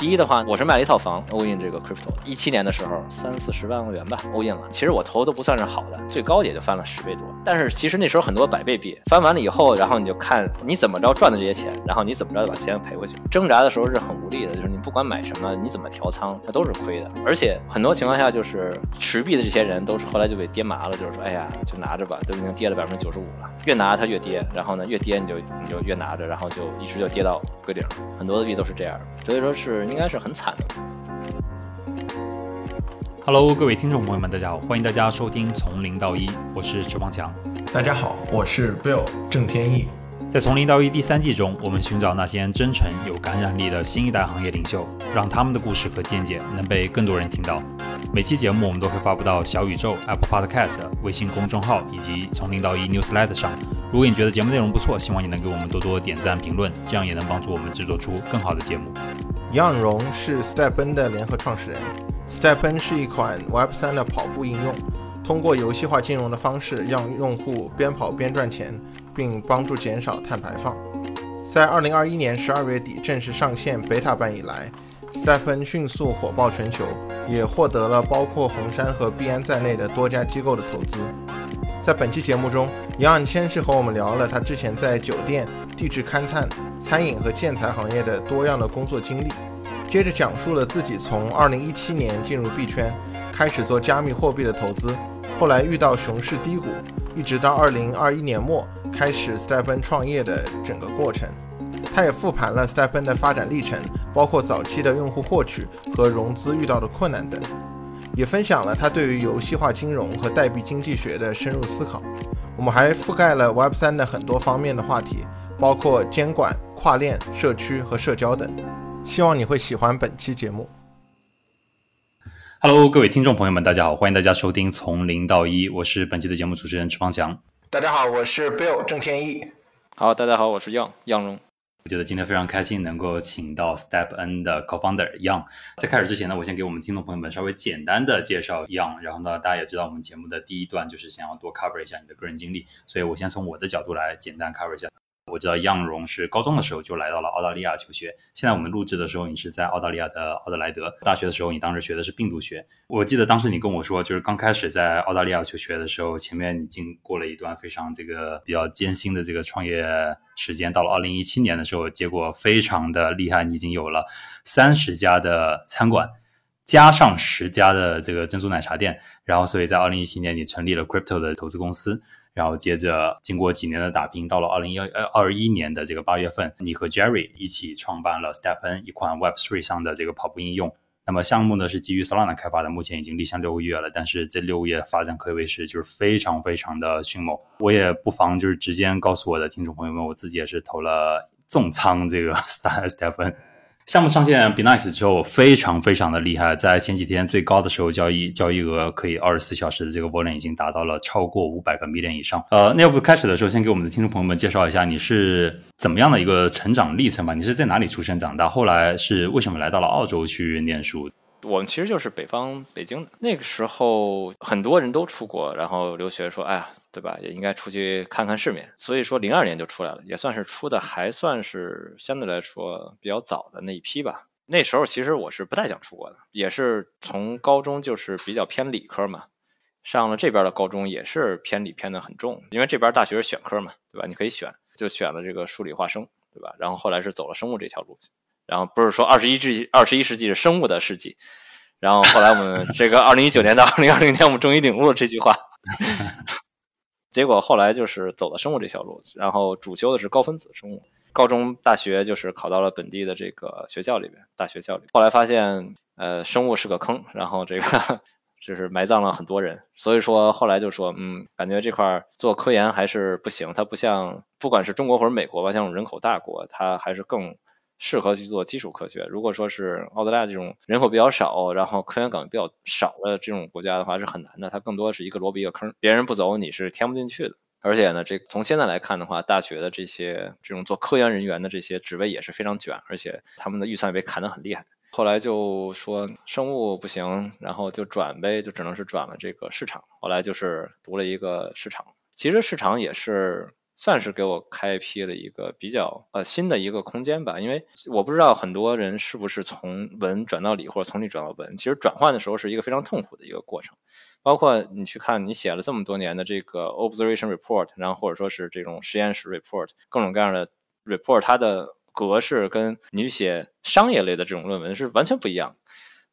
第一的话，我是卖了一套房，all in 这个 crypto，一七年的时候三四十万欧元吧，all in 了。其实我投都不算是好的，最高也就翻了十倍多。但是其实那时候很多百倍币翻完了以后，然后你就看你怎么着赚的这些钱，然后你怎么着把钱赔回去。挣扎的时候是很无力的，就是你不管买什么，你怎么调仓，它都是亏的。而且很多情况下就是持币的这些人都是后来就被跌麻了，就是说，哎呀，就拿着吧，都已经跌了百分之九十五了，越拿它越跌，然后呢越跌你就你就越拿着，然后就一直就跌到归零。很多的币都是这样，所以说是应该是很惨的。Hello，各位听众朋友们，大家好，欢迎大家收听从零到一，我是池方强。大家好，我是 Bill 郑天意。在从零到一第三季中，我们寻找那些真诚有感染力的新一代行业领袖，让他们的故事和见解能被更多人听到。每期节目我们都会发布到小宇宙、Apple Podcast、微信公众号以及从零到一 Newsletter 上。如果你觉得节目内容不错，希望你能给我们多多点赞评论，这样也能帮助我们制作出更好的节目。杨荣是 StepN 的联合创始人。StepN 是一款 Web3 的跑步应用，通过游戏化金融的方式，让用户边跑边赚钱，并帮助减少碳排放。在2021年12月底正式上线 Beta 版以来，StepN 迅速火爆全球，也获得了包括红杉和币安在内的多家机构的投资。在本期节目中，杨先是和我们聊了他之前在酒店、地质勘探、餐饮和建材行业的多样的工作经历。接着讲述了自己从2017年进入币圈，开始做加密货币的投资，后来遇到熊市低谷，一直到2021年末开始 Stephen 创业的整个过程。他也复盘了 Stephen 的发展历程，包括早期的用户获取和融资遇到的困难等，也分享了他对于游戏化金融和代币经济学的深入思考。我们还覆盖了 Web3 的很多方面的话题，包括监管、跨链、社区和社交等。希望你会喜欢本期节目。Hello，各位听众朋友们，大家好，欢迎大家收听从零到一，我是本期的节目主持人池方强。大家好，我是 Bill 郑天一。好，大家好，我是杨杨荣。我觉得今天非常开心能够请到 Step N 的 Co-founder Young。在开始之前呢，我先给我们听众朋友们稍微简单的介绍 Young，然后呢，大家也知道我们节目的第一段就是想要多 cover 一下你的个人经历，所以我先从我的角度来简单 cover 一下。我知道杨荣是高中的时候就来到了澳大利亚求学。现在我们录制的时候，你是在澳大利亚的奥德莱德大学的时候，你当时学的是病毒学。我记得当时你跟我说，就是刚开始在澳大利亚求学的时候，前面你经过了一段非常这个比较艰辛的这个创业时间。到了二零一七年的时候，结果非常的厉害，你已经有了三十家的餐馆，加上十家的这个珍珠奶茶店。然后，所以在二零一七年，你成立了 Crypto 的投资公司。然后接着经过几年的打拼，到了二零二二一年的这个八月份，你和 Jerry 一起创办了 Stepen，一款 Web3 上的这个跑步应用。那么项目呢是基于 Solana 开发的，目前已经立项六个月了。但是这六个月发展可谓是就是非常非常的迅猛。我也不妨就是直接告诉我的听众朋友们，我自己也是投了重仓这个 StepN。项目上线 b e Nice 之后，非常非常的厉害。在前几天最高的时候，交易交易额可以二十四小时的这个 volume 已经达到了超过五百个 million 以上。呃，那要不开始的时候，先给我们的听众朋友们介绍一下你是怎么样的一个成长历程吧？你是在哪里出生长大？后来是为什么来到了澳洲去念书？我们其实就是北方北京的，那个时候很多人都出国，然后留学说，哎呀，对吧？也应该出去看看世面。所以说，零二年就出来了，也算是出的还算是相对来说比较早的那一批吧。那时候其实我是不太想出国的，也是从高中就是比较偏理科嘛，上了这边的高中也是偏理偏的很重，因为这边大学是选科嘛，对吧？你可以选，就选了这个数理化生，对吧？然后后来是走了生物这条路。然后不是说二十一世纪，二十一世纪是生物的世纪。然后后来我们 这个二零一九年到二零二零年，我们终于领悟了这句话。结果后来就是走了生物这条路，然后主修的是高分子生物。高中、大学就是考到了本地的这个学校里边，大学校里。后来发现，呃，生物是个坑，然后这个 就是埋葬了很多人。所以说后来就说，嗯，感觉这块做科研还是不行。它不像不管是中国或者美国吧，像人口大国，它还是更。适合去做基础科学。如果说是澳大利亚这种人口比较少，然后科研岗位比较少的这种国家的话，是很难的。它更多是一个萝卜一个坑，别人不走你是填不进去的。而且呢，这从现在来看的话，大学的这些这种做科研人员的这些职位也是非常卷，而且他们的预算被砍得很厉害。后来就说生物不行，然后就转呗，就只能是转了这个市场。后来就是读了一个市场，其实市场也是。算是给我开辟了一个比较呃新的一个空间吧。因为我不知道很多人是不是从文转到理，或者从理转到文，其实转换的时候是一个非常痛苦的一个过程。包括你去看你写了这么多年的这个 observation report，然后或者说是这种实验室 report，各种各样的 report，它的格式跟你写商业类的这种论文是完全不一样。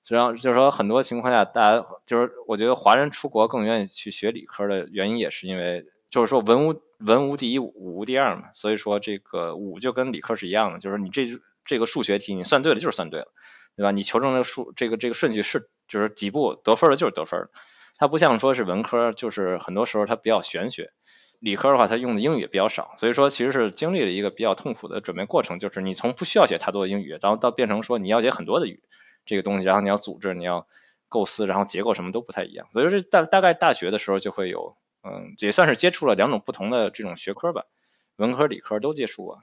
然后就是说，很多情况下，大家就是我觉得华人出国更愿意去学理科的原因，也是因为就是说文无文无第一，武无第二嘛。所以说这个武就跟理科是一样的，就是你这这个数学题你算对了就是算对了，对吧？你求证的数这个这个顺序是就是几步得分了就是得分。它不像说是文科，就是很多时候它比较玄学。理科的话，它用的英语也比较少，所以说其实是经历了一个比较痛苦的准备过程，就是你从不需要写太多的英语，然后到变成说你要写很多的语这个东西，然后你要组织，你要构思，然后结构什么都不太一样。所以说大大概大学的时候就会有，嗯，也算是接触了两种不同的这种学科吧，文科理科都接触过。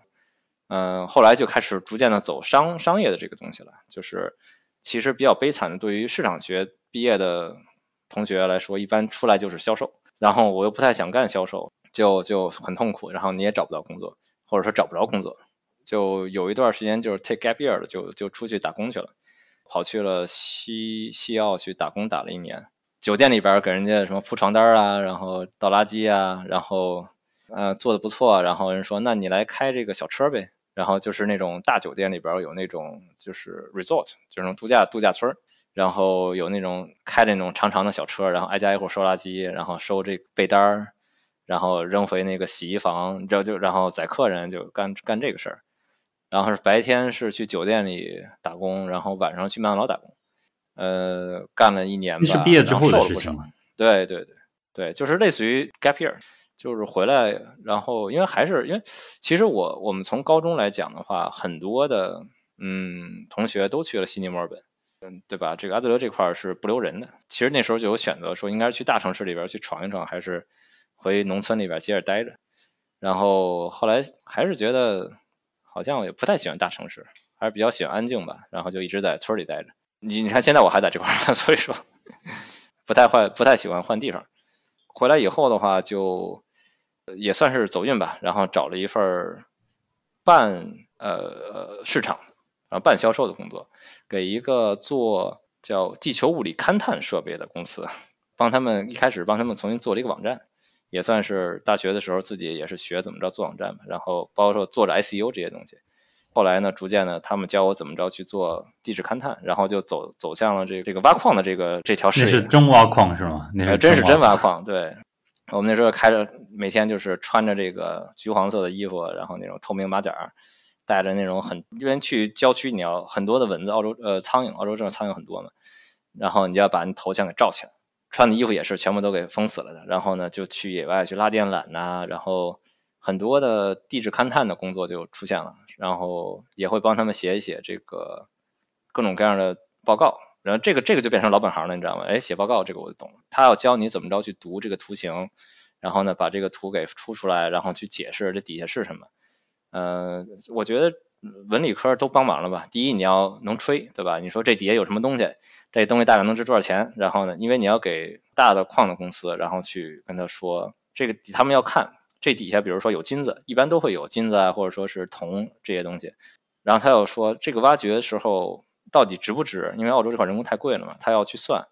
嗯，后来就开始逐渐的走商商业的这个东西了，就是其实比较悲惨的，对于市场学毕业的。同学来说，一般出来就是销售，然后我又不太想干销售，就就很痛苦，然后你也找不到工作，或者说找不着工作，就有一段时间就是 take gap year 了，就就出去打工去了，跑去了西西澳去打工，打了一年，酒店里边给人家什么铺床单啊，然后倒垃圾啊，然后呃做的不错，然后人说那你来开这个小车呗，然后就是那种大酒店里边有那种就是 resort，就是那种度假度假村。然后有那种开那种长长的小车，然后挨家挨户收垃圾，然后收这被单儿，然后扔回那个洗衣房，就就然后载客人就干干这个事儿。然后是白天是去酒店里打工，然后晚上去麦当劳打工。呃，干了一年吧。是毕业之后的事情吗？对对对对，就是类似于 gap year，就是回来，然后因为还是因为其实我我们从高中来讲的话，很多的嗯同学都去了悉尼、墨尔本。嗯，对吧？这个阿德勒这块是不留人的。其实那时候就有选择，说应该是去大城市里边去闯一闯，还是回农村里边接着待着。然后后来还是觉得好像也不太喜欢大城市，还是比较喜欢安静吧。然后就一直在村里待着。你你看现在我还在这块儿，所以说不太换，不太喜欢换地方。回来以后的话，就也算是走运吧。然后找了一份半呃市场。啊，半销售的工作，给一个做叫地球物理勘探设备的公司，帮他们一开始帮他们重新做了一个网站，也算是大学的时候自己也是学怎么着做网站嘛，然后包括说做着 SEO 这些东西。后来呢，逐渐呢，他们教我怎么着去做地质勘探，然后就走走向了这这个挖矿的这个这条事业。那是真挖矿是吗？那是真是真挖矿。对，我们那时候开着每天就是穿着这个橘黄色的衣服，然后那种透明马甲。带着那种很，因为去郊区你要很多的蚊子，澳洲呃苍蝇，澳洲这种苍蝇很多嘛，然后你就要把你头像给罩起来，穿的衣服也是全部都给封死了的，然后呢就去野外去拉电缆呐，然后很多的地质勘探的工作就出现了，然后也会帮他们写一写这个各种各样的报告，然后这个这个就变成老本行了，你知道吗？哎，写报告这个我就懂了，他要教你怎么着去读这个图形，然后呢把这个图给出出来，然后去解释这底下是什么。呃，我觉得文理科都帮忙了吧。第一，你要能吹，对吧？你说这底下有什么东西，这东西大概能值多少钱？然后呢，因为你要给大的矿的公司，然后去跟他说，这个他们要看这底下，比如说有金子，一般都会有金子啊，或者说是铜这些东西。然后他又说这个挖掘的时候到底值不值？因为澳洲这块人工太贵了嘛，他要去算。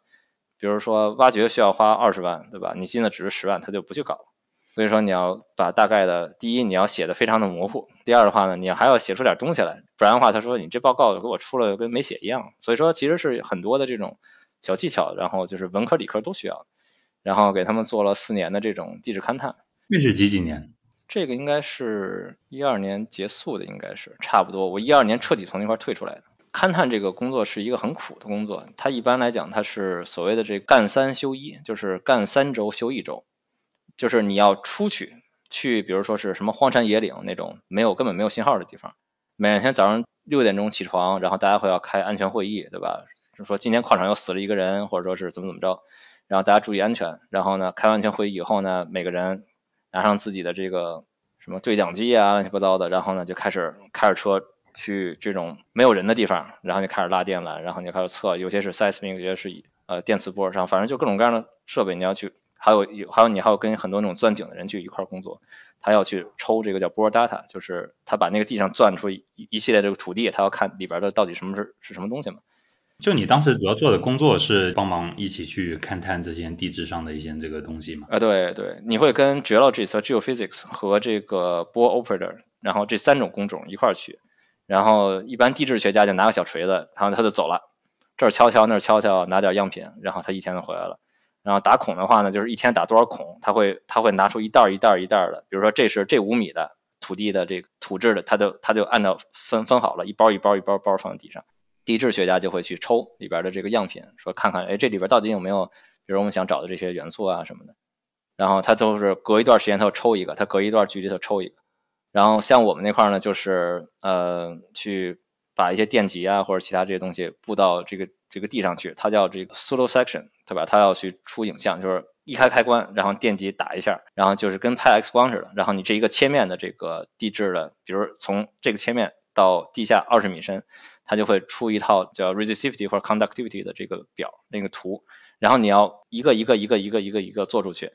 比如说挖掘需要花二十万，对吧？你金子值十万，他就不去搞。所以说你要把大概的第一你要写的非常的模糊，第二的话呢，你还要写出点东西来，不然的话他说你这报告给我出了跟没写一样。所以说其实是很多的这种小技巧，然后就是文科理科都需要。然后给他们做了四年的这种地质勘探。那是几几年？这个应该是一二年结束的，应该是差不多。我一二年彻底从那块退出来的。勘探这个工作是一个很苦的工作，它一般来讲它是所谓的这干三休一，就是干三周休一周。就是你要出去，去比如说是什么荒山野岭那种没有根本没有信号的地方，每天早上六点钟起床，然后大家会要开安全会议，对吧？就说今天矿场又死了一个人，或者说是怎么怎么着，然后大家注意安全。然后呢，开完安全会议以后呢，每个人拿上自己的这个什么对讲机啊，乱七八糟的，然后呢就开始开着车去这种没有人的地方，然后就开始拉电缆，然后你就开始测，有些是 seismic，有些是呃电磁波上，反正就各种各样的设备你要去。还有有还有你还要跟很多那种钻井的人去一块儿工作，他要去抽这个叫 bore data，就是他把那个地上钻出一一系列这个土地，他要看里边的到底什么是是什么东西嘛。就你当时主要做的工作是帮忙一起去勘探这些地质上的一些这个东西吗？啊，对对，你会跟 geologist 和 geophysics 和这个 bore operator，然后这三种工种一块儿去，然后一般地质学家就拿个小锤子，然后他就走了，这儿敲敲那儿敲敲，拿点样品，然后他一天就回来了。然后打孔的话呢，就是一天打多少孔，他会他会拿出一袋一袋一袋的，比如说这是这五米的土地的这个土质的，他就他就按照分分好了，一包一包一包包放在地上。地质学家就会去抽里边的这个样品，说看看，哎，这里边到底有没有，比如我们想找的这些元素啊什么的。然后他都是隔一段时间他抽一个，他隔一段距离他抽一个。然后像我们那块呢，就是呃去把一些电极啊或者其他这些东西布到这个这个地上去，它叫这个 pseudo section，对吧？它要去出影像，就是一开开关，然后电极打一下，然后就是跟拍 X 光似的，然后你这一个切面的这个地质的，比如从这个切面到地下二十米深。它就会出一套叫 resistivity 或者 conductivity 的这个表那个图，然后你要一个一个一个一个一个一个做出去，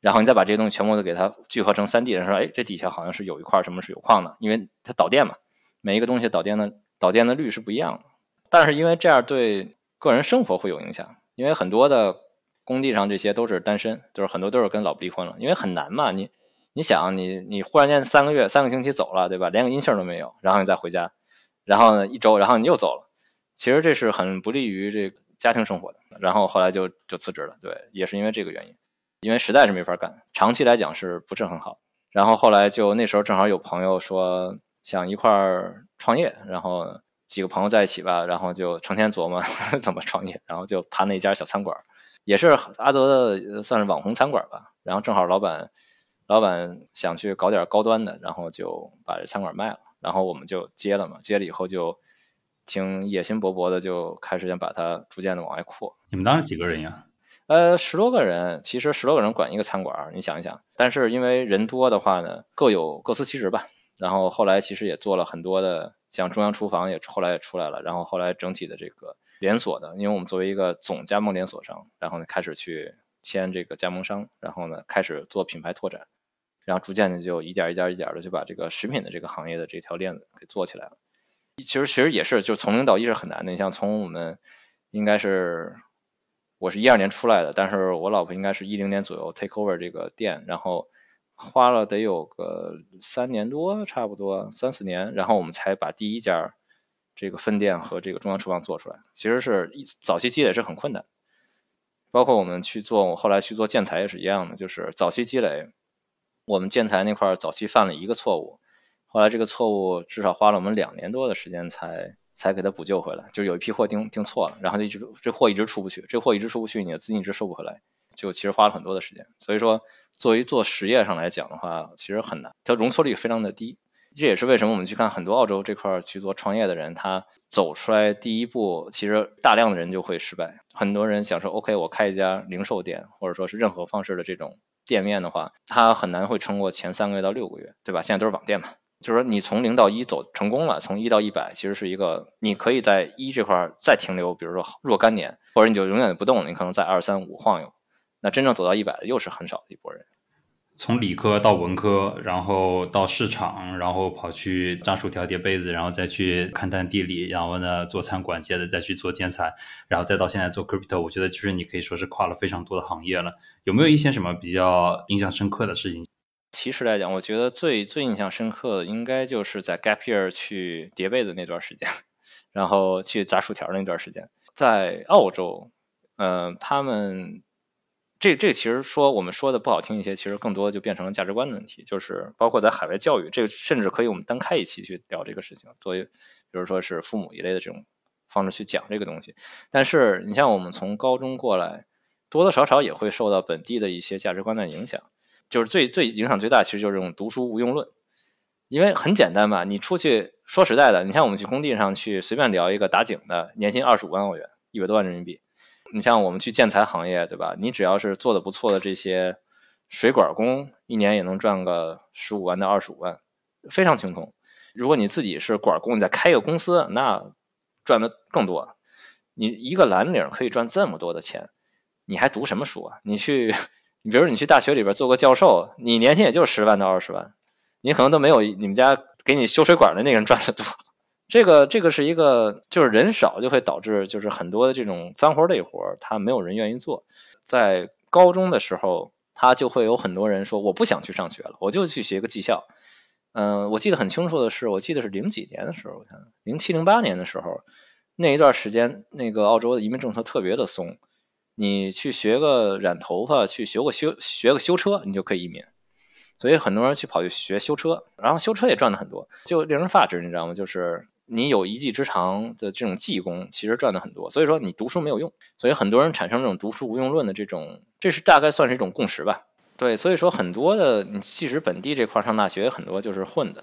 然后你再把这些东西全部都给它聚合成三 D 的说，哎，这底下好像是有一块什么是有矿的，因为它导电嘛，每一个东西导电的导电的率是不一样的。但是因为这样对个人生活会有影响，因为很多的工地上这些都是单身，就是很多都是跟老婆离婚了，因为很难嘛，你你想你你忽然间三个月三个星期走了，对吧？连个音信都没有，然后你再回家。然后呢，一周，然后你又走了，其实这是很不利于这个家庭生活的。然后后来就就辞职了，对，也是因为这个原因，因为实在是没法干，长期来讲是不是很好。然后后来就那时候正好有朋友说想一块儿创业，然后几个朋友在一起吧，然后就成天琢磨 怎么创业，然后就谈了一家小餐馆，也是阿德的算是网红餐馆吧。然后正好老板老板想去搞点高端的，然后就把这餐馆卖了。然后我们就接了嘛，接了以后就挺野心勃勃的，就开始想把它逐渐的往外扩。你们当时几个人呀？呃，十多个人，其实十多个人管一个餐馆，你想一想。但是因为人多的话呢，各有各司其职吧。然后后来其实也做了很多的，像中央厨房也后来也出来了。然后后来整体的这个连锁的，因为我们作为一个总加盟连锁商，然后呢开始去签这个加盟商，然后呢开始做品牌拓展。然后逐渐的就一点一点一点的就把这个食品的这个行业的这条链子给做起来了。其实其实也是，就从零到一是很难的。你像从我们应该是我是一二年出来的，但是我老婆应该是一零年左右 take over 这个店，然后花了得有个三年多，差不多三四年，然后我们才把第一家这个分店和这个中央厨房做出来。其实是一早期积累是很困难，包括我们去做，我后来去做建材也是一样的，就是早期积累。我们建材那块早期犯了一个错误，后来这个错误至少花了我们两年多的时间才才给它补救回来。就是有一批货订订错了，然后就一直这货一直出不去，这货一直出不去，你的资金一直收不回来，就其实花了很多的时间。所以说，作为做实业上来讲的话，其实很难，它容错率非常的低。这也是为什么我们去看很多澳洲这块去做创业的人，他走出来第一步，其实大量的人就会失败。很多人想说，OK，我开一家零售店，或者说是任何方式的这种。店面的话，它很难会撑过前三个月到六个月，对吧？现在都是网店嘛，就是说你从零到一走成功了，从一到一百其实是一个，你可以在一这块再停留，比如说若干年，或者你就永远不动，你可能在二三五晃悠，那真正走到一百的又是很少的一波人。从理科到文科，然后到市场，然后跑去炸薯条、叠被子，然后再去勘探地理，然后呢做餐馆，接着再去做建材，然后再到现在做 crypto，我觉得其实你可以说是跨了非常多的行业了。有没有一些什么比较印象深刻的事情？其实来讲，我觉得最最印象深刻的应该就是在 gap year 去叠被子那段时间，然后去炸薯条那段时间，在澳洲，嗯，他们。这这其实说我们说的不好听一些，其实更多就变成了价值观的问题，就是包括在海外教育，这个甚至可以我们单开一期去聊这个事情，作为比如说是父母一类的这种方式去讲这个东西。但是你像我们从高中过来，多多少少也会受到本地的一些价值观的影响，就是最最影响最大，其实就是这种读书无用论，因为很简单嘛，你出去说实在的，你像我们去工地上去随便聊一个打井的，年薪二十五万澳元，一百多万人民币。你像我们去建材行业，对吧？你只要是做的不错的这些水管工，一年也能赚个十五万到二十五万，非常轻松。如果你自己是管工，你再开一个公司，那赚的更多。你一个蓝领可以赚这么多的钱，你还读什么书啊？你去你比如你去大学里边做个教授，你年薪也就十万到二十万，你可能都没有你们家给你修水管的那个人赚的多。这个这个是一个，就是人少就会导致就是很多的这种脏活累活，他没有人愿意做。在高中的时候，他就会有很多人说我不想去上学了，我就去学个技校。嗯，我记得很清楚的是，我记得是零几年的时候，我看零七零八年的时候，那一段时间，那个澳洲的移民政策特别的松，你去学个染头发，去学个修学个修车，你就可以移民。所以很多人去跑去学修车，然后修车也赚的很多，就令人发指，你知道吗？就是你有一技之长的这种技工，其实赚的很多。所以说你读书没有用，所以很多人产生这种读书无用论的这种，这是大概算是一种共识吧。对，所以说很多的，你即使本地这块上大学，很多就是混的，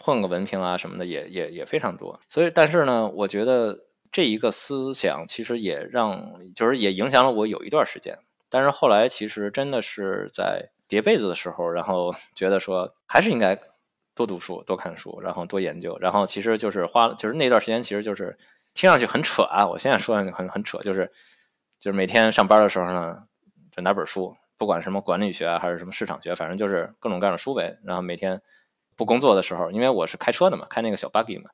混个文凭啊什么的也也也非常多。所以，但是呢，我觉得这一个思想其实也让，就是也影响了我有一段时间。但是后来其实真的是在叠被子的时候，然后觉得说还是应该多读书、多看书，然后多研究。然后其实就是花，就是那段时间其实就是听上去很扯啊，我现在说很很扯，就是就是每天上班的时候呢，就拿本书。不管什么管理学，还是什么市场学，反正就是各种各样的书呗。然后每天不工作的时候，因为我是开车的嘛，开那个小 buggy 嘛，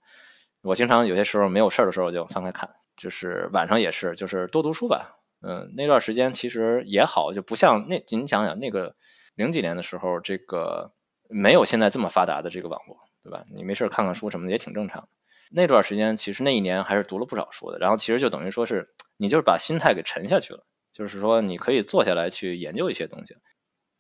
我经常有些时候没有事儿的时候就翻开看。就是晚上也是，就是多读书吧。嗯，那段时间其实也好，就不像那您想想那个零几年的时候，这个没有现在这么发达的这个网络，对吧？你没事看看书什么的也挺正常。那段时间其实那一年还是读了不少书的。然后其实就等于说是你就是把心态给沉下去了。就是说，你可以坐下来去研究一些东西。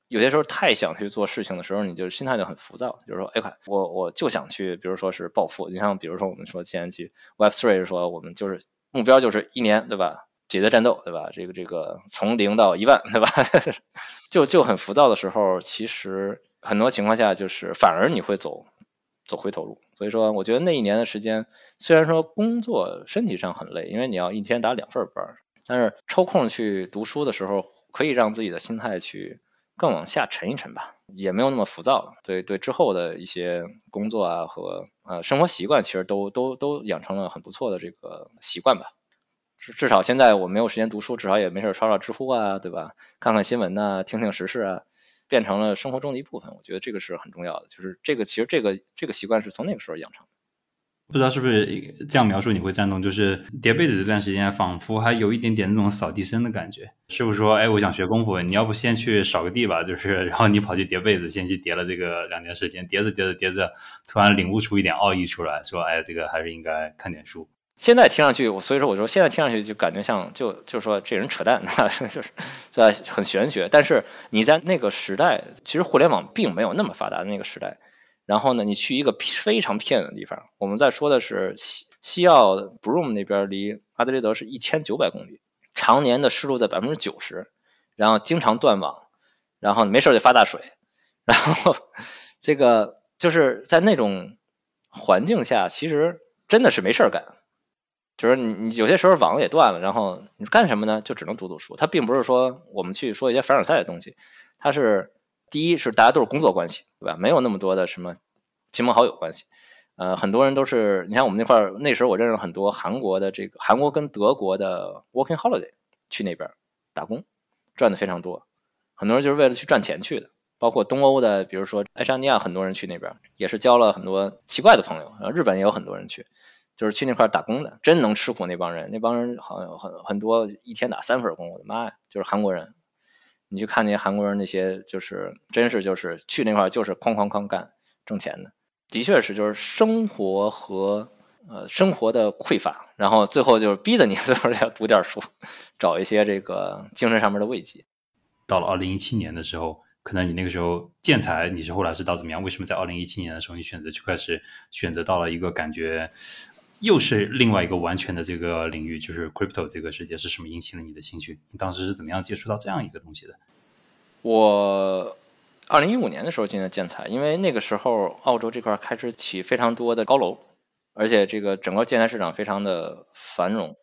有些时候太想去做事情的时候，你就心态就很浮躁。就是说，哎，我我就想去，比如说是暴富。你像，比如说我们说前期 Web Three 说，我们就是目标就是一年，对吧？解决战斗，对吧？这个这个从零到一万，对吧？就就很浮躁的时候，其实很多情况下就是反而你会走走回头路。所以说，我觉得那一年的时间，虽然说工作身体上很累，因为你要一天打两份班。但是抽空去读书的时候，可以让自己的心态去更往下沉一沉吧，也没有那么浮躁了。对对，之后的一些工作啊和呃生活习惯，其实都都都养成了很不错的这个习惯吧。至至少现在我没有时间读书，至少也没事刷刷知乎啊，对吧？看看新闻呐，听听时事啊，变成了生活中的一部分。我觉得这个是很重要的，就是这个其实这个这个习惯是从那个时候养成的。不知道是不是这样描述你会赞同？就是叠被子这段时间，仿佛还有一点点那种扫地僧的感觉。师傅说：“哎，我想学功夫，你要不先去扫个地吧？”就是，然后你跑去叠被子，先去叠了这个两年时间，叠着叠着叠着，突然领悟出一点奥义出来，说：“哎，这个还是应该看点书。”现在听上去，所以说我说现在听上去就感觉像就就是说这人扯淡，就是在很玄学。但是你在那个时代，其实互联网并没有那么发达的那个时代。然后呢，你去一个非常偏远的地方。我们在说的是西西澳 Broom 那边，离阿德雷德是一千九百公里，常年的湿度在百分之九十，然后经常断网，然后没事就发大水，然后这个就是在那种环境下，其实真的是没事干。就是你你有些时候网也断了，然后你干什么呢？就只能读读书。它并不是说我们去说一些凡尔赛的东西，它是。第一是大家都是工作关系，对吧？没有那么多的什么亲朋好友关系，呃，很多人都是，你看我们那块儿，那时候我认识很多韩国的这个韩国跟德国的 working holiday 去那边打工，赚的非常多，很多人就是为了去赚钱去的。包括东欧的，比如说爱沙尼亚，很多人去那边也是交了很多奇怪的朋友。然后日本也有很多人去，就是去那块打工的，真能吃苦那帮人，那帮人好像很很多一天打三份工，我的妈呀，就是韩国人。你去看那些韩国人，那些就是真是就是去那块就是哐哐哐干挣钱的，的确是就是生活和呃生活的匮乏，然后最后就是逼着你 最后要读点书，找一些这个精神上面的慰藉。到了二零一七年的时候，可能你那个时候建材你是后来是到怎么样？为什么在二零一七年的时候你选择就开始选择到了一个感觉？又是另外一个完全的这个领域，就是 crypto 这个世界是什么引起了你的兴趣？你当时是怎么样接触到这样一个东西的？我二零一五年的时候进的建材，因为那个时候澳洲这块开始起非常多的高楼，而且这个整个建材市场非常的繁荣，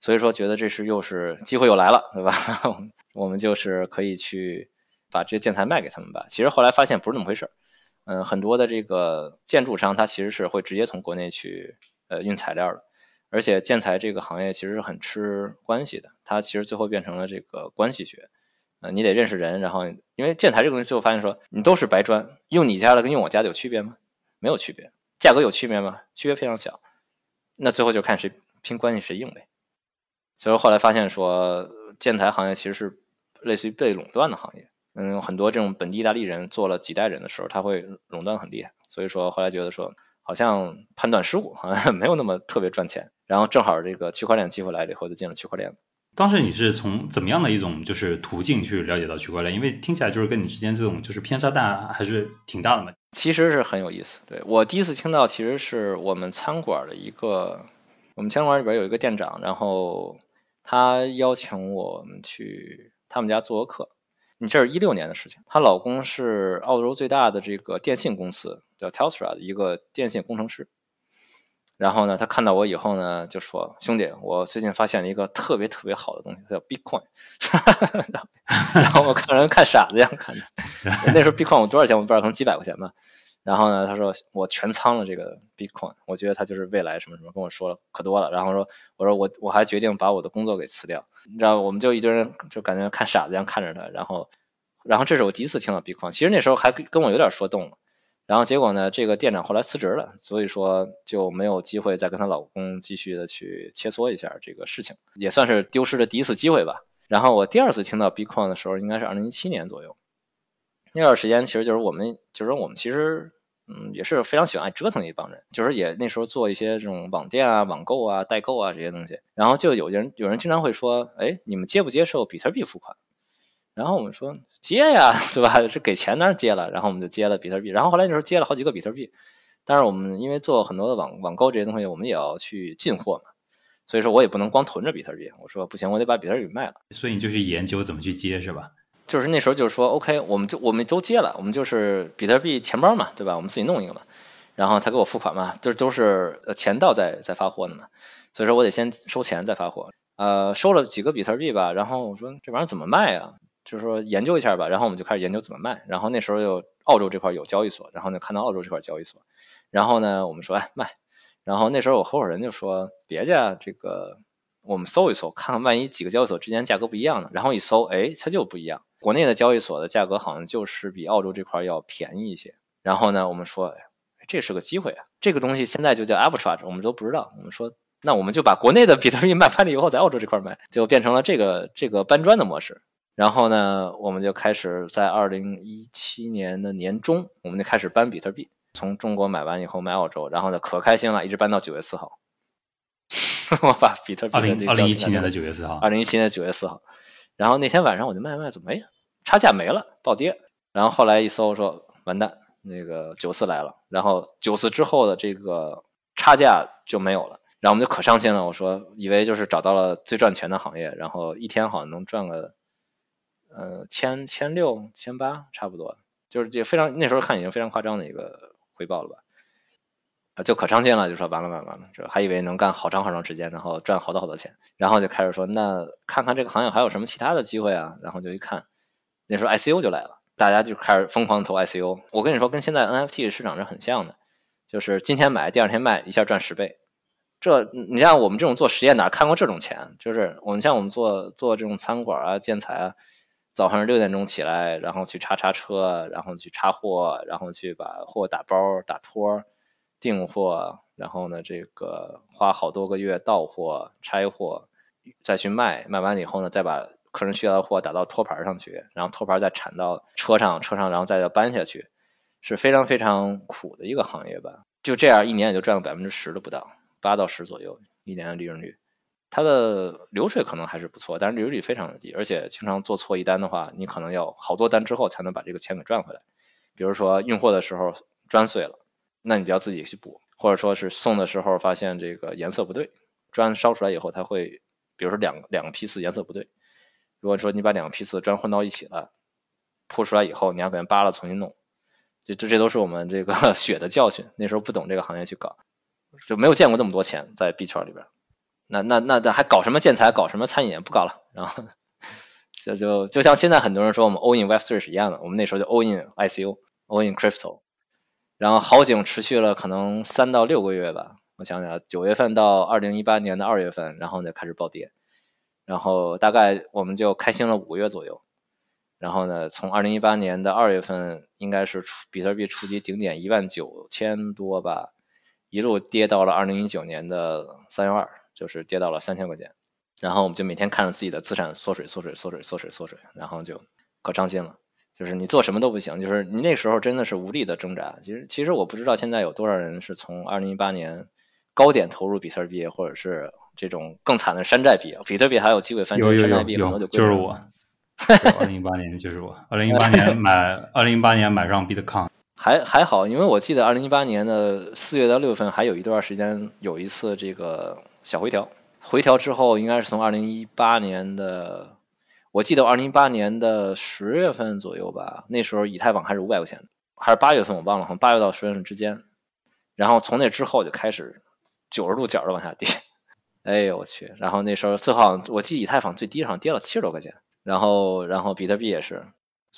所以说觉得这是又是机会又来了，对吧？我们就是可以去把这些建材卖给他们吧。其实后来发现不是那么回事儿，嗯，很多的这个建筑商他其实是会直接从国内去。呃，运材料的，而且建材这个行业其实是很吃关系的，它其实最后变成了这个关系学。呃，你得认识人，然后因为建材这个东西，最后发现说你都是白砖，用你家的跟用我家的有区别吗？没有区别，价格有区别吗？区别非常小。那最后就看谁拼关系谁硬呗。所以后来发现说，建材行业其实是类似于被垄断的行业。嗯，很多这种本地意大利人做了几代人的时候，他会垄断很厉害。所以说后来觉得说，好像判断失误，好像 没有那么特别赚钱。然后正好这个区块链机会来了以后，就进了区块链。当时你是从怎么样的一种就是途径去了解到区块链？因为听起来就是跟你之间这种就是偏差大还是挺大的嘛。其实是很有意思。对我第一次听到，其实是我们餐馆的一个，我们餐馆里边有一个店长，然后他邀请我们去他们家做客。你这是一六年的事情。她老公是澳洲最大的这个电信公司叫 Telstra 的一个电信工程师。然后呢，他看到我以后呢，就说：“兄弟，我最近发现了一个特别特别好的东西，叫 Bitcoin。”然后我看人看傻子一样看着。那时候 Bitcoin 我多少钱我不知道，可能几百块钱吧。然后呢，他说我全仓了这个 Bitcoin，我觉得他就是未来什么什么，跟我说了可多了。然后说，我说我我还决定把我的工作给辞掉。你知道，我们就一堆人就感觉看傻子一样看着他。然后，然后这是我第一次听到 Bitcoin，其实那时候还跟我有点说动了。然后结果呢？这个店长后来辞职了，所以说就没有机会再跟她老公继续的去切磋一下这个事情，也算是丢失的第一次机会吧。然后我第二次听到 Bitcoin 的时候，应该是二零一七年左右。那段时间其实就是我们，就是我们其实嗯也是非常喜欢爱折腾的一帮人，就是也那时候做一些这种网店啊、网购啊、代购啊这些东西。然后就有些人有人经常会说：“哎，你们接不接受比特币付款？”然后我们说。接呀，对吧？是给钱当然接了，然后我们就接了比特币，然后后来那时候接了好几个比特币，但是我们因为做很多的网网购这些东西，我们也要去进货嘛，所以说我也不能光囤着比特币，我说不行，我得把比特币卖了。所以你就去研究怎么去接是吧？就是那时候就是说，OK，我们就我们都接了，我们就是比特币钱包嘛，对吧？我们自己弄一个嘛，然后他给我付款嘛，就都是钱到再再发货的嘛，所以说我得先收钱再发货，呃，收了几个比特币吧，然后我说这玩意儿怎么卖啊？就是说研究一下吧，然后我们就开始研究怎么卖。然后那时候又澳洲这块有交易所，然后呢看到澳洲这块交易所，然后呢我们说哎卖。然后那时候我合伙人就说别家这个我们搜一搜，看看万一几个交易所之间价格不一样呢。然后一搜，哎，它就不一样。国内的交易所的价格好像就是比澳洲这块要便宜一些。然后呢我们说这是个机会啊，这个东西现在就叫 arbitrage，我们都不知道。我们说那我们就把国内的比特币卖翻了以后，在澳洲这块卖，就变成了这个这个搬砖的模式。然后呢，我们就开始在二零一七年的年中，我们就开始搬比特币，从中国买完以后卖澳洲，然后呢可开心了，一直搬到九月四号。我把比特币二零二零一七年的九月四号，二零一七年九月四号。然后那天晚上我就卖卖，怎么哎差价没了，暴跌。然后后来一搜说完蛋，那个九四来了，然后九四之后的这个差价就没有了，然后我们就可伤心了。我说以为就是找到了最赚钱的行业，然后一天好像能赚个。呃，千千六千八差不多，就是这非常那时候看已经非常夸张的一个回报了吧，啊，就可伤心了，就说完了完了完了，就还以为能干好长好长时间，然后赚好多好多钱，然后就开始说那看看这个行业还有什么其他的机会啊，然后就一看，那时候 ICO 就来了，大家就开始疯狂投 ICO，我跟你说跟现在 NFT 市场是很像的，就是今天买第二天卖，一下赚十倍，这你像我们这种做实验哪看过这种钱？就是我们像我们做做这种餐馆啊、建材啊。早上六点钟起来，然后去叉叉车，然后去插货，然后去把货打包、打托、订货，然后呢，这个花好多个月到货、拆货，再去卖，卖完了以后呢，再把客人需要的货打到托盘上去，然后托盘再铲到车上，车上然后再要搬下去，是非常非常苦的一个行业吧。就这样，一年也就赚了百分之十都不到，八到十左右一年的利润率。它的流水可能还是不错，但是利润率非常的低，而且经常做错一单的话，你可能要好多单之后才能把这个钱给赚回来。比如说运货的时候砖碎了，那你就要自己去补，或者说是送的时候发现这个颜色不对，砖烧出来以后它会，比如说两两个批次颜色不对，如果说你把两个批次砖混到一起了，铺出来以后你要给人扒了重新弄，这这这都是我们这个 血的教训。那时候不懂这个行业去搞，就没有见过那么多钱在币圈里边。那那那那还搞什么建材，搞什么餐饮？不搞了。然后 就就就像现在很多人说我们 all in Web3 是一样的，我们那时候就 all in ICO，all in crypto。然后好景持续了可能三到六个月吧，我想想，九月份到二零一八年的二月份，然后就开始暴跌，然后大概我们就开心了五个月左右。然后呢，从二零一八年的二月份，应该是比特币触及顶点一万九千多吧，一路跌到了二零一九年的三月二，就是跌到了三千块钱。然后我们就每天看着自己的资产缩水、缩水、缩水、缩水、缩水，然后就可伤心了。就是你做什么都不行，就是你那时候真的是无力的挣扎。其实，其实我不知道现在有多少人是从二零一八年高点投入比特币，或者是这种更惨的山寨币。比特币还有机会翻身，山寨币很多就就是我。二零一八年就是我，二零一八年买，二零一八年买上 Bitcoin，还还好，因为我记得二零一八年的四月到六月份还有一段时间有一次这个小回调，回调之后应该是从二零一八年的，我记得二零一八年的十月份左右吧，那时候以太坊还是五百块钱，还是八月份我忘了，好像八月到十月份之间，然后从那之后就开始九十度角的往下跌，哎呦我去，然后那时候最好我记得以太坊最低上跌了七十多块钱。然后，然后比特币也是，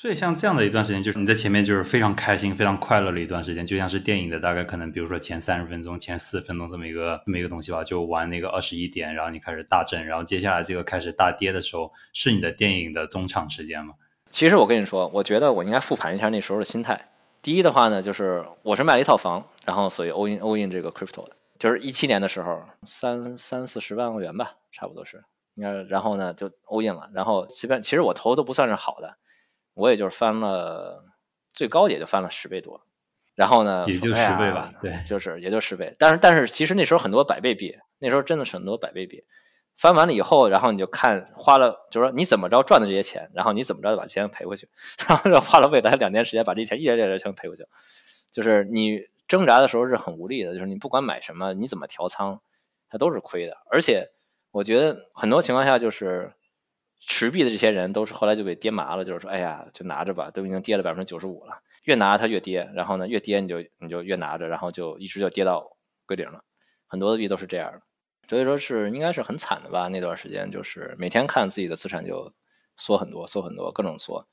所以像这样的一段时间，就是你在前面就是非常开心、非常快乐的一段时间，就像是电影的大概可能，比如说前三十分钟、前四分钟这么一个这么一个东西吧，就玩那个二十一点，然后你开始大震，然后接下来这个开始大跌的时候，是你的电影的中场时间吗？其实我跟你说，我觉得我应该复盘一下那时候的心态。第一的话呢，就是我是卖了一套房，然后所以 all in all in 这个 crypto 的，就是一七年的时候，三三四十万欧元吧，差不多是。应该然后呢，就 all in 了。然后随便，其实我投的都不算是好的，我也就是翻了，最高也就翻了十倍多。然后呢，也就十倍吧，对，就是也就十倍。但是但是其实那时候很多百倍币，那时候真的是很多百倍币。翻完了以后，然后你就看花了，就是说你怎么着赚的这些钱，然后你怎么着把钱赔回去，然后花了未来两年时间把这钱一点点点全赔回去。就是你挣扎的时候是很无力的，就是你不管买什么，你怎么调仓，它都是亏的，而且。我觉得很多情况下就是持币的这些人都是后来就被跌麻了，就是说，哎呀，就拿着吧，都已经跌了百分之九十五了，越拿它越跌，然后呢，越跌你就你就越拿着，然后就一直就跌到归零了。很多的币都是这样的，所以说是应该是很惨的吧？那段时间就是每天看自己的资产就缩很多，缩很多，各种缩。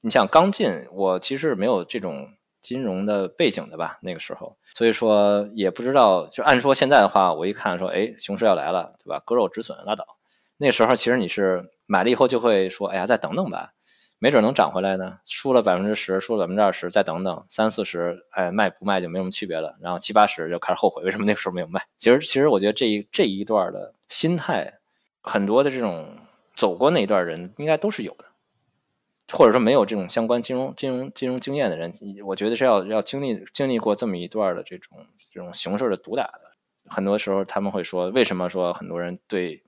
你想刚进，我其实没有这种。金融的背景的吧，那个时候，所以说也不知道。就按说现在的话，我一看说，哎，熊市要来了，对吧？割肉止损，拉倒。那时候其实你是买了以后就会说，哎呀，再等等吧，没准能涨回来呢。输了百分之十，输了百分之二十，再等等，三四十，哎，卖不卖就没什么区别了。然后七八十就开始后悔，为什么那个时候没有卖？其实，其实我觉得这一这一段的心态，很多的这种走过那一段人应该都是有的。或者说没有这种相关金融金融金融经验的人，我觉得是要要经历经历过这么一段的这种这种熊市的毒打的。很多时候他们会说，为什么说很多人对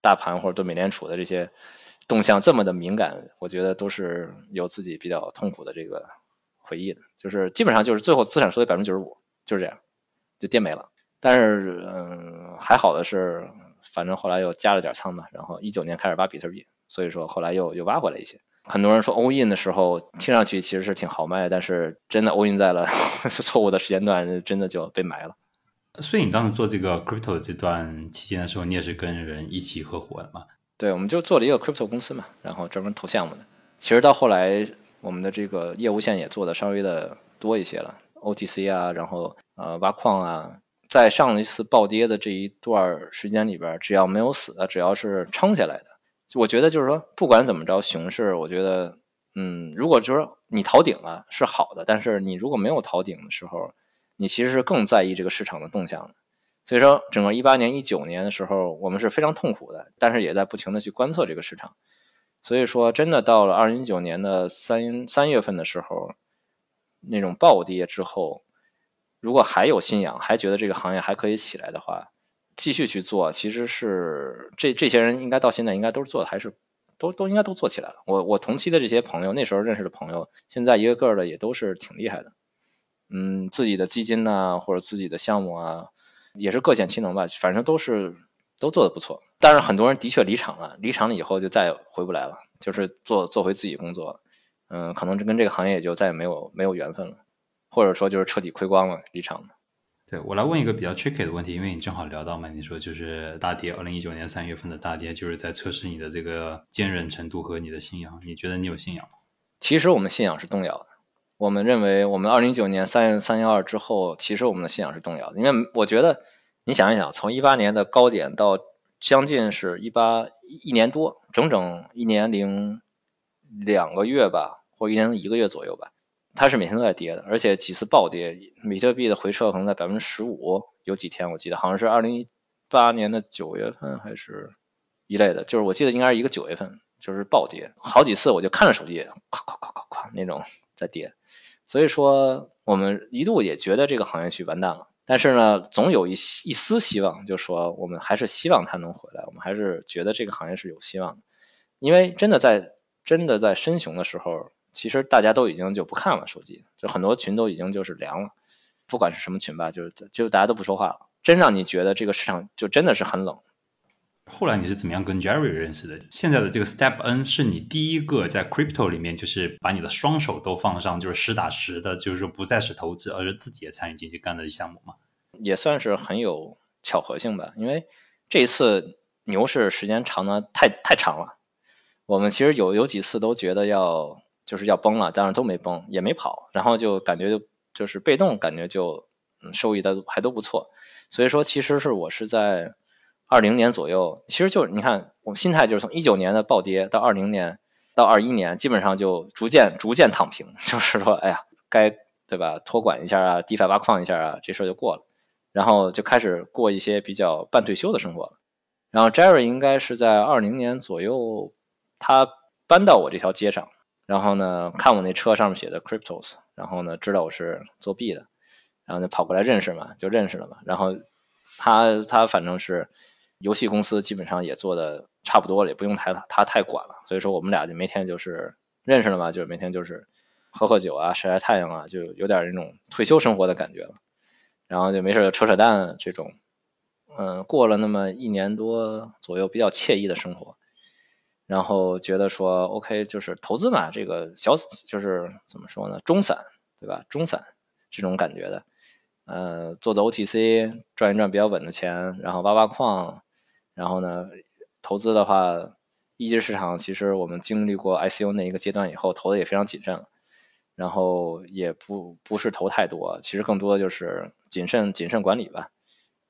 大盘或者对美联储的这些动向这么的敏感？我觉得都是有自己比较痛苦的这个回忆的。就是基本上就是最后资产收益百分之九十五，就是这样，就跌没了。但是嗯，还好的是，反正后来又加了点仓嘛，然后一九年开始挖比特币，所以说后来又又挖回来一些。很多人说 all in 的时候，听上去其实是挺豪迈，但是真的 all in 在了 错误的时间段，真的就被埋了。所以你当时做这个 crypto 这段期间的时候，你也是跟人一起合伙的嘛？对，我们就做了一个 crypto 公司嘛，然后专门投项目的。其实到后来，我们的这个业务线也做的稍微的多一些了，OTC 啊，然后呃挖矿啊，在上一次暴跌的这一段时间里边，只要没有死的，只要是撑下来的。我觉得就是说，不管怎么着，熊市，我觉得，嗯，如果就是你逃顶了是好的，但是你如果没有逃顶的时候，你其实是更在意这个市场的动向的。所以说，整个一八年、一九年的时候，我们是非常痛苦的，但是也在不停的去观测这个市场。所以说，真的到了二零一九年的三三月份的时候，那种暴跌之后，如果还有信仰，还觉得这个行业还可以起来的话。继续去做，其实是这这些人应该到现在应该都是做的，还是都都应该都做起来了。我我同期的这些朋友，那时候认识的朋友，现在一个个的也都是挺厉害的。嗯，自己的基金呐，或者自己的项目啊，也是各显其能吧。反正都是都做的不错。但是很多人的确离场了，离场了以后就再也回不来了，就是做做回自己工作。嗯，可能这跟这个行业也就再也没有没有缘分了，或者说就是彻底亏光了，离场了。对我来问一个比较 tricky 的问题，因为你正好聊到嘛，你说就是大跌，二零一九年三月份的大跌，就是在测试你的这个坚韧程度和你的信仰。你觉得你有信仰吗？其实我们信仰是动摇的。我们认为，我们二零一九年三三幺二之后，其实我们的信仰是动摇的。因为我觉得，你想一想，从一八年的高点到将近是一八一年多，整整一年零两个月吧，或一年一个月左右吧，它是每天都在跌的，而且几次暴跌，比特币的回撤可能在百分之十五，有几天我记得好像是二零一八年的九月份还是一类的，就是我记得应该是一个九月份，就是暴跌，好几次我就看着手机，咵咵咵咵咵那种在跌，所以说我们一度也觉得这个行业区完蛋了。但是呢，总有一一丝希望，就说我们还是希望它能回来，我们还是觉得这个行业是有希望的，因为真的在真的在深熊的时候，其实大家都已经就不看了手机，就很多群都已经就是凉了，不管是什么群吧，就是就大家都不说话了，真让你觉得这个市场就真的是很冷。后来你是怎么样跟 Jerry 认识的？现在的这个 Step N 是你第一个在 Crypto 里面，就是把你的双手都放上，就是实打实的，就是说不再是投资，而是自己也参与进去干的项目吗？也算是很有巧合性吧，因为这一次牛市时间长的太太长了，我们其实有有几次都觉得要就是要崩了，但是都没崩，也没跑，然后就感觉就就是被动，感觉就嗯收益的还都不错，所以说其实是我是在。二零年左右，其实就是你看，我们心态就是从一九年的暴跌到二零年到二一年，基本上就逐渐逐渐躺平，就是说，哎呀，该对吧，托管一下啊，DeFi 挖矿一下啊，这事儿就过了，然后就开始过一些比较半退休的生活了。然后 Jerry 应该是在二零年左右，他搬到我这条街上，然后呢，看我那车上面写的 Cryptos，然后呢，知道我是做币的，然后就跑过来认识嘛，就认识了嘛。然后他他反正是。游戏公司基本上也做的差不多了，也不用太他太管了，所以说我们俩就每天就是认识了嘛，就是每天就是喝喝酒啊，晒晒太阳啊，就有点那种退休生活的感觉了。然后就没事就扯扯淡这种，嗯，过了那么一年多左右，比较惬意的生活。然后觉得说，OK，就是投资嘛，这个小就是怎么说呢，中散对吧？中散这种感觉的，呃，做做 OTC 赚一赚比较稳的钱，然后挖挖矿。然后呢，投资的话，一级市场其实我们经历过 ICO 那一个阶段以后，投的也非常谨慎，然后也不不是投太多，其实更多的就是谨慎谨慎管理吧，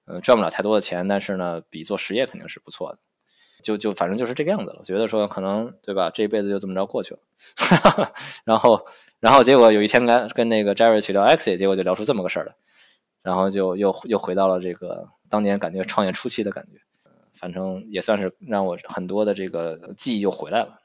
嗯，赚不了太多的钱，但是呢，比做实业肯定是不错的，就就反正就是这个样子了。觉得说可能对吧，这一辈子就这么着过去了，然后然后结果有一天跟跟那个 Jerry 去聊 X，结果就聊出这么个事儿来，然后就又又回到了这个当年感觉创业初期的感觉。反正也算是让我很多的这个记忆又回来了。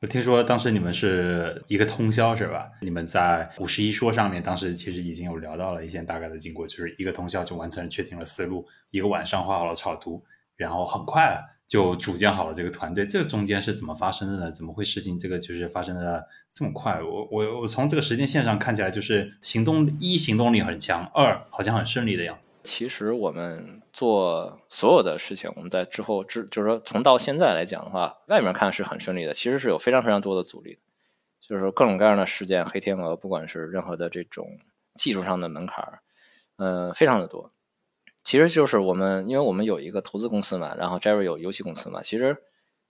我听说当时你们是一个通宵是吧？你们在五十一说上面，当时其实已经有聊到了一些大概的经过，就是一个通宵就完成了确定了思路，一个晚上画好了草图，然后很快就组建好了这个团队。这中间是怎么发生的呢？怎么会事情这个就是发生的这么快？我我我从这个时间线上看起来，就是行动一行动力很强，二好像很顺利的样子。其实我们做所有的事情，我们在之后之就是说从到现在来讲的话，外面看是很顺利的，其实是有非常非常多的阻力，就是各种各样的事件、黑天鹅，不管是任何的这种技术上的门槛，嗯，非常的多。其实就是我们，因为我们有一个投资公司嘛，然后 Jerry 有游戏公司嘛，其实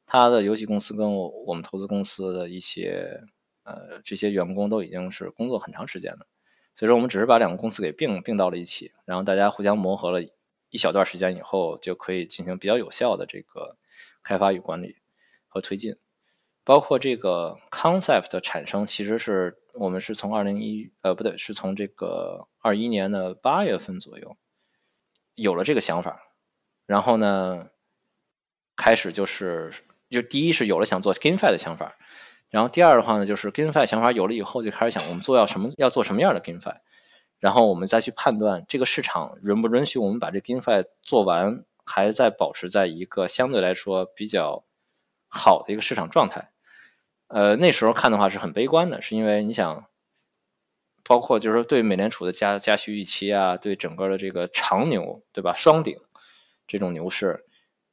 他的游戏公司跟我我们投资公司的一些呃这些员工都已经是工作很长时间了。所以说，我们只是把两个公司给并并到了一起，然后大家互相磨合了一小段时间以后，就可以进行比较有效的这个开发与管理和推进。包括这个 concept 的产生，其实是我们是从二零一呃不对，是从这个二一年的八月份左右有了这个想法，然后呢，开始就是就第一是有了想做 GameFi 的想法。然后第二的话呢，就是 GameFi 想法有了以后，就开始想我们做要什么，要做什么样的 GameFi，然后我们再去判断这个市场允不允许我们把这 GameFi 做完，还在保持在一个相对来说比较好的一个市场状态。呃，那时候看的话是很悲观的，是因为你想，包括就是说对美联储的加加息预期啊，对整个的这个长牛，对吧？双顶这种牛市。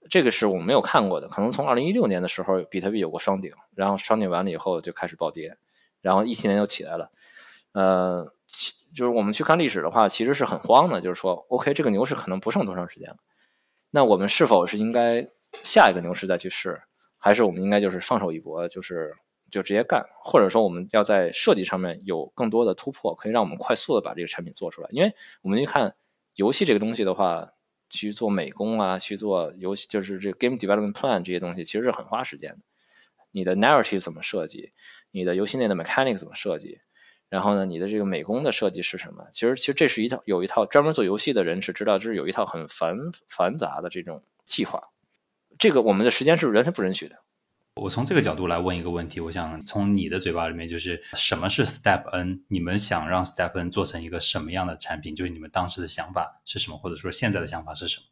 这个是我们没有看过的，可能从二零一六年的时候，比特币有过双顶，然后双顶完了以后就开始暴跌，然后一七年又起来了。呃，就是我们去看历史的话，其实是很慌的，就是说，OK，这个牛市可能不剩多长时间了，那我们是否是应该下一个牛市再去试，还是我们应该就是放手一搏，就是就直接干，或者说我们要在设计上面有更多的突破，可以让我们快速的把这个产品做出来？因为我们一看游戏这个东西的话。去做美工啊，去做游戏，就是这 game development plan 这些东西，其实是很花时间的。你的 narrative 怎么设计，你的游戏内的 mechanic 怎么设计，然后呢，你的这个美工的设计是什么？其实其实这是一套有一套专门做游戏的人是知道，这是有一套很繁繁杂的这种计划。这个我们的时间是完全不允许的。我从这个角度来问一个问题，我想从你的嘴巴里面，就是什么是 Step N？你们想让 Step N 做成一个什么样的产品？就是你们当时的想法是什么，或者说现在的想法是什么？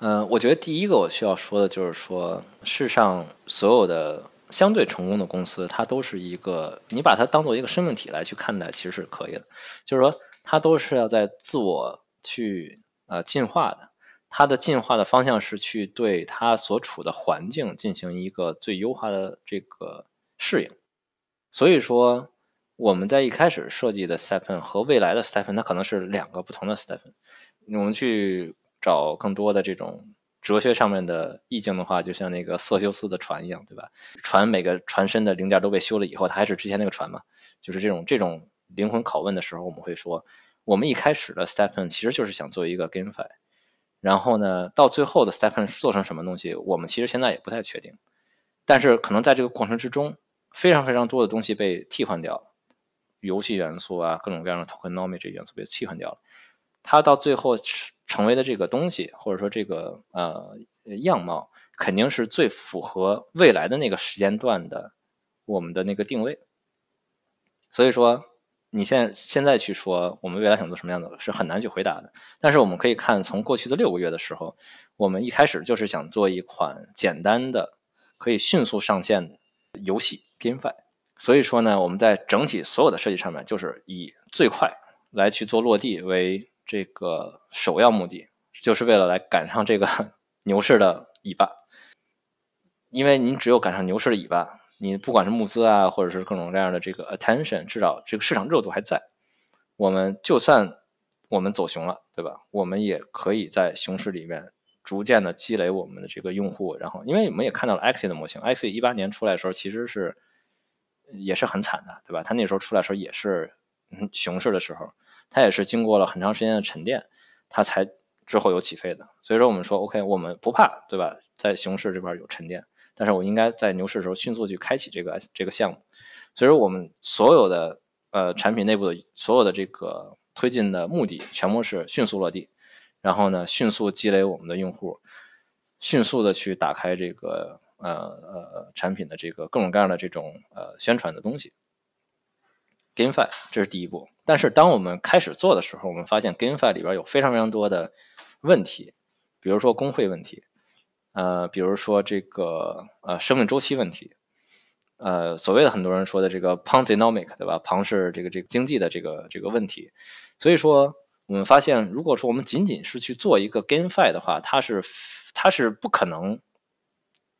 嗯，我觉得第一个我需要说的就是说，世上所有的相对成功的公司，它都是一个你把它当做一个生命体来去看待，其实是可以的。就是说，它都是要在自我去呃进化的。它的进化的方向是去对它所处的环境进行一个最优化的这个适应。所以说，我们在一开始设计的 Stephen 和未来的 Stephen，它可能是两个不同的 Stephen。我们去找更多的这种哲学上面的意境的话，就像那个色修斯的船一样，对吧？船每个船身的零件都被修了以后，它还是之前那个船嘛？就是这种这种灵魂拷问的时候，我们会说，我们一开始的 Stephen 其实就是想做一个 GameFi。然后呢，到最后的 Stephen 做成什么东西，我们其实现在也不太确定。但是可能在这个过程之中，非常非常多的东西被替换掉了，游戏元素啊，各种各样的 tokenomics 元素被替换掉了。它到最后成为的这个东西，或者说这个呃样貌，肯定是最符合未来的那个时间段的我们的那个定位。所以说。你现在现在去说我们未来想做什么样的，是很难去回答的。但是我们可以看，从过去的六个月的时候，我们一开始就是想做一款简单的、可以迅速上线的游戏 GameFi。所以说呢，我们在整体所有的设计上面，就是以最快来去做落地为这个首要目的，就是为了来赶上这个 牛市的尾巴。因为您只有赶上牛市的尾巴。你不管是募资啊，或者是各种各样的这个 attention，至少这个市场热度还在。我们就算我们走熊了，对吧？我们也可以在熊市里面逐渐的积累我们的这个用户。然后，因为我们也看到了 XE 的模型，XE 一八年出来的时候其实是也是很惨的，对吧？它那时候出来的时候也是嗯熊市的时候，它也是经过了很长时间的沉淀，它才之后有起飞的。所以说，我们说 OK，我们不怕，对吧？在熊市这边有沉淀。但是我应该在牛市的时候迅速去开启这个这个项目，所以说我们所有的呃产品内部的所有的这个推进的目的，全部是迅速落地，然后呢迅速积累我们的用户，迅速的去打开这个呃呃产品的这个各种各样的这种呃宣传的东西。GameFi 这是第一步，但是当我们开始做的时候，我们发现 GameFi 里边有非常非常多的问题，比如说工会问题。呃，比如说这个呃生命周期问题，呃所谓的很多人说的这个 Ponzinomic 对吧？庞氏这个这个经济的这个这个问题，所以说我们发现，如果说我们仅仅是去做一个 GameFi 的话，它是它是不可能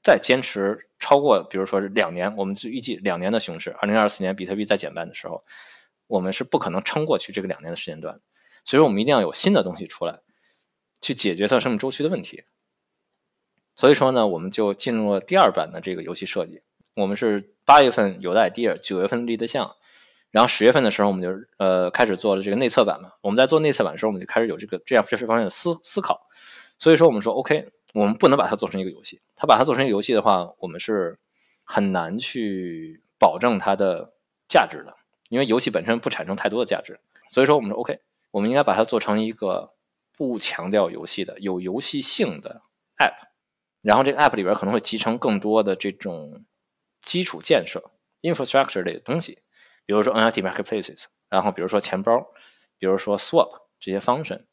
再坚持超过，比如说是两年，我们预计两年的熊市，二零二四年比特币再减半的时候，我们是不可能撑过去这个两年的时间段，所以说我们一定要有新的东西出来，去解决它生命周期的问题。所以说呢，我们就进入了第二版的这个游戏设计。我们是八月份有的 idea，九月份立的项，然后十月份的时候，我们就呃开始做了这个内测版嘛。我们在做内测版的时候，我们就开始有这个这样这方面的思思考。所以说，我们说 OK，我们不能把它做成一个游戏。它把它做成一个游戏的话，我们是很难去保证它的价值的，因为游戏本身不产生太多的价值。所以说，我们说 OK，我们应该把它做成一个不强调游戏的、有游戏性的 app。然后这个 app 里边可能会集成更多的这种基础建设 infrastructure 类的东西，比如说 NFT marketplaces，然后比如说钱包，比如说 swap 这些 function。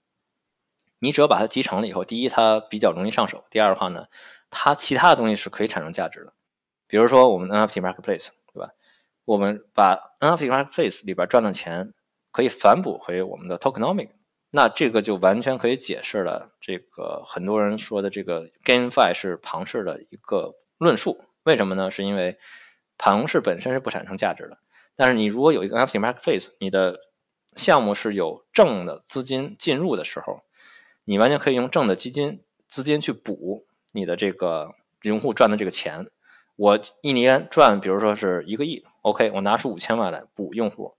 你只要把它集成了以后，第一它比较容易上手，第二的话呢，它其他的东西是可以产生价值的。比如说我们 NFT marketplace，对吧？我们把 NFT marketplace 里边赚的钱可以反哺回我们的 tokenomic。那这个就完全可以解释了这个很多人说的这个 GameFi 是庞氏的一个论述。为什么呢？是因为庞氏本身是不产生价值的，但是你如果有一个 NFT Marketplace，你的项目是有正的资金进入的时候，你完全可以用正的基金资金去补你的这个用户赚的这个钱。我一年赚，比如说是一个亿，OK，我拿出五千万来补用户，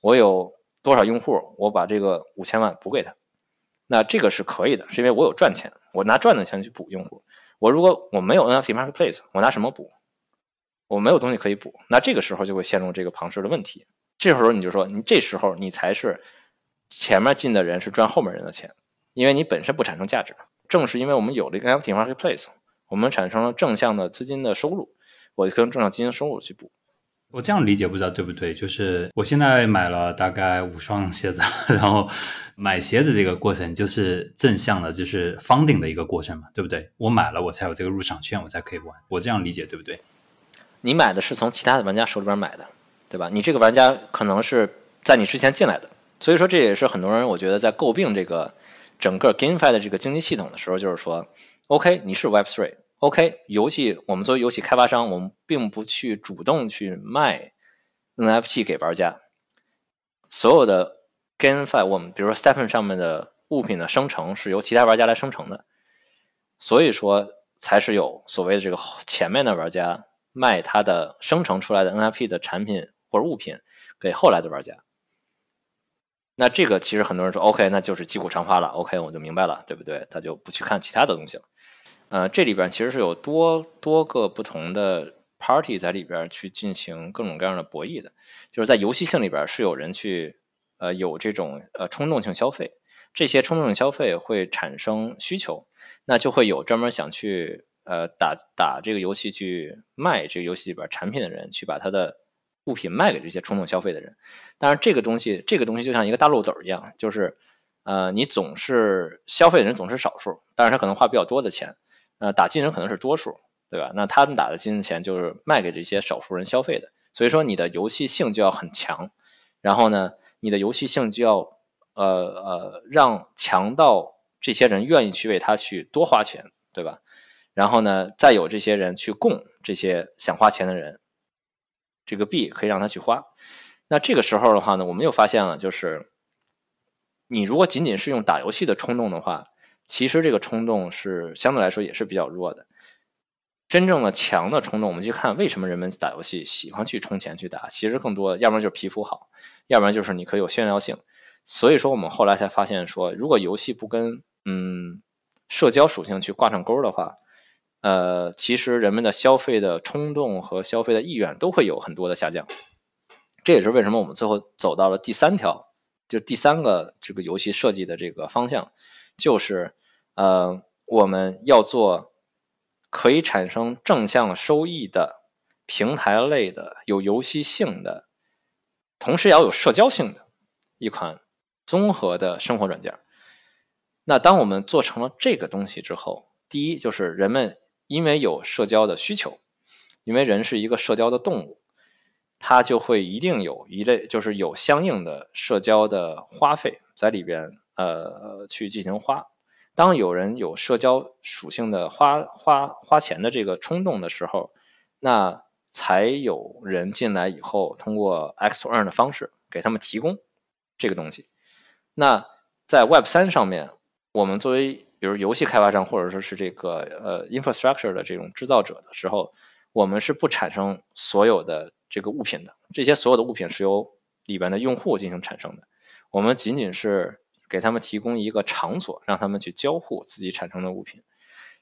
我有。多少用户，我把这个五千万补给他，那这个是可以的，是因为我有赚钱，我拿赚的钱去补用户。我如果我没有 NFT Marketplace，我拿什么补？我没有东西可以补，那这个时候就会陷入这个庞氏的问题。这时候你就说，你这时候你才是前面进的人是赚后面人的钱，因为你本身不产生价值。正是因为我们有了一个 NFT marketplace，我们产生了正向的资金的收入，我就可以用正向资金收入去补。我这样理解不知道对不对？就是我现在买了大概五双鞋子，然后买鞋子这个过程就是正向的，就是 funding 的一个过程嘛，对不对？我买了，我才有这个入场券，我才可以玩。我这样理解对不对？你买的是从其他的玩家手里边买的，对吧？你这个玩家可能是在你之前进来的，所以说这也是很多人我觉得在诟病这个整个 GameFi 的这个经济系统的时候，就是说，OK，你是 Web3。OK，游戏我们作为游戏开发商，我们并不去主动去卖 NFT 给玩家。所有的 GameFi，我们比如说 Stepn 上面的物品的生成是由其他玩家来生成的，所以说才是有所谓的这个前面的玩家卖他的生成出来的 NFT 的产品或者物品给后来的玩家。那这个其实很多人说 OK，那就是击鼓传花了。OK，我就明白了，对不对？他就不去看其他的东西了。呃，这里边其实是有多多个不同的 party 在里边去进行各种各样的博弈的，就是在游戏性里边是有人去呃有这种呃冲动性消费，这些冲动性消费会产生需求，那就会有专门想去呃打打这个游戏去卖这个游戏里边产品的人，去把他的物品卖给这些冲动消费的人。当然，这个东西这个东西就像一个大漏斗一样，就是呃你总是消费的人总是少数，但是他可能花比较多的钱。呃，打金人可能是多数，对吧？那他们打的金钱就是卖给这些少数人消费的，所以说你的游戏性就要很强，然后呢，你的游戏性就要呃呃让强到这些人愿意去为他去多花钱，对吧？然后呢，再有这些人去供这些想花钱的人，这个币可以让他去花。那这个时候的话呢，我们又发现了，就是你如果仅仅是用打游戏的冲动的话。其实这个冲动是相对来说也是比较弱的，真正的强的冲动，我们去看为什么人们打游戏喜欢去充钱去打，其实更多的要不然就是皮肤好，要不然就是你可以有炫耀性。所以说我们后来才发现说，如果游戏不跟嗯社交属性去挂上钩的话，呃，其实人们的消费的冲动和消费的意愿都会有很多的下降。这也是为什么我们最后走到了第三条，就第三个这个游戏设计的这个方向。就是，呃，我们要做可以产生正向收益的平台类的、有游戏性的，同时也要有社交性的一款综合的生活软件。那当我们做成了这个东西之后，第一就是人们因为有社交的需求，因为人是一个社交的动物，它就会一定有一类，就是有相应的社交的花费在里边。呃，去进行花。当有人有社交属性的花花花钱的这个冲动的时候，那才有人进来以后，通过 X earn 的方式给他们提供这个东西。那在 Web 三上面，我们作为比如游戏开发商或者说是这个呃 infrastructure 的这种制造者的时候，我们是不产生所有的这个物品的。这些所有的物品是由里边的用户进行产生的。我们仅仅是。给他们提供一个场所，让他们去交互自己产生的物品。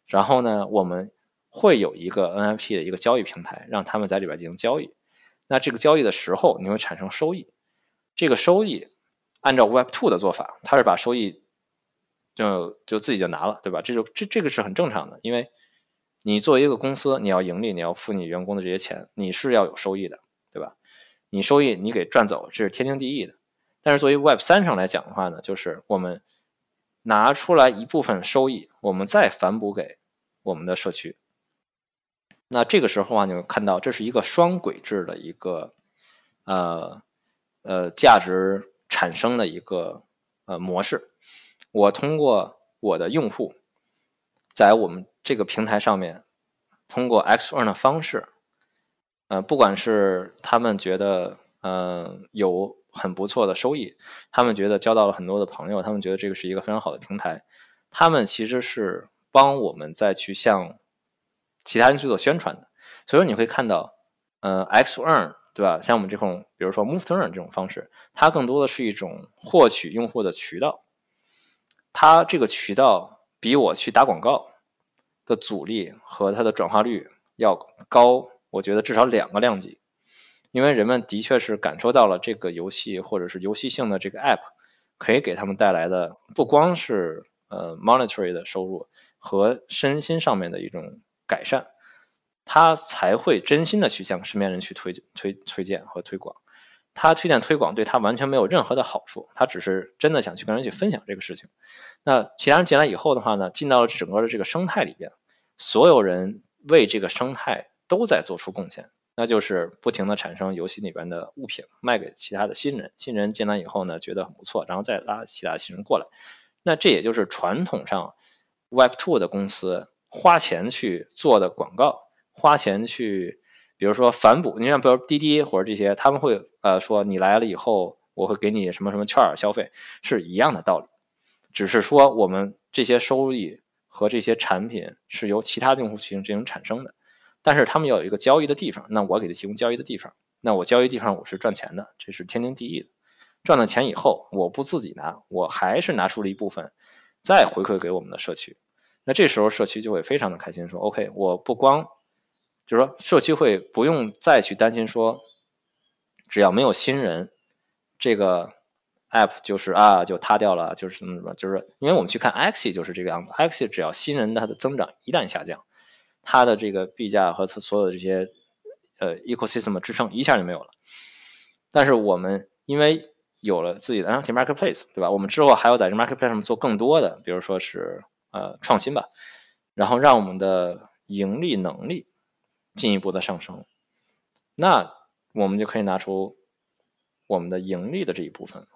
然后呢，我们会有一个 NFT 的一个交易平台，让他们在里边进行交易。那这个交易的时候，你会产生收益。这个收益按照 Web2 的做法，它是把收益就就自己就拿了，对吧？这就这这个是很正常的，因为你作为一个公司，你要盈利，你要付你员工的这些钱，你是要有收益的，对吧？你收益你给赚走，这是天经地义的。但是作为 Web 三上来讲的话呢，就是我们拿出来一部分收益，我们再反哺给我们的社区。那这个时候啊，你会看到这是一个双轨制的一个呃呃价值产生的一个呃模式。我通过我的用户在我们这个平台上面，通过 X earn 的方式，呃，不管是他们觉得嗯有。很不错的收益，他们觉得交到了很多的朋友，他们觉得这个是一个非常好的平台，他们其实是帮我们再去向其他人去做宣传的。所以你会看到，呃，X earn 对吧？像我们这种，比如说 Move Turn 这种方式，它更多的是一种获取用户的渠道，它这个渠道比我去打广告的阻力和它的转化率要高。我觉得至少两个量级，因为人们的确是感受到了这个游戏或者是游戏性的这个 App 可以给他们带来的不光是呃 monetary 的收入和身心上面的一种改善，他才会真心的去向身边人去推推推荐和推广。他推荐推广对他完全没有任何的好处，他只是真的想去跟人去分享这个事情。那其他人进来以后的话呢，进到了整个的这个生态里边，所有人为这个生态都在做出贡献，那就是不停的产生游戏里边的物品卖给其他的新人，新人进来以后呢觉得很不错，然后再拉其他新人过来。那这也就是传统上 Web Two 的公司花钱去做的广告，花钱去。比如说反哺，你像比如滴滴或者这些，他们会呃说你来了以后，我会给你什么什么券儿消费，是一样的道理，只是说我们这些收益和这些产品是由其他用户群进行产生的，但是他们要有一个交易的地方，那我给他提供交易的地方，那我交易地方我是赚钱的，这是天经地义的，赚了钱以后我不自己拿，我还是拿出了一部分再回馈给我们的社区，那这时候社区就会非常的开心，说 OK，我不光。就是说，社区会不用再去担心说，只要没有新人，这个 app 就是啊就塌掉了，就是什么什么，就是因为我们去看 XE 就是这个样子，XE 只要新人它的增长一旦下降，它的这个币价和它所有的这些呃 ecosystem 的支撑一下就没有了。但是我们因为有了自己的 NFT marketplace，对吧？我们之后还要在这 marketplace 上面做更多的，比如说是呃创新吧，然后让我们的盈利能力。进一步的上升，那我们就可以拿出我们的盈利的这一部分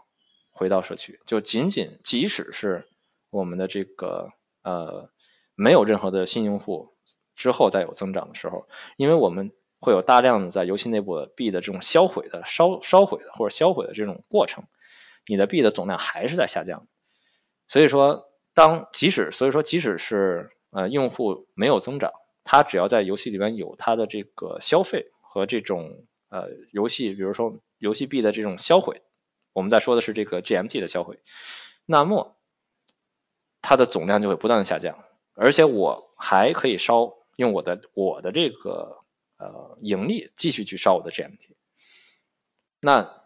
回到社区，就仅仅即使是我们的这个呃没有任何的新用户之后再有增长的时候，因为我们会有大量的在游戏内部的币的这种销毁的烧烧毁的或者销毁的这种过程，你的币的总量还是在下降，所以说当即使所以说即使是呃用户没有增长。他只要在游戏里边有他的这个消费和这种呃游戏，比如说游戏币的这种销毁，我们在说的是这个 GMT 的销毁，那么它的总量就会不断的下降，而且我还可以烧用我的我的这个呃盈利继续去烧我的 GMT。那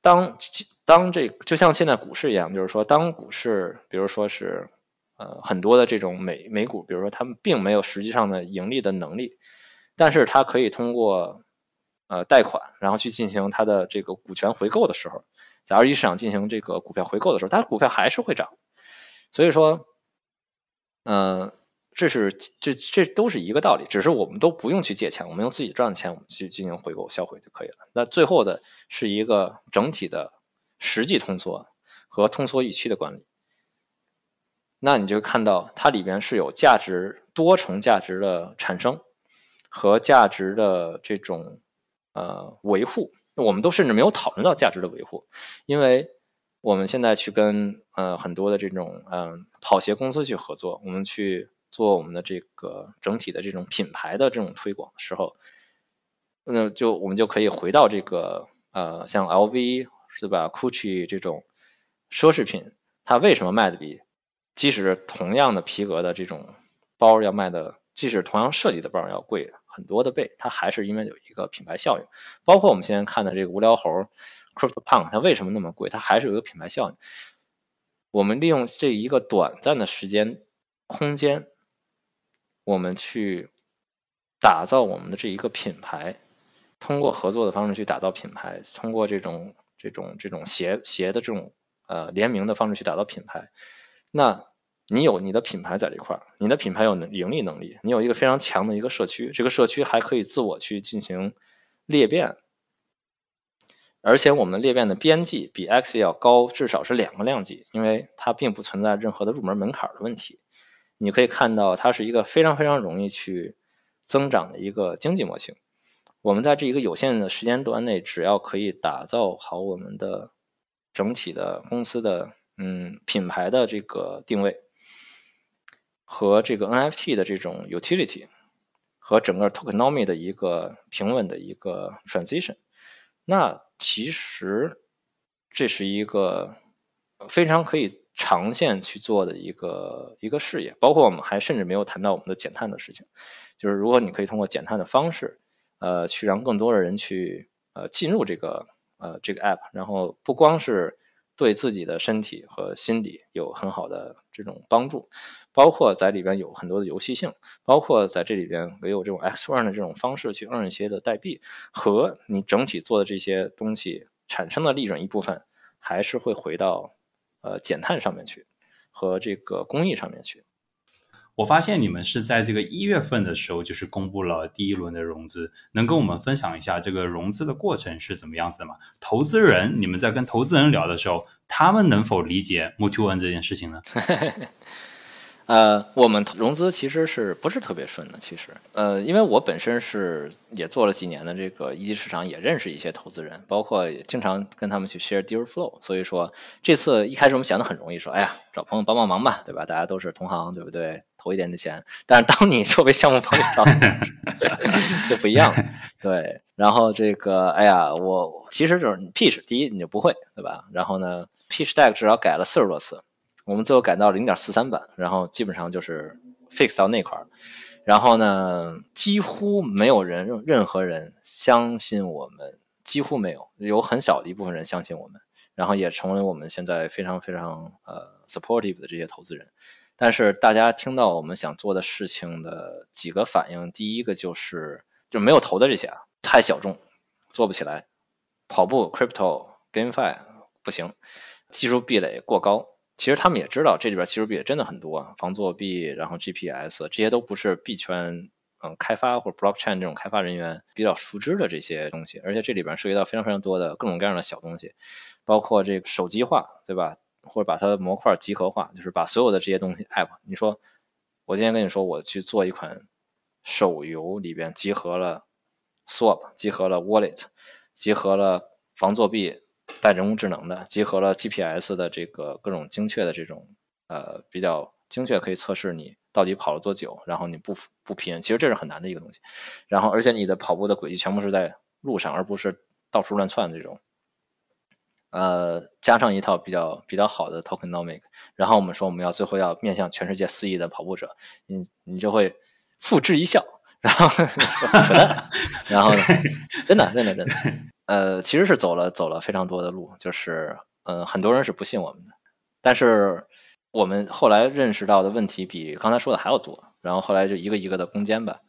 当当这就像现在股市一样，就是说当股市比如说是。呃，很多的这种美美股，比如说他们并没有实际上的盈利的能力，但是它可以通过呃贷款，然后去进行它的这个股权回购的时候，在二级市场进行这个股票回购的时候，它股票还是会涨。所以说，嗯，这是这这都是一个道理，只是我们都不用去借钱，我们用自己赚的钱，我们去进行回购销毁就可以了。那最后的是一个整体的实际通缩和通缩预期的管理。那你就看到它里边是有价值多重价值的产生和价值的这种呃维护，我们都甚至没有讨论到价值的维护，因为我们现在去跟呃很多的这种嗯跑鞋公司去合作，我们去做我们的这个整体的这种品牌的这种推广的时候，那就我们就可以回到这个呃像 LV 是吧，GUCCI 这种奢侈品，它为什么卖的比？即使同样的皮革的这种包要卖的，即使同样设计的包要贵很多的倍，它还是因为有一个品牌效应。包括我们现在看的这个无聊猴 Crypto Punk，它为什么那么贵？它还是有一个品牌效应。我们利用这一个短暂的时间空间，我们去打造我们的这一个品牌，通过合作的方式去打造品牌，通过这种这种这种鞋鞋的这种呃联名的方式去打造品牌。那你有你的品牌在这块儿，你的品牌有盈利能力，你有一个非常强的一个社区，这个社区还可以自我去进行裂变，而且我们裂变的边际比 X 要高，至少是两个量级，因为它并不存在任何的入门门槛的问题。你可以看到，它是一个非常非常容易去增长的一个经济模型。我们在这一个有限的时间段内，只要可以打造好我们的整体的公司的。嗯，品牌的这个定位和这个 NFT 的这种 utility 和整个 tokenomy 的一个平稳的一个 transition，那其实这是一个非常可以长线去做的一个一个事业。包括我们还甚至没有谈到我们的减碳的事情，就是如果你可以通过减碳的方式呃，去让更多的人去呃进入这个呃这个 app，然后不光是对自己的身体和心理有很好的这种帮助，包括在里边有很多的游戏性，包括在这里边也有这种 x one 的这种方式去 earn 一些的代币，和你整体做的这些东西产生的利润一部分还是会回到呃减碳上面去和这个公益上面去。我发现你们是在这个一月份的时候，就是公布了第一轮的融资，能跟我们分享一下这个融资的过程是怎么样子的吗？投资人，你们在跟投资人聊的时候，他们能否理解 m u t u a n 这件事情呢？呃，我们融资其实是不是特别顺的？其实，呃，因为我本身是也做了几年的这个一级市场，也认识一些投资人，包括也经常跟他们去 share deal flow。所以说，这次一开始我们想的很容易，说，哎呀，找朋友帮帮忙吧，对吧？大家都是同行，对不对？投一点的钱。但是当你作为项目方 就不一样了，对。然后这个，哎呀，我其实就是 pitch，第一你就不会，对吧？然后呢，pitch deck 至少改了四十多次。我们最后改到零点四三版，然后基本上就是 fix 到那块儿，然后呢，几乎没有人任何人相信我们，几乎没有，有很小的一部分人相信我们，然后也成为我们现在非常非常呃 supportive 的这些投资人。但是大家听到我们想做的事情的几个反应，第一个就是就没有投的这些啊，太小众，做不起来，跑步 crypto gamefi 不行，技术壁垒过高。其实他们也知道这里边技术壁垒真的很多，防作弊，然后 GPS 这些都不是币圈嗯开发或者 blockchain 这种开发人员比较熟知的这些东西，而且这里边涉及到非常非常多的各种各样的小东西，包括这个手机化，对吧？或者把它的模块集合化，就是把所有的这些东西 app，你说我今天跟你说我去做一款手游里边集合了 swap，集合了 wallet，集合了防作弊。带人工智能的，结合了 GPS 的这个各种精确的这种呃比较精确，可以测试你到底跑了多久，然后你不不拼，其实这是很难的一个东西。然后而且你的跑步的轨迹全部是在路上，而不是到处乱窜的这种。呃，加上一套比较比较好的 tokenomic，然后我们说我们要最后要面向全世界四亿的跑步者，你你就会付之一笑，然后 扯淡，然后真的真的真的。呃，其实是走了走了非常多的路，就是呃很多人是不信我们的，但是我们后来认识到的问题比刚才说的还要多，然后后来就一个一个的攻坚吧，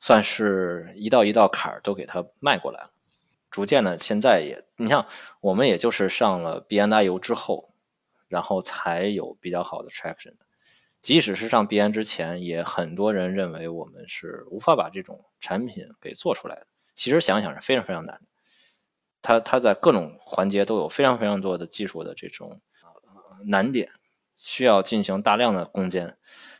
算是一道一道坎儿都给他迈过来了，逐渐的现在也，你像我们也就是上了 BNI 之后，然后才有比较好的 traction，即使是上 BN 之前，也很多人认为我们是无法把这种产品给做出来的，其实想想是非常非常难的。它它在各种环节都有非常非常多的技术的这种难点，需要进行大量的攻坚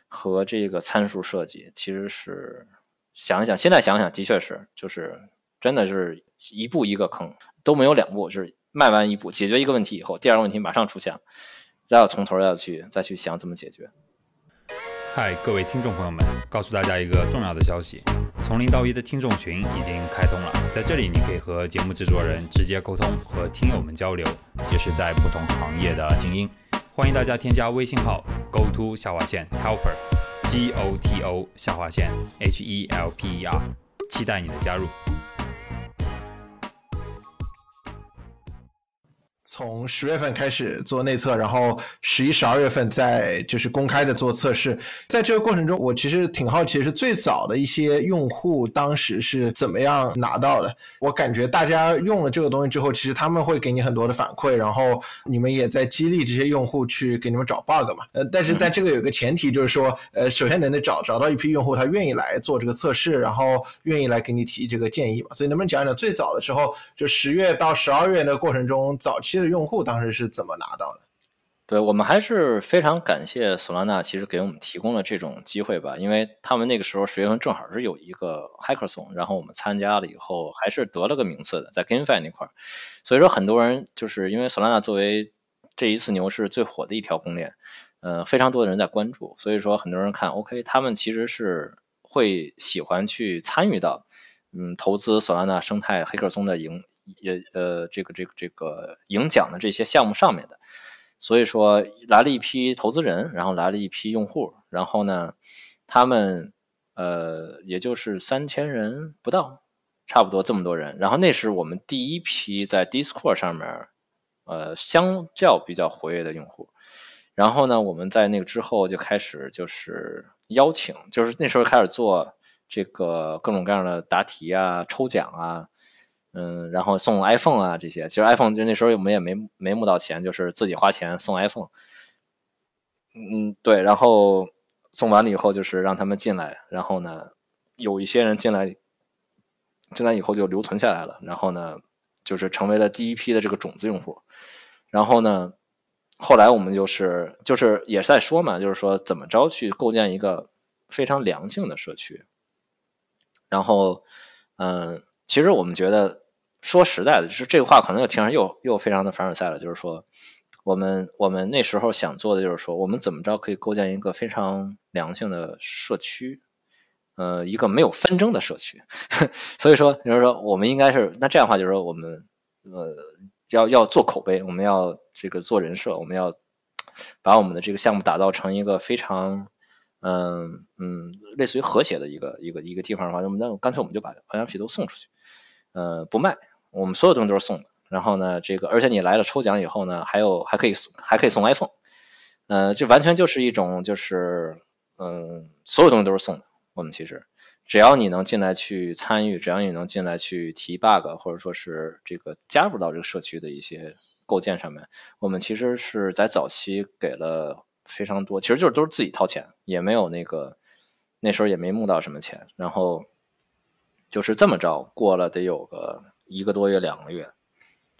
和这个参数设计。其实是想一想，现在想想的确是，就是真的是一步一个坑，都没有两步，就是迈完一步解决一个问题以后，第二个问题马上出现了，再要从头要去再去想怎么解决。嗨，各位听众朋友们，告诉大家一个重要的消息：从零到一的听众群已经开通了，在这里你可以和节目制作人直接沟通，和听友们交流，结识在不同行业的精英。欢迎大家添加微信号 go to 下划线 helper，g o t o 下划线 h e l p e r，期待你的加入。从十月份开始做内测，然后十一、十二月份再就是公开的做测试。在这个过程中，我其实挺好奇，是最早的一些用户当时是怎么样拿到的？我感觉大家用了这个东西之后，其实他们会给你很多的反馈，然后你们也在激励这些用户去给你们找 bug 嘛。呃，但是在这个有个前提，就是说，呃，首先得得找找到一批用户，他愿意来做这个测试，然后愿意来给你提这个建议嘛。所以能不能讲讲最早的时候，就十月到十二月的过程中，早期的。用户当时是怎么拿到的？对我们还是非常感谢索拉纳，其实给我们提供了这种机会吧，因为他们那个时候十月份正好是有一个 hackathon，然后我们参加了以后还是得了个名次的，在 GameFi 那块儿，所以说很多人就是因为索拉纳作为这一次牛市最火的一条公链，嗯，非常多的人在关注，所以说很多人看 OK，他们其实是会喜欢去参与到嗯投资索拉纳生态黑客松的赢。也呃，这个这个这个赢奖的这些项目上面的，所以说来了一批投资人，然后来了一批用户，然后呢，他们呃也就是三千人不到，差不多这么多人。然后那是我们第一批在 Discord 上面，呃，相较比较活跃的用户。然后呢，我们在那个之后就开始就是邀请，就是那时候开始做这个各种各样的答题啊、抽奖啊，嗯，然后送 iPhone 啊这些。其实 iPhone 就那时候我们也没没募到钱，就是自己花钱送 iPhone。嗯，对，然后送完了以后就是让他们进来，然后呢，有一些人进来，进来以后就留存下来了，然后呢，就是成为了第一批的这个种子用户。然后呢，后来我们就是就是也在说嘛，就是说怎么着去构建一个非常良性的社区。然后，嗯，其实我们觉得说实在的，就是这个话可能又听上又又非常的凡尔赛了，就是说。我们我们那时候想做的就是说，我们怎么着可以构建一个非常良性的社区，呃，一个没有纷争的社区。所以说，就是说，我们应该是那这样的话，就是说，我们呃要要做口碑，我们要这个做人设，我们要把我们的这个项目打造成一个非常嗯嗯类似于和谐的一个一个一个地方的话，那么那干脆我们就把黄羊皮都送出去，呃，不卖，我们所有东西都是送的。然后呢，这个而且你来了抽奖以后呢，还有还可以送还可以送 iPhone，呃，就完全就是一种就是嗯，所有东西都是送的。我们其实只要你能进来去参与，只要你能进来去提 bug，或者说是这个加入到这个社区的一些构建上面，我们其实是在早期给了非常多，其实就是都是自己掏钱，也没有那个那时候也没募到什么钱，然后就是这么着过了得有个一个多月两个月。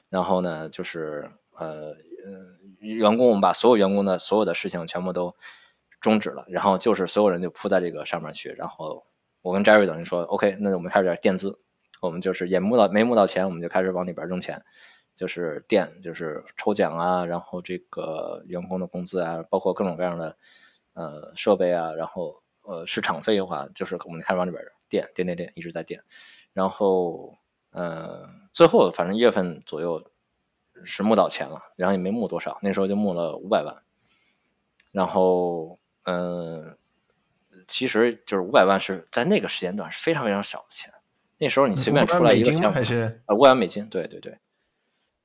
然后呢，就是呃呃，员工我们把所有员工的所有的事情全部都终止了，然后就是所有人就扑在这个上面去。然后我跟 Jerry 等于说，OK，那我们开始点垫资，我们就是也募到没募到钱，我们就开始往里边扔钱，就是垫，就是抽奖啊，然后这个员工的工资啊，包括各种各样的呃设备啊，然后呃市场费的话，就是我们开始往里边垫垫垫垫，一直在垫，然后。嗯，最后反正一月份左右是募到钱了，然后也没募多少，那时候就募了五百万。然后，嗯，其实就是五百万是在那个时间段是非常非常少的钱。那时候你随便出来一个项目，还是呃五万美金，对对对，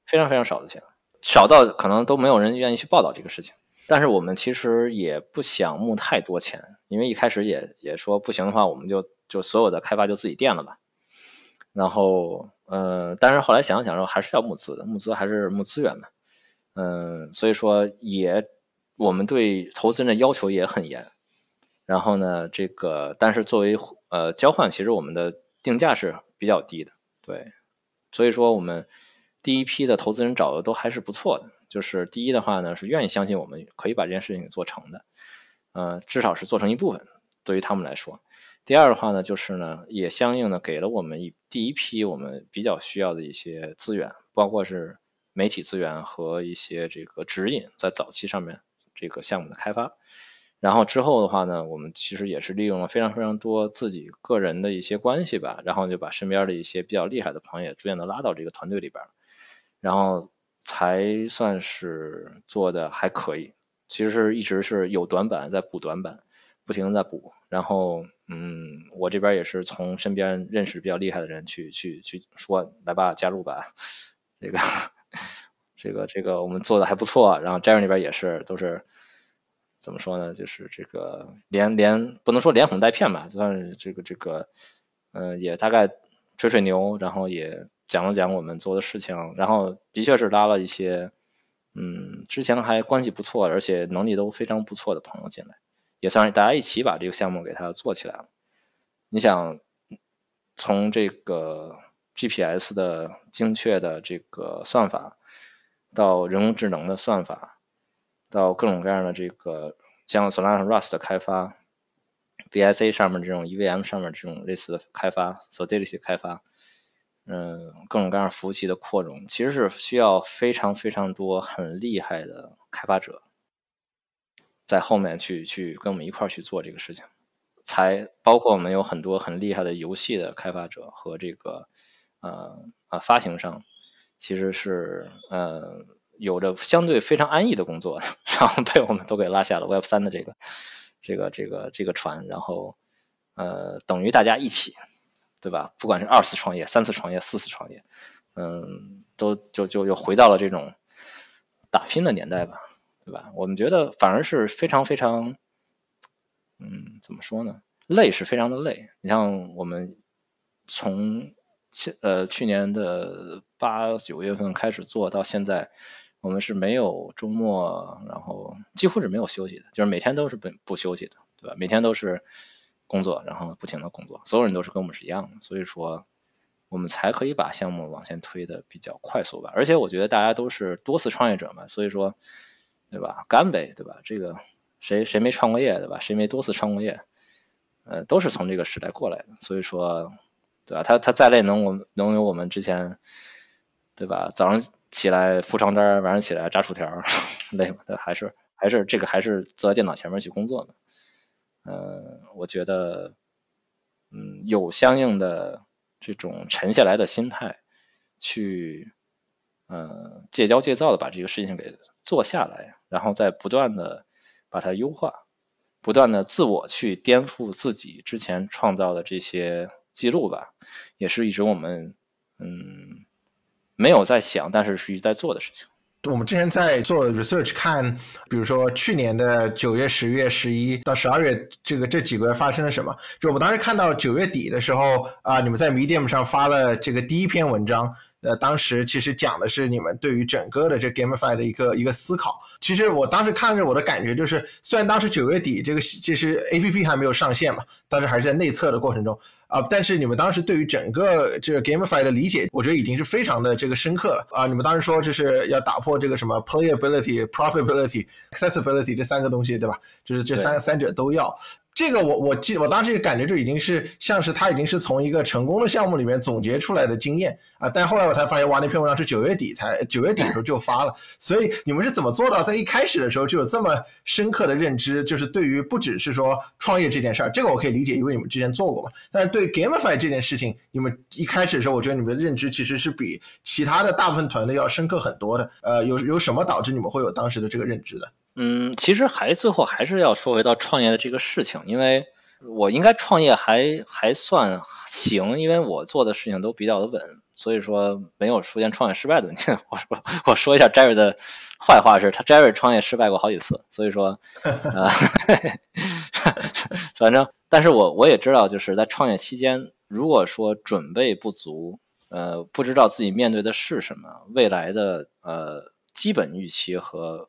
非常非常少的钱，少到可能都没有人愿意去报道这个事情。但是我们其实也不想募太多钱，因为一开始也也说不行的话，我们就就所有的开发就自己垫了吧。然后，呃，但是后来想想说，还是要募资的，募资还是募资源嘛，嗯，所以说也我们对投资人的要求也很严。然后呢，这个但是作为呃交换，其实我们的定价是比较低的，对，所以说我们第一批的投资人找的都还是不错的。就是第一的话呢，是愿意相信我们可以把这件事情做成的，呃，至少是做成一部分，对于他们来说。第二的话呢，就是呢，也相应的给了我们一第一批我们比较需要的一些资源，包括是媒体资源和一些这个指引，在早期上面这个项目的开发。然后之后的话呢，我们其实也是利用了非常非常多自己个人的一些关系吧，然后就把身边的一些比较厉害的朋友逐渐的拉到这个团队里边，然后才算是做的还可以。其实是一直是有短板在补短板。不停的在补，然后，嗯，我这边也是从身边认识比较厉害的人去去去说，来吧，加入吧，这个，这个，这个我们做的还不错。然后 Jerry 那边也是，都是怎么说呢？就是这个连连不能说连哄带骗吧，就算是这个这个，嗯，也大概吹吹牛，然后也讲了讲我们做的事情，然后的确是拉了一些，嗯，之前还关系不错，而且能力都非常不错的朋友进来。也算是大家一起把这个项目给它做起来了。你想，从这个 GPS 的精确的这个算法，到人工智能的算法，到各种各样的这个像 Solana Rust 的开发，BSA 上面这种 EVM 上面这种类似的开发，Solidity 开发，嗯，各种各样服务器的扩容，其实是需要非常非常多很厉害的开发者。在后面去去跟我们一块儿去做这个事情，才包括我们有很多很厉害的游戏的开发者和这个呃呃发行商，其实是呃有着相对非常安逸的工作，然后被我们都给拉下了 Web 三的这个这个这个这个船，然后呃等于大家一起对吧？不管是二次创业、三次创业、四次创业，嗯，都就就又回到了这种打拼的年代吧，对吧？我们觉得反而是非常非常，嗯，怎么说呢？累是非常的累。你像我们从去呃去年的八九月份开始做到现在，我们是没有周末，然后几乎是没有休息的，就是每天都是不不休息的，对吧？每天都是。工作，然后不停的工作，所有人都是跟我们是一样的，所以说我们才可以把项目往前推的比较快速吧。而且我觉得大家都是多次创业者嘛，所以说，对吧？干呗，对吧？这个谁谁没创过业，对吧？谁没多次创过业？呃，都是从这个时代过来的，所以说，对吧？他他再累，能我能有我们之前，对吧？早上起来铺床单，晚上起来炸薯条，累吗？还是还是这个还是坐在电脑前面去工作呢？呃，我觉得，嗯，有相应的这种沉下来的心态，去，呃，戒骄戒躁的把这个事情给做下来，然后再不断的把它优化，不断的自我去颠覆自己之前创造的这些记录吧，也是一直我们，嗯，没有在想，但是是一直在做的事情。我们之前在做 research 看，比如说去年的九月、十月、十一到十二月，这个这几个月发生了什么？就我们当时看到九月底的时候啊，你们在 Medium 上发了这个第一篇文章，呃，当时其实讲的是你们对于整个的这 GameFi 的一个一个思考。其实我当时看着我的感觉就是，虽然当时九月底这个其实 APP 还没有上线嘛，但是还是在内测的过程中。啊！但是你们当时对于整个这个 GameFi 的理解，我觉得已经是非常的这个深刻了啊！你们当时说这是要打破这个什么 Playability、Profitability、Accessibility 这三个东西，对吧？就是这三三者都要。这个我我记得，我当时感觉就已经是像是他已经是从一个成功的项目里面总结出来的经验啊，但后来我才发现，哇，那篇文章是九月底才九月底的时候就发了，所以你们是怎么做到在一开始的时候就有这么深刻的认知？就是对于不只是说创业这件事儿，这个我可以理解，因为你们之前做过嘛。但是对 gamify 这件事情，你们一开始的时候，我觉得你们的认知其实是比其他的大部分团队要深刻很多的。呃，有有什么导致你们会有当时的这个认知的？嗯，其实还最后还是要说回到创业的这个事情，因为我应该创业还还算行，因为我做的事情都比较的稳，所以说没有出现创业失败的问题。我说我说一下 Jerry 的坏话是，他 Jerry 创业失败过好几次，所以说，呃，反正，但是我我也知道，就是在创业期间，如果说准备不足，呃，不知道自己面对的是什么，未来的呃基本预期和。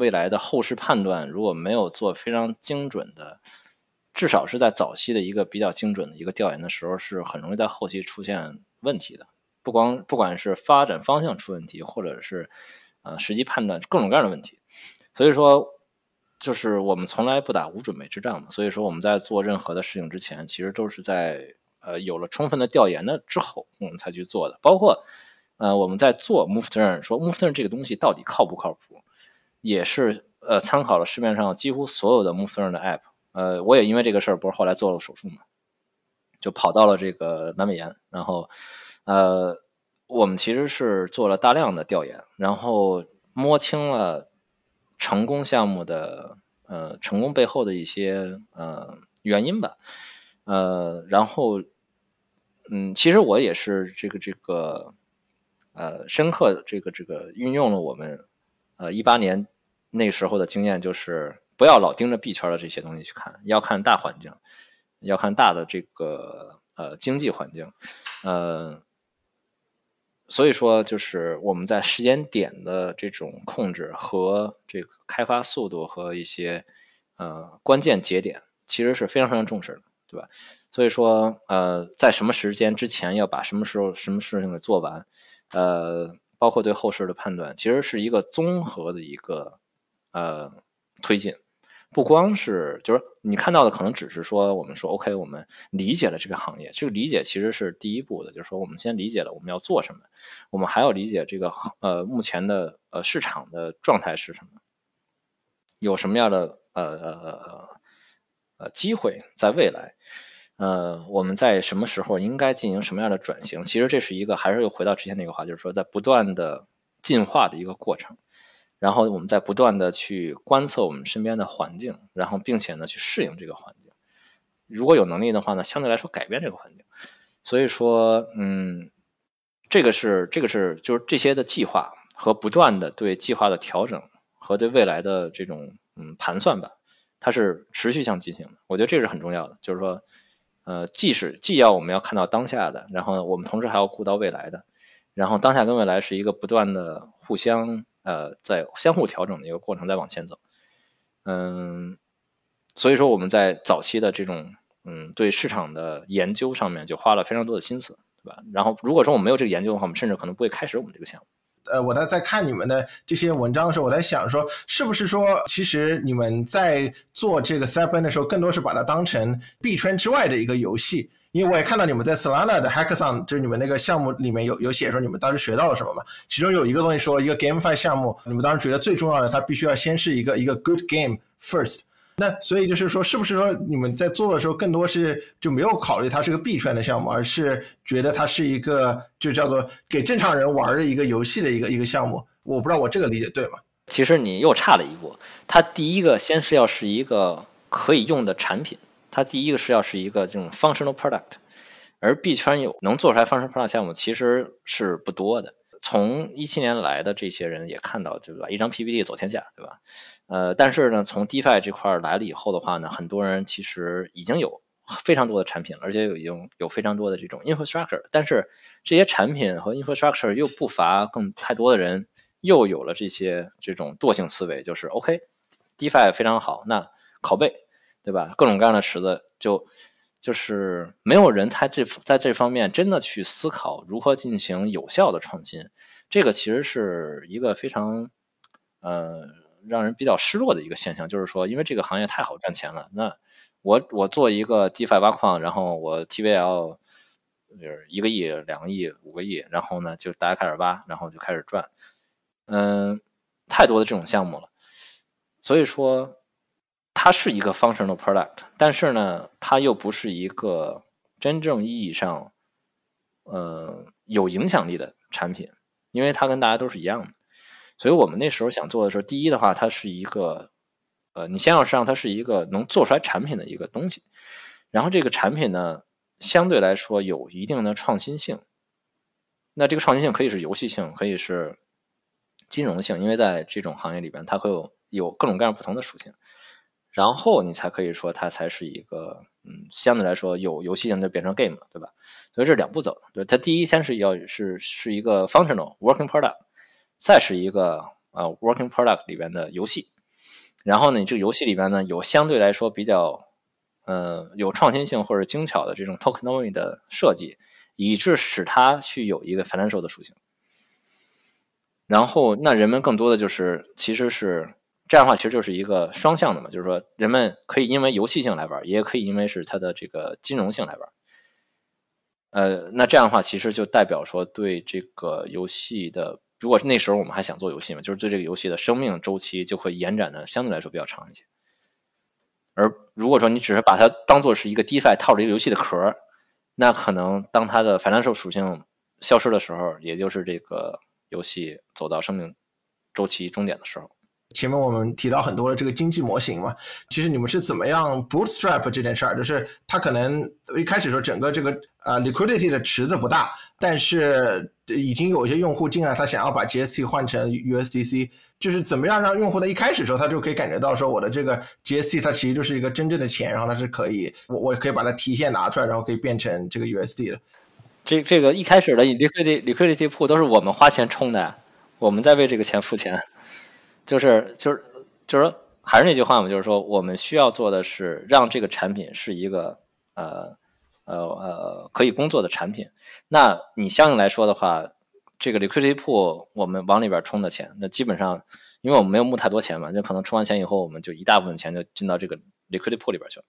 未来的后市判断如果没有做非常精准的，至少是在早期的一个比较精准的一个调研的时候，是很容易在后期出现问题的。不光不管是发展方向出问题，或者是呃实际判断各种各样的问题。所以说，就是我们从来不打无准备之仗嘛。所以说我们在做任何的事情之前，其实都是在呃有了充分的调研的之后，我们才去做的。包括呃我们在做 MoveTurn，说 MoveTurn 这个东西到底靠不靠谱？也是呃参考了市面上几乎所有的木分润的 App，呃，我也因为这个事儿不是后来做了手术嘛，就跑到了这个南美研，然后呃我们其实是做了大量的调研，然后摸清了成功项目的呃成功背后的一些呃原因吧，呃然后嗯其实我也是这个这个呃深刻这个这个运用了我们。呃，一八年那时候的经验就是，不要老盯着币圈的这些东西去看，要看大环境，要看大的这个呃经济环境，呃，所以说就是我们在时间点的这种控制和这个开发速度和一些呃关键节点，其实是非常非常重视的，对吧？所以说呃，在什么时间之前要把什么时候什么事情给做完，呃。包括对后市的判断，其实是一个综合的一个呃推进，不光是就是你看到的可能只是说我们说 OK，我们理解了这个行业，这个理解其实是第一步的，就是说我们先理解了我们要做什么，我们还要理解这个呃目前的呃市场的状态是什么，有什么样的呃呃呃机会在未来。呃，我们在什么时候应该进行什么样的转型？其实这是一个，还是又回到之前那个话，就是说在不断的进化的一个过程。然后我们在不断的去观测我们身边的环境，然后并且呢去适应这个环境。如果有能力的话呢，相对来说改变这个环境。所以说，嗯，这个是这个是就是这些的计划和不断的对计划的调整和对未来的这种嗯盘算吧，它是持续向进行的。我觉得这是很重要的，就是说，呃，既是既要我们要看到当下的，然后我们同时还要顾到未来的，然后当下跟未来是一个不断的互相呃在相互调整的一个过程，在往前走。嗯，所以说我们在早期的这种嗯对市场的研究上面就花了非常多的心思，对吧？然后如果说我们没有这个研究的话，我们甚至可能不会开始我们这个项目。呃，我在在看你们的这些文章的时候，我在想说，是不是说，其实你们在做这个 seven 的时候，更多是把它当成币圈之外的一个游戏？因为我也看到你们在 Solana 的 Hackathon，就是你们那个项目里面有有写说你们当时学到了什么嘛？其中有一个东西说，一个 GameFi 项目，你们当时觉得最重要的，它必须要先是一个一个 Good Game First。那所以就是说，是不是说你们在做的时候，更多是就没有考虑它是个币圈的项目，而是觉得它是一个就叫做给正常人玩的一个游戏的一个一个项目？我不知道我这个理解对吗？其实你又差了一步，它第一个先是要是一个可以用的产品，它第一个是要是一个这种 functional product，而币圈有能做出来 functional product 项目其实是不多的。从一七年来的这些人也看到，对吧？一张 PPT 走天下，对吧？呃，但是呢，从 DeFi 这块来了以后的话呢，很多人其实已经有非常多的产品，而且有已经有非常多的这种 infrastructure。但是这些产品和 infrastructure 又不乏更太多的人又有了这些这种惰性思维，就是 OK，DeFi 非常好，那拷贝，对吧？各种各样的池子就就是没有人他这在这方面真的去思考如何进行有效的创新，这个其实是一个非常呃。让人比较失落的一个现象，就是说，因为这个行业太好赚钱了，那我我做一个 DeFi 挖矿，然后我 TVL 就是一个亿、两个亿、五个亿，然后呢，就大家开始挖，然后就开始赚，嗯，太多的这种项目了，所以说它是一个 functional product，但是呢，它又不是一个真正意义上呃有影响力的产品，因为它跟大家都是一样的。所以我们那时候想做的是，第一的话，它是一个，呃，你先要让它是一个能做出来产品的一个东西，然后这个产品呢，相对来说有一定的创新性。那这个创新性可以是游戏性，可以是金融性，因为在这种行业里边，它会有有各种各样不同的属性。然后你才可以说它才是一个，嗯，相对来说有游戏性就变成 game，对吧？所以这两步走，对，它第一先是要是是一个 functional working product。再是一个呃 working product 里边的游戏，然后呢，你这个游戏里边呢有相对来说比较呃有创新性或者精巧的这种 tokenomy 的设计，以致使它去有一个 financial 的属性。然后那人们更多的就是其实是这样的话，其实就是一个双向的嘛，就是说人们可以因为游戏性来玩，也可以因为是它的这个金融性来玩。呃，那这样的话其实就代表说对这个游戏的。如果是那时候我们还想做游戏嘛，就是对这个游戏的生命周期就会延展的相对来说比较长一些。而如果说你只是把它当做是一个 DeFi 套着一个游戏的壳，那可能当它的 financial 属性消失的时候，也就是这个游戏走到生命周期终点的时候。前面我们提到很多的这个经济模型嘛，其实你们是怎么样 bootstrap 这件事儿？就是它可能一开始说整个这个呃 liquidity 的池子不大，但是已经有一些用户进来，他想要把 GST 换成 USDC，就是怎么样让用户在一开始的时候他就可以感觉到说我的这个 GST 它其实就是一个真正的钱，然后它是可以我我可以把它提现拿出来，然后可以变成这个 USD 的。这这个一开始的 liquidity liquidity 铺都是我们花钱充的，我们在为这个钱付钱。就是就是就是说，还是那句话嘛，就是说，我们需要做的是让这个产品是一个呃呃呃可以工作的产品。那你相应来说的话，这个 liquidity pool 我们往里边充的钱，那基本上，因为我们没有募太多钱嘛，就可能充完钱以后，我们就一大部分钱就进到这个 liquidity pool 里边去了。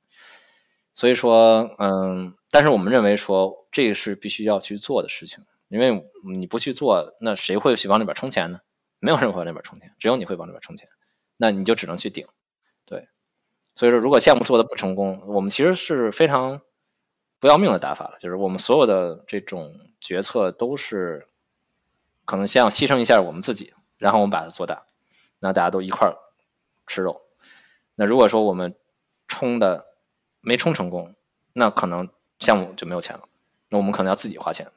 所以说，嗯，但是我们认为说，这是必须要去做的事情，因为你不去做，那谁会去往里边充钱呢？没有人往里边充钱，只有你会往里边充钱，那你就只能去顶，对。所以说，如果项目做的不成功，我们其实是非常不要命的打法了，就是我们所有的这种决策都是可能先要牺牲一下我们自己，然后我们把它做大，那大家都一块吃肉。那如果说我们冲的没冲成功，那可能项目就没有钱了，那我们可能要自己花钱，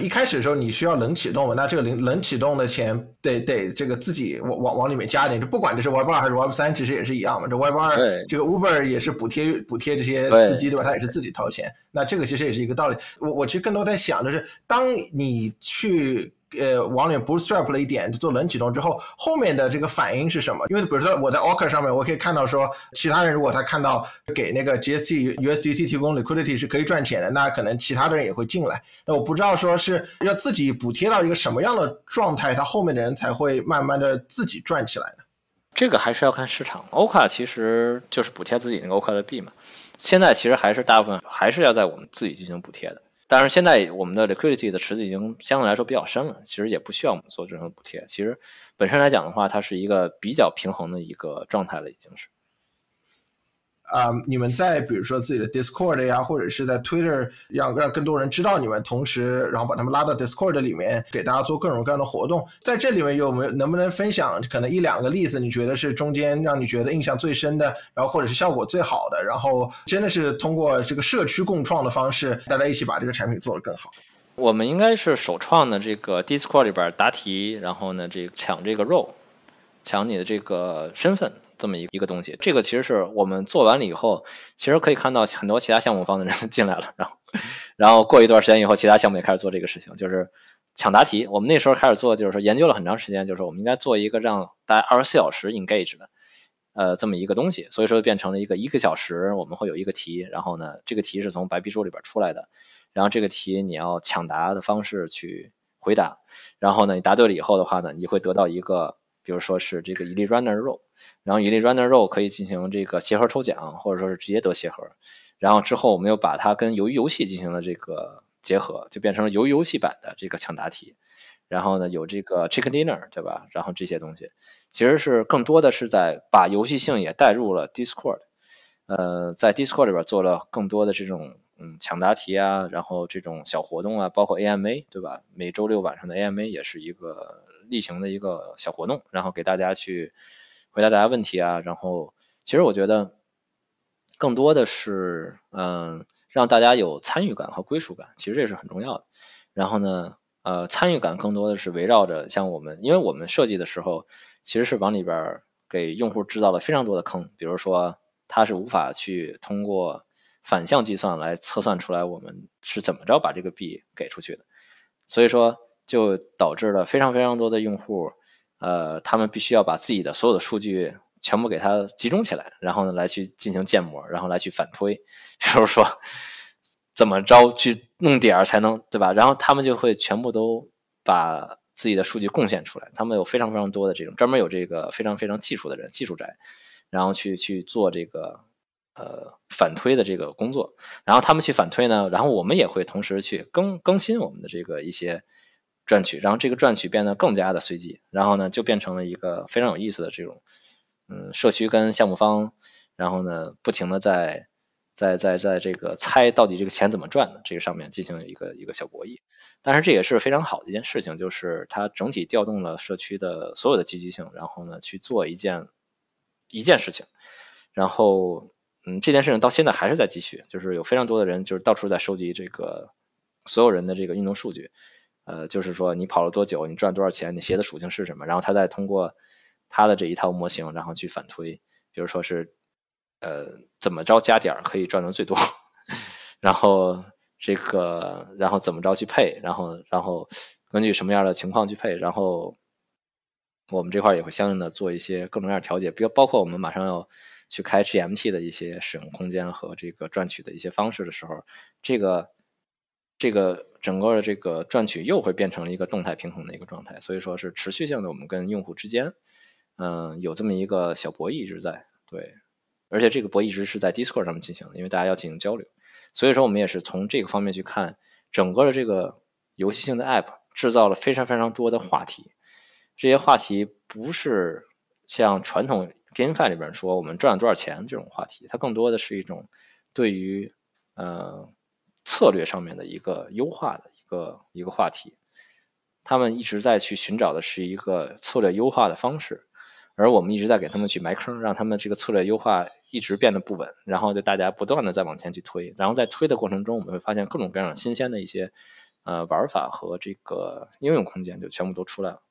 一开始的时候你需要冷启动嘛，那这个冷冷启动的钱得得这个自己往往往里面加点，就不管这是 Web 二还是 Web 三，其实也是一样嘛。这 Web 二这个 Uber 也是补贴补贴这些司机对吧？他也是自己掏钱，那这个其实也是一个道理。我我其实更多在想就是，当你去。呃，往里面 bootstrap 了一点，做冷启动之后，后面的这个反应是什么？因为比如说我在 Orca 上面，我可以看到说，其他人如果他看到给那个 GST、USDT 提供 liquidity 是可以赚钱的，那可能其他的人也会进来。那我不知道说是要自己补贴到一个什么样的状态，他后面的人才会慢慢的自己赚起来呢？这个还是要看市场。Oka 其实就是补贴自己那个 Oka 的币嘛，现在其实还是大部分还是要在我们自己进行补贴的。但是现在我们的 liquidity 的池子已经相对来说比较深了，其实也不需要我们做这种补贴。其实本身来讲的话，它是一个比较平衡的一个状态了，已经是。啊、你们在比如说自己的 Discord 呀，或者是在 Twitter，让让更多人知道你们，同时然后把他们拉到 Discord 里面，给大家做各种各样的活动。在这里面有没有能不能分享可能一两个例子？你觉得是中间让你觉得印象最深的，然后或者是效果最好的，然后真的是通过这个社区共创的方式，大家一起把这个产品做得更好。我们应该是首创的这个 Discord 里边答题，然后呢，这个抢这个肉抢你的这个身份这么一一个东西。这个其实是我们做完了以后，其实可以看到很多其他项目方的人 进来了，然后 然后过一段时间以后，其他项目也开始做这个事情，就是抢答题。我们那时候开始做，就是说研究了很长时间，就是说我们应该做一个让大家二十四小时 engage 的。呃，这么一个东西，所以说变成了一个一个小时我们会有一个题，然后呢，这个题是从白皮书里边出来的，然后这个题你要抢答的方式去回答，然后呢，你答对了以后的话呢，你会得到一个，比如说是这个一粒 runner row 然后一粒 runner roll 可以进行这个鞋盒抽奖，或者说是直接得鞋盒，然后之后我们又把它跟鱿鱼游戏进行了这个结合，就变成了鱿鱼游戏版的这个抢答题，然后呢有这个 chicken dinner 对吧？然后这些东西。其实是更多的是在把游戏性也带入了 Discord，呃，在 Discord 里边做了更多的这种嗯抢答题啊，然后这种小活动啊，包括 AMA 对吧？每周六晚上的 AMA 也是一个例行的一个小活动，然后给大家去回答大家问题啊，然后其实我觉得更多的是嗯让大家有参与感和归属感，其实这是很重要的。然后呢，呃，参与感更多的是围绕着像我们，因为我们设计的时候其实是往里边给用户制造了非常多的坑，比如说它是无法去通过反向计算来测算出来我们是怎么着把这个币给出去的，所以说就导致了非常非常多的用户，呃，他们必须要把自己的所有的数据全部给它集中起来，然后呢来去进行建模，然后来去反推，比如说怎么着去弄点儿才能对吧？然后他们就会全部都把自己的数据贡献出来，他们有非常非常多的这种专门有这个非常非常技术的人，技术宅，然后去去做这个呃反推的这个工作，然后他们去反推呢，然后我们也会同时去更更新我们的这个一些赚取，然后这个赚取变得更加的随机，然后呢就变成了一个非常有意思的这种嗯社区跟项目方，然后呢不停的在在在在这个猜到底这个钱怎么赚的这个上面进行一个一个小博弈，但是这也是非常好的一件事情，就是它整体调动了社区的所有的积极性，然后呢去做一件一件事情，然后嗯这件事情到现在还是在继续，就是有非常多的人就是到处在收集这个所有人的这个运动数据，呃就是说你跑了多久，你赚多少钱，你鞋的属性是什么，然后他再通过他的这一套模型，然后去反推，比如说是呃怎么着加点可以赚的最多，然后这个然后怎么着去配，然后然后根据什么样的情况去配，然后我们这块也会相应的做一些各种各样的调节，比如包括我们马上要去开 GMT 的一些使用空间和这个赚取的一些方式的时候，这个这个整个的这个赚取又会变成一个动态平衡的一个状态，所以说是持续性的我们跟用户之间，嗯、有这么一个小博弈一直在，对，而且这个博弈一直是在 Discord 上面进行的，因为大家要进行交流，所以说我们也是从这个方面去看整个的这个游戏性的 App 制造了非常非常多的话题，这些话题不是像传统 game five 里边说我们赚了多少钱这种话题，它更多的是一种对于呃策略上面的一个优化的一个一个话题。他们一直在去寻找的是一个策略优化的方式，而我们一直在给他们去埋坑，让他们这个策略优化一直变得不稳，然后就大家不断的在往前去推，然后在推的过程中，我们会发现各种各样新鲜的一些呃玩法和这个应用空间就全部都出来了。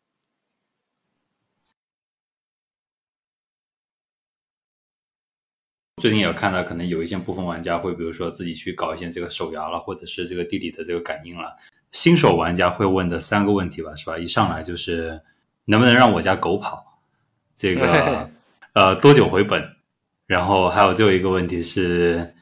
最近也有看到，可能有一些部分玩家会，比如说自己去搞一些这个手摇了，或者是这个地理的这个感应了。新手玩家会问的三个问题吧，是吧？一上来就是能不能让我家狗跑？这个 呃多久回本？然后还有最后一个问题是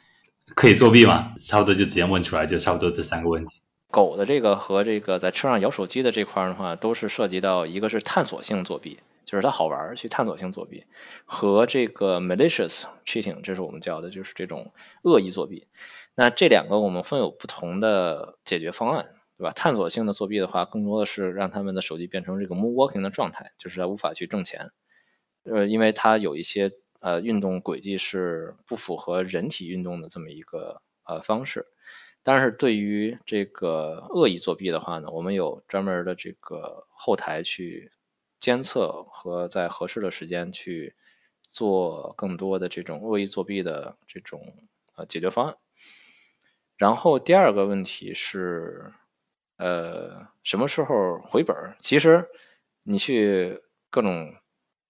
可以作弊吗？差不多就直接问出来，就差不多这三个问题。狗的这个和这个在车上摇手机的这块的话，都是涉及到一个是探索性作弊。就是它好玩去探索性作弊，和这个 malicious cheating，这是我们叫的，就是这种恶意作弊。那这两个我们分有不同的解决方案，对吧？探索性的作弊的话，更多的是让他们的手机变成这个 moonwalking 的状态，就是他无法去挣钱，呃，因为它有一些呃运动轨迹是不符合人体运动的这么一个呃方式。但是对于这个恶意作弊的话呢，我们有专门的这个后台去。监测和在合适的时间去做更多的这种恶意作弊的这种呃解决方案。然后第二个问题是，呃，什么时候回本？其实你去各种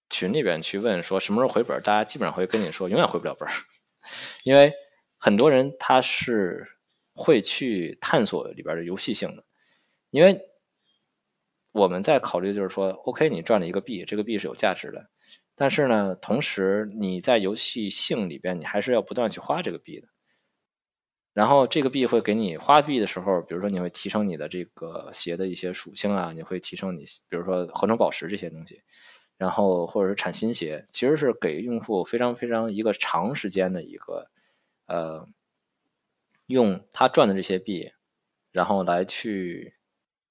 群里边去问说什么时候回本，大家基本上会跟你说永远回不了本，因为很多人他是会去探索里边的游戏性的，因为。我们在考虑就是说，OK，你赚了一个币，这个币是有价值的，但是呢，同时你在游戏性里边，你还是要不断去花这个币的。然后这个币会给你花币的时候，比如说你会提升你的这个鞋的一些属性啊，你会提升你，比如说合成宝石这些东西，然后或者是产新鞋，其实是给用户非常非常一个长时间的一个呃，用他赚的这些币，然后来去，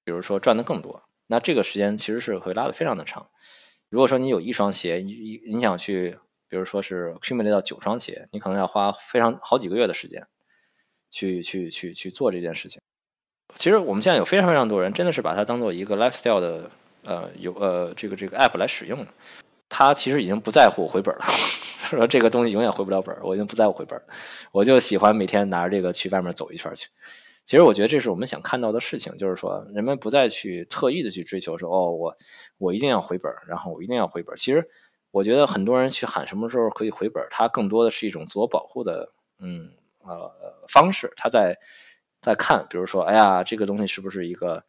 比如说赚的更多。那这个时间其实是会拉的非常的长。如果说你有一双鞋，你你想去，比如说是 accumulate 到九双鞋，你可能要花非常好几个月的时间，去去去去做这件事情。其实我们现在有非常非常多人真的是把它当做一个 lifestyle 的呃有呃这个这个 app 来使用的。他其实已经不在乎回本了，说这个东西永远回不了本，我已经不在乎回本，我就喜欢每天拿着这个去外面走一圈去。其实我觉得这是我们想看到的事情，就是说人们不再去特意的去追求说哦我我一定要回本，然后我一定要回本。其实我觉得很多人去喊什么时候可以回本，它更多的是一种自我保护的嗯呃方式。他在在看，比如说哎呀这个东西是不是一个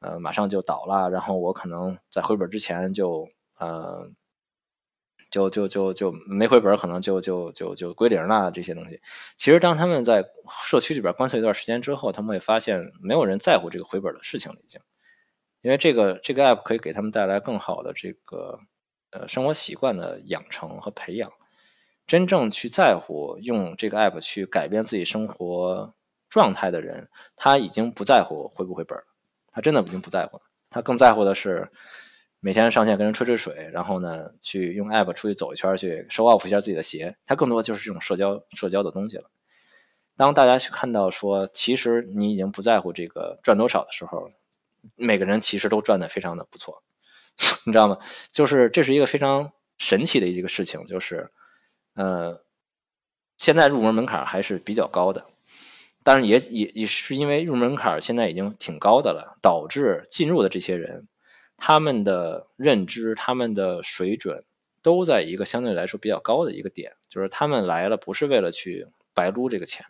呃马上就倒了，然后我可能在回本之前就呃。就就就就没回本，可能就就就就归零了。这些东西，其实当他们在社区里边观测一段时间之后，他们会发现没有人在乎这个回本的事情了，已经。因为这个这个 app 可以给他们带来更好的这个呃生活习惯的养成和培养。真正去在乎用这个 app 去改变自己生活状态的人，他已经不在乎回不回本了，他真的已经不在乎了，他更在乎的是。每天上线跟人吹吹水，然后呢，去用 app 出去走一圈，去 show off 一下自己的鞋，它更多就是这种社交社交的东西了。当大家去看到说，其实你已经不在乎这个赚多少的时候，每个人其实都赚的非常的不错，你知道吗？就是这是一个非常神奇的一个事情，就是呃，现在入门门槛还是比较高的，但是也也也是因为入门门槛现在已经挺高的了，导致进入的这些人。他们的认知、他们的水准都在一个相对来说比较高的一个点，就是他们来了不是为了去白撸这个钱，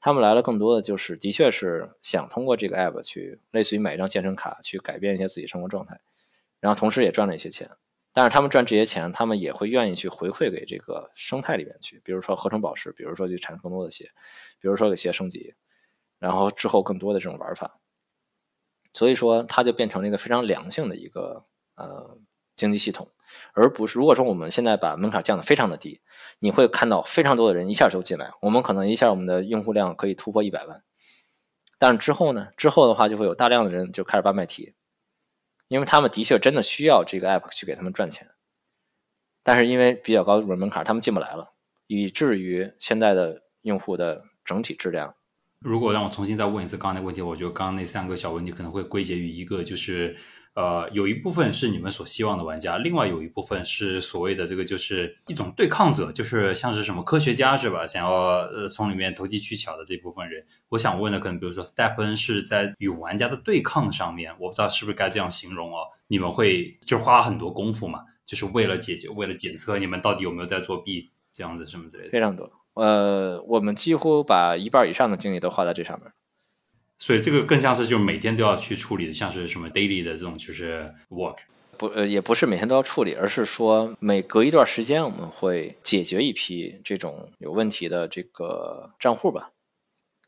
他们来了更多的就是的确是想通过这个 app 去类似于买一张健身卡去改变一些自己生活状态，然后同时也赚了一些钱。但是他们赚这些钱，他们也会愿意去回馈给这个生态里面去，比如说合成宝石，比如说去产生更多的鞋，比如说给鞋升级，然后之后更多的这种玩法。所以说，它就变成了一个非常良性的一个呃经济系统，而不是如果说我们现在把门槛降得非常的低，你会看到非常多的人一下就进来，我们可能一下我们的用户量可以突破一百万，但是之后呢，之后的话就会有大量的人就开始搬卖提，因为他们的确真的需要这个 app 去给他们赚钱，但是因为比较高的入门门槛，他们进不来了，以至于现在的用户的整体质量如果让我重新再问一次刚刚那个问题，我觉得刚刚那三个小问题可能会归结于一个，就是呃，有一部分是你们所希望的玩家，另外有一部分是所谓的这个就是一种对抗者，就是像是什么科学家是吧？想要呃从里面投机取巧的这部分人。我想问的可能比如说 Step N 是在与玩家的对抗上面，我不知道是不是该这样形容哦。你们会就花很多功夫嘛？就是为了解决，为了检测你们到底有没有在作弊这样子什么之类的。非常多。呃，我们几乎把一半以上的精力都花在这上面，所以这个更像是就每天都要去处理的，像是什么 daily 的这种就是 work，不呃也不是每天都要处理，而是说每隔一段时间我们会解决一批这种有问题的这个账户吧。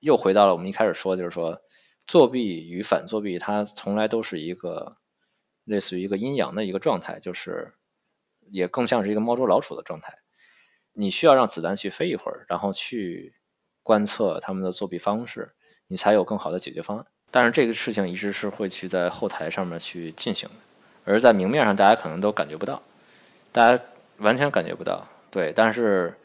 又回到了我们一开始说，就是说作弊与反作弊，它从来都是一个类似于一个阴阳的一个状态，就是也更像是一个猫捉老鼠的状态。你需要让子弹去飞一会儿，然后去观测他们的作弊方式，你才有更好的解决方案。但是这个事情一直是会去在后台上面去进行的，而在明面上大家可能都感觉不到，大家完全感觉不到。对，但是，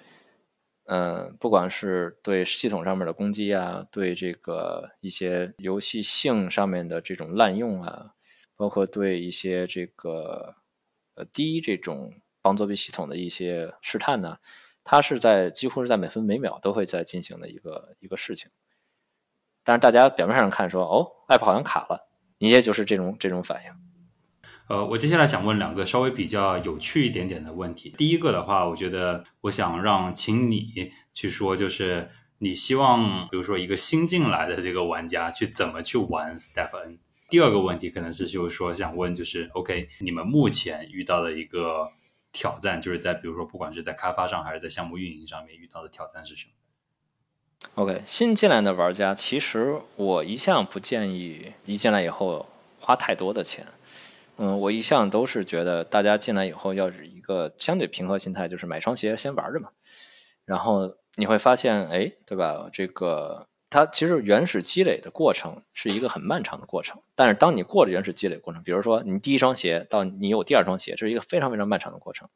嗯，不管是对系统上面的攻击啊，对这个一些游戏性上面的这种滥用啊，包括对一些这个呃低这种。防作弊系统的一些试探呢，它是在几乎是在每分每秒都会在进行的一个一个事情。但是大家表面上看说，哦，app 好像卡了，你也就是这种这种反应。呃，我接下来想问两个稍微比较有趣一点点的问题。第一个的话，我觉得我想让请你去说，就是你希望，比如说一个新进来的这个玩家去怎么去玩 Step N。第二个问题可能是就是说想问，就是 OK，你们目前遇到的一个。挑战就是在比如说，不管是在开发上还是在项目运营上面遇到的挑战是什么？OK，新进来的玩家，其实我一向不建议一进来以后花太多的钱。嗯，我一向都是觉得大家进来以后要是一个相对平和心态，就是买双鞋先玩着嘛。然后你会发现，哎，对吧？这个。它其实原始积累的过程是一个很漫长的过程，但是当你过了原始积累过程，比如说你第一双鞋到你有第二双鞋，这是一个非常非常漫长的过程。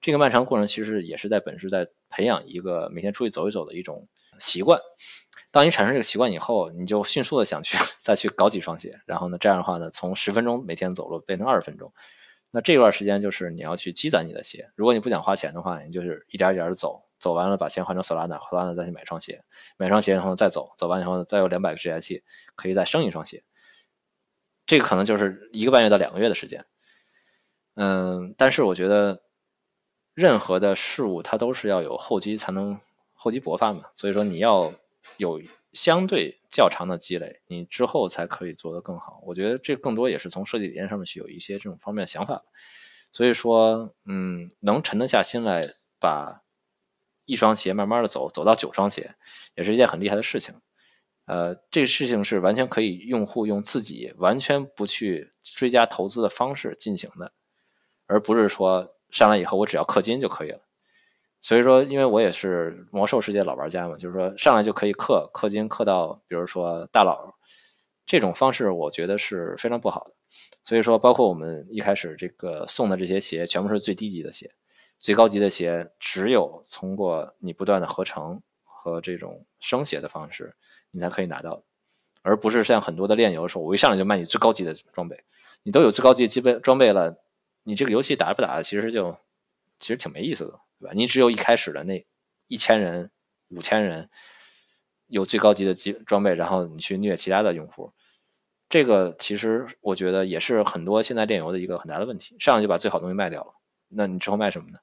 这个漫长过程其实也是在本质在培养一个每天出去走一走的一种习惯。当你产生这个习惯以后，你就迅速的想去 再去搞几双鞋，然后呢，这样的话呢，从十分钟每天走路变成二十分钟。那这段时间就是你要去积攒你的鞋。如果你不想花钱的话，你就是一点一点的走。走完了，把钱换成索拉纳，索拉纳再去买双鞋，买双鞋然后再走，走完以后再有两百个 GIT，可以再升一双鞋。这个可能就是一个半月到两个月的时间。嗯，但是我觉得任何的事物它都是要有厚积才能厚积薄发嘛，所以说你要有相对较长的积累，你之后才可以做得更好。我觉得这更多也是从设计理念上面去有一些这种方面的想法。所以说，嗯，能沉得下心来把。一双鞋慢慢的走，走到九双鞋，也是一件很厉害的事情。呃，这个事情是完全可以用户用自己完全不去追加投资的方式进行的，而不是说上来以后我只要氪金就可以了。所以说，因为我也是魔兽世界老玩家嘛，就是说上来就可以氪氪金氪到，比如说大佬，这种方式我觉得是非常不好的。所以说，包括我们一开始这个送的这些鞋，全部是最低级的鞋。最高级的鞋只有通过你不断的合成和这种升鞋的方式，你才可以拿到，而不是像很多的炼油说，我一上来就卖你最高级的装备，你都有最高级的基本装备了，你这个游戏打不打其实就其实挺没意思的，对吧？你只有一开始的那一千人、五千人有最高级的基装备，然后你去虐其他的用户，这个其实我觉得也是很多现在炼油的一个很大的问题，上来就把最好的东西卖掉了，那你之后卖什么呢？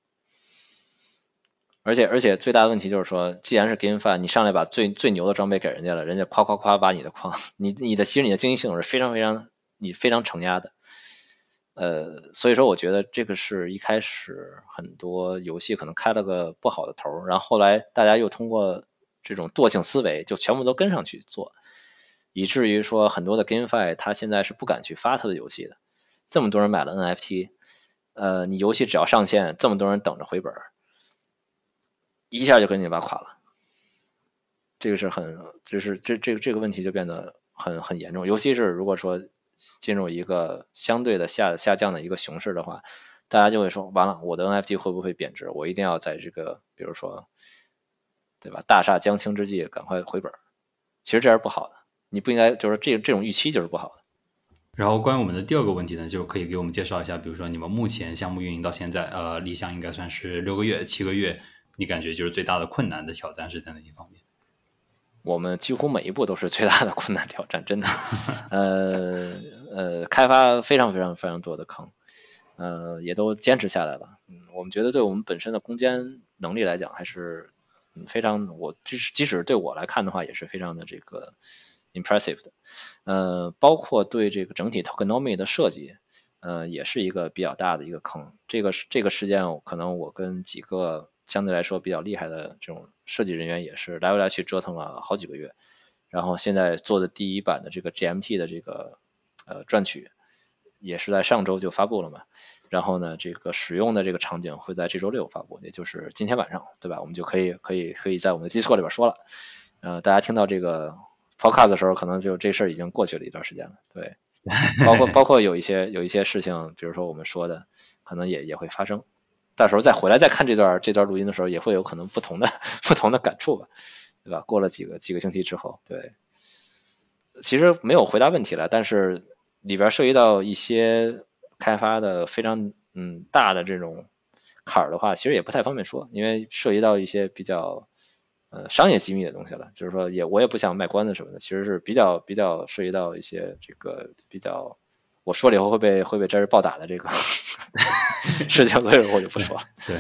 而且而且最大的问题就是说，既然是 GameFi，你上来把最最牛的装备给人家了，人家夸夸夸挖你的矿，你你的其实你的经济系统是非常非常你非常承压的，呃，所以说我觉得这个是一开始很多游戏可能开了个不好的头，然后后来大家又通过这种惰性思维就全部都跟上去做，以至于说很多的 GameFi 它现在是不敢去发它的游戏的，这么多人买了 NFT，呃，你游戏只要上线，这么多人等着回本。一下就给你挖垮了，这个是很，就是这这这个问题就变得很很严重。尤其是如果说进入一个相对的下下降的一个熊市的话，大家就会说，完了，我的 NFT 会不会贬值？我一定要在这个，比如说，对吧？大厦将倾之际赶快回本。其实这是不好的，你不应该就是这这种预期就是不好的。然后关于我们的第二个问题呢，就可以给我们介绍一下，比如说你们目前项目运营到现在，呃，理想应该算是六个月、七个月，你感觉就是最大的困难的挑战是在哪一方面？我们几乎每一步都是最大的困难挑战，真的，呃呃，开发非常非常非常多的坑，呃，也都坚持下来了。嗯，我们觉得对我们本身的攻坚能力来讲，还是非常，我即使即使对我来看的话，也是非常的这个 impressive 的。呃，包括对这个整体 tokenomics 的设计，呃，也是一个比较大的一个坑。这个这个事件，可能我跟几个相对来说比较厉害的这种设计人员也是来回来去折腾了好几个月，然后现在做的第一版的这个 GMT 的这个呃专曲，也是在上周就发布了嘛。然后呢，这个使用的这个场景会在这周六发布，也就是今天晚上，对吧？我们就可以可以可以在我们的机设里边说了。呃，大家听到这个。Podcast 的时候，可能就这事儿已经过去了一段时间了。对，包括包括有一些有一些事情，比如说我们说的，可能也也会发生。到时候再回来再看这段这段录音的时候，也会有可能不同的 不同的感触吧，对吧？过了几个几个星期之后，对，其实没有回答问题了，但是里边涉及到一些开发的非常嗯大的这种坎儿的话，其实也不太方便说，因为涉及到一些比较。呃，商业机密的东西了，就是说，也我也不想卖关子什么的，其实是比较比较涉及到一些这个比较，我说了以后会被会被真人暴打的这个 事情，所以我就不说了。对，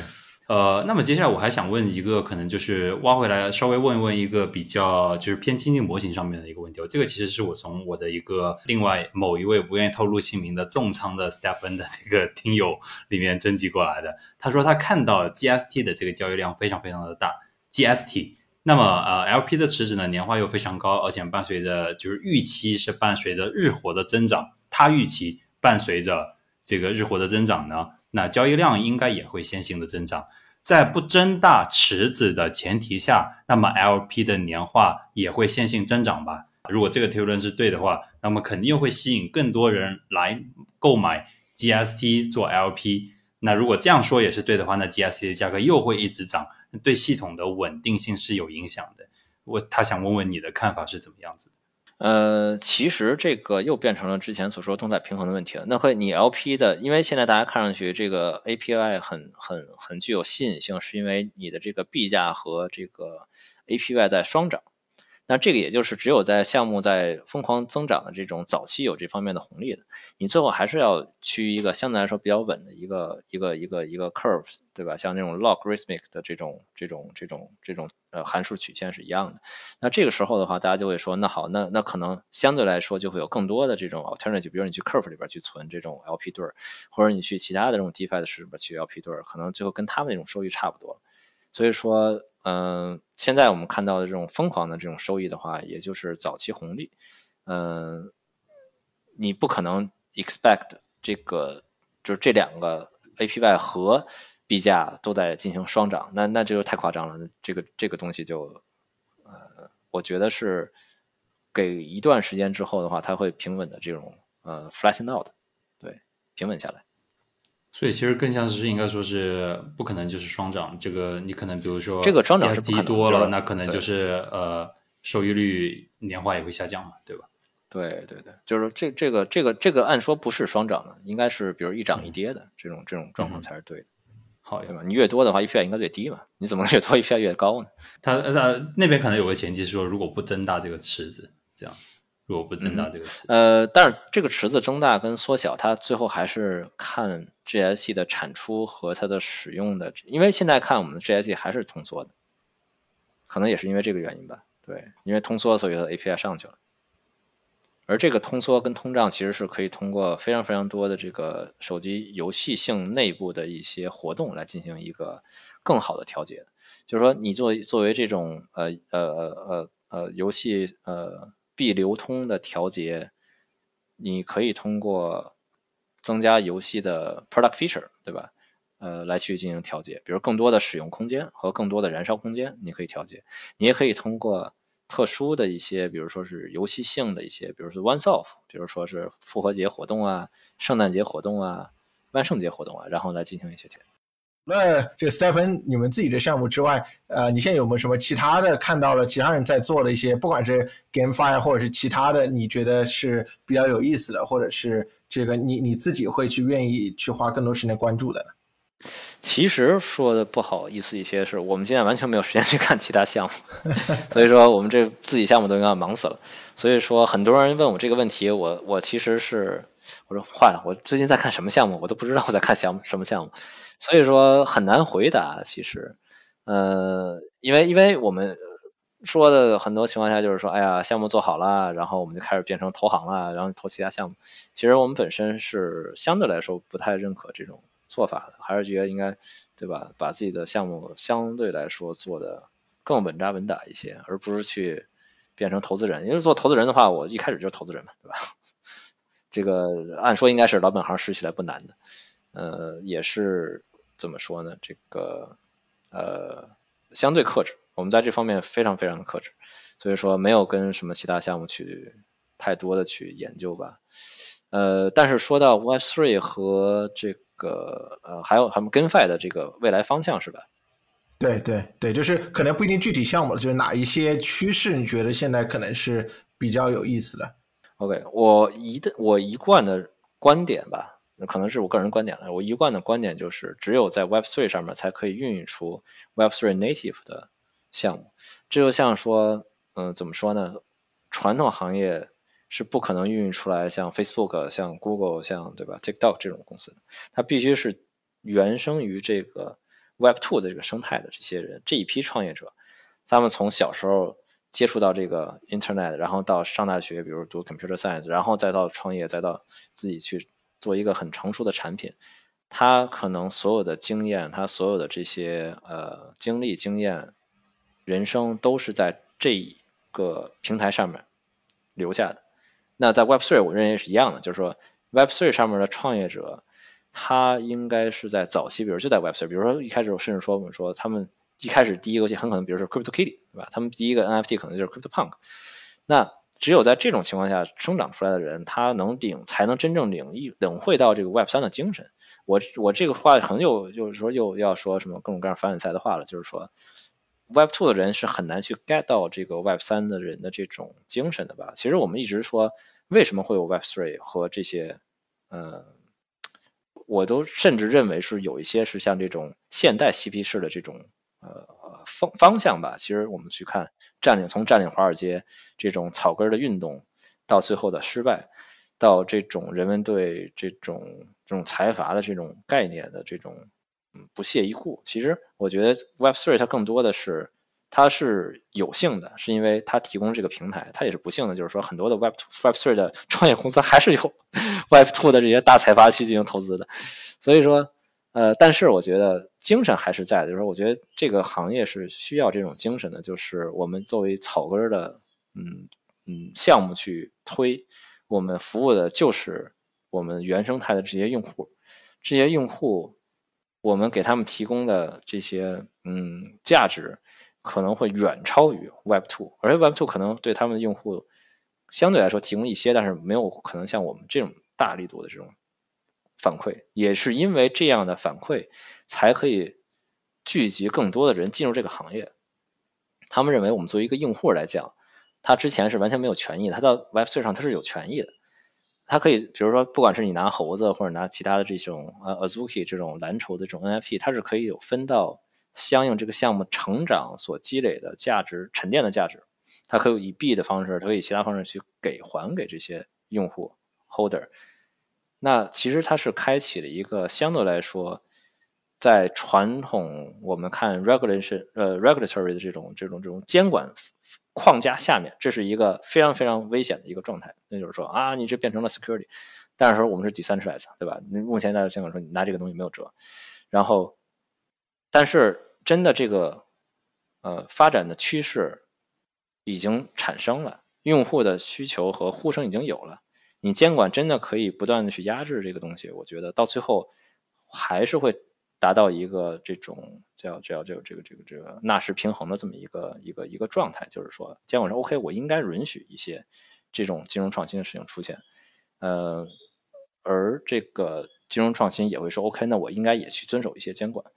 呃，那么接下来我还想问一个，可能就是挖回来稍微问一问一个比较就是偏经济模型上面的一个问题。这个其实是我从我的一个另外某一位不愿意透露姓名的重仓的 Step N 的这个听友里面征集过来的。他说他看到 GST 的这个交易量非常非常的大，GST。那么，呃，LP 的池子呢，年化又非常高，而且伴随着就是预期是伴随着日活的增长，他预期伴随着这个日活的增长呢，那交易量应该也会先行的增长。在不增大池子的前提下，那么 LP 的年化也会线性增长吧？如果这个推论是对的话，那么肯定会吸引更多人来购买 GST 做 LP。那如果这样说也是对的话，那 GST 的价格又会一直涨。对系统的稳定性是有影响的。我他想问问你的看法是怎么样子的？呃，其实这个又变成了之前所说动态平衡的问题了。那会你 LP 的，因为现在大家看上去这个 APY 很很很具有吸引性，是因为你的这个币价和这个 APY 在双涨。那这个也就是只有在项目在疯狂增长的这种早期有这方面的红利的，你最后还是要趋于一个相对来说比较稳的一个一个一个一个 curve，对吧？像那种 logarithmic 的这种这种这种这种呃函数曲线是一样的。那这个时候的话，大家就会说，那好，那那可能相对来说就会有更多的这种 alternative，比如你去 curve 里边去存这种 LP 对儿，或者你去其他的这种 DeFi 的市里边去 LP 对儿，可能最后跟他们那种收益差不多。所以说。嗯，现在我们看到的这种疯狂的这种收益的话，也就是早期红利。嗯，你不可能 expect 这个就是这两个 APY 和币价都在进行双涨，那那这就太夸张了。这个这个东西就呃，我觉得是给一段时间之后的话，它会平稳的这种呃 flatten out，对，平稳下来。所以其实更像是应该说是不可能就是双涨，这个你可能比如说这个双涨是多了，那可能就是呃收益率年化也会下降嘛，对吧？对对对，就是这这个这个这个按说不是双涨的，应该是比如一涨一跌的这种这种状况才是对的。好，对吧？你越多的话，EPI 应该越低嘛？你怎么能越多 EPI 越高呢？它呃那边可能有个前提是说，如果不增大这个池子，这样。如果不增大这个池，呃，但是这个池子增大跟缩小，它最后还是看 GSC 的产出和它的使用的，因为现在看我们的 GSC 还是通缩的，可能也是因为这个原因吧。对，因为通缩，所以它 API 上去了。而这个通缩跟通胀其实是可以通过非常非常多的这个手机游戏性内部的一些活动来进行一个更好的调节。就是说，你作为作为这种呃呃呃呃游戏呃。币流通的调节，你可以通过增加游戏的 product feature，对吧？呃，来去进行调节，比如更多的使用空间和更多的燃烧空间，你可以调节。你也可以通过特殊的一些，比如说是游戏性的一些，比如说 once off，比如说是复活节活动啊、圣诞节活动啊、万圣节活动啊，然后来进行一些调节。那这个 Stephen，你们自己的项目之外，呃，你现在有没有什么其他的看到了其他人在做的一些，不管是 GameFi 或者是其他的，你觉得是比较有意思的，或者是这个你你自己会去愿意去花更多时间关注的？其实说的不好意思一些，是我们现在完全没有时间去看其他项目，所以说我们这自己项目都应该忙死了。所以说很多人问我这个问题，我我其实是我说坏了，我最近在看什么项目，我都不知道我在看项目什么项目。所以说很难回答，其实，呃，因为因为我们说的很多情况下就是说，哎呀，项目做好了，然后我们就开始变成投行了，然后投其他项目。其实我们本身是相对来说不太认可这种做法的，还是觉得应该，对吧？把自己的项目相对来说做的更稳扎稳打一些，而不是去变成投资人。因为做投资人的话，我一开始就是投资人嘛，对吧？这个按说应该是老本行拾起来不难的。呃，也是怎么说呢？这个呃，相对克制，我们在这方面非常非常的克制，所以说没有跟什么其他项目去太多的去研究吧。呃，但是说到 Web3 和这个呃，还有他们 GameFi 的这个未来方向是吧？对对对，就是可能不一定具体项目，就是哪一些趋势你觉得现在可能是比较有意思的？OK，我一的我一贯的观点吧。那可能是我个人观点了。我一贯的观点就是，只有在 Web3 上面才可以孕育出 Web3 native 的项目。这就像说，嗯，怎么说呢？传统行业是不可能孕育出来像 Facebook、像 Google、像对吧 TikTok 这种公司的。它必须是原生于这个 Web2 的这个生态的这些人，这一批创业者，他们从小时候接触到这个 Internet，然后到上大学，比如读 Computer Science，然后再到创业，再到自己去。做一个很成熟的产品，他可能所有的经验，他所有的这些呃经历、经验、人生都是在这个平台上面留下的。那在 Web3，我认为也是一样的，就是说 Web3 上面的创业者，他应该是在早期，比如就在 Web3，比如说一开始甚至说我们说他们一开始第一个游戏很可能，比如说 CryptoKitty，对吧？他们第一个 NFT 可能就是 CryptoPunk，那。只有在这种情况下生长出来的人，他能领才能真正领意领会到这个 Web 三的精神。我我这个话可能又就是说又要说什么各种各样凡尔赛的话了，就是说 Web two 的人是很难去 get 到这个 Web 三的人的这种精神的吧？其实我们一直说为什么会有 Web three 和这些，呃，我都甚至认为是有一些是像这种现代嬉皮士的这种。呃，方方向吧，其实我们去看占领，从占领华尔街这种草根的运动，到最后的失败，到这种人们对这种这种财阀的这种概念的这种嗯不屑一顾。其实我觉得 Web Three 它更多的是它是有幸的，是因为它提供这个平台；它也是不幸的，就是说很多的 Web Web Three 的创业公司还是有 Web Two 的这些大财阀去进行投资的，所以说。呃，但是我觉得精神还是在的，就是，我觉得这个行业是需要这种精神的，就是我们作为草根的，嗯嗯，项目去推，我们服务的就是我们原生态的这些用户，这些用户，我们给他们提供的这些嗯价值，可能会远超于 Web Two，而且 Web Two 可能对他们的用户相对来说提供一些，但是没有可能像我们这种大力度的这种。反馈也是因为这样的反馈，才可以聚集更多的人进入这个行业。他们认为，我们作为一个用户来讲，他之前是完全没有权益的。他到 Web3 上他是有权益的，他可以，比如说，不管是你拿猴子或者拿其他的这种呃 Azuki 这种蓝筹的这种 NFT，它是可以有分到相应这个项目成长所积累的价值沉淀的价值，它可以以币的方式，可以其他方式去给还给这些用户 Holder。那其实它是开启了一个相对来说，在传统我们看 regulation 呃 regulatory 的这种这种这种监管框架下面，这是一个非常非常危险的一个状态。那就是说啊，你这变成了 security，但是说我们是 decentralized，对吧？你目前在香港说你拿这个东西没有辙。然后，但是真的这个呃发展的趋势已经产生了，用户的需求和呼声已经有了。你监管真的可以不断的去压制这个东西，我觉得到最后还是会达到一个这种叫叫叫这个这个这个纳什平衡的这么一个一个一个状态，就是说监管说 OK，我应该允许一些这种金融创新的事情出现，呃，而这个金融创新也会说 OK，那我应该也去遵守一些监管。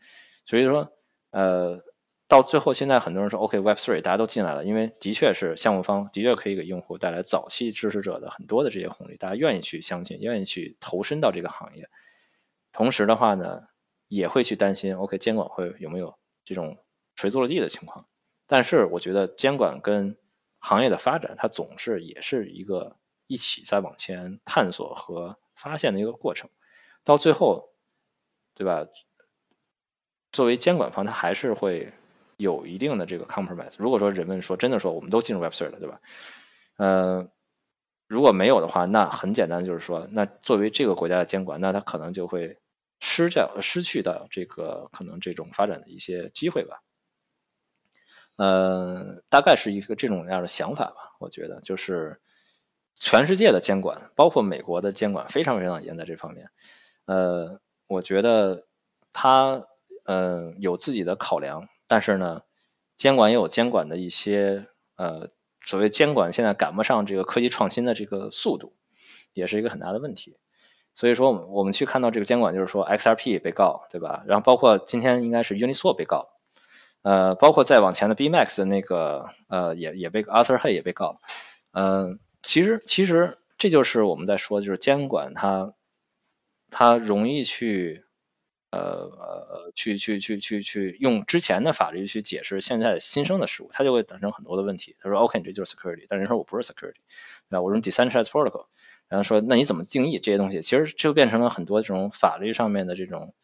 所以说，呃，到最后现在很多人说 OK Web3 大家都进来了，因为的确是项目方的确可以给用户带来早期支持者的很多的这些红利，大家愿意去相信，愿意去投身到这个行业。同时的话呢，也会去担心 OK 监管会有没有这种垂足落地的情况。但是我觉得监管跟行业的发展，它总是也是一个一起在往前探索和发现的一个过程。到最后，对吧？作为监管方，他还是会有一定的这个 compromise。如果说人们说真的说我们都进入 Web3 了，对吧？呃，如果没有的话，那很简单，就是说，那作为这个国家的监管，那它可能就会失掉、失去到这个可能这种发展的一些机会吧。呃，大概是一个这种样的想法吧。我觉得就是全世界的监管，包括美国的监管，非常非常严在这方面。呃，我觉得他呃有自己的考量，但是呢，监管也有监管的一些呃所谓监管现在赶不上这个科技创新的这个速度，也是一个很大的问题。所以说，我们我们去看到这个监管，就是说 XRP 被告，对吧？然后包括今天应该是 Uniswap 被告。呃，包括再往前的 B Max 的那个，呃，也也被 Arthur Hay 也被告。嗯，其实其实这就是我们在说，就是监管它它容易去呃呃去去去去去用之前的法律去解释现在新生的事物，它就会产生很多的问题。他说 OK，你这就是 security，但人说我不是 security，对吧？我用 decentralized protocol，然后说那你怎么定义这些东西？其实就变成了很多这种法律上面的这种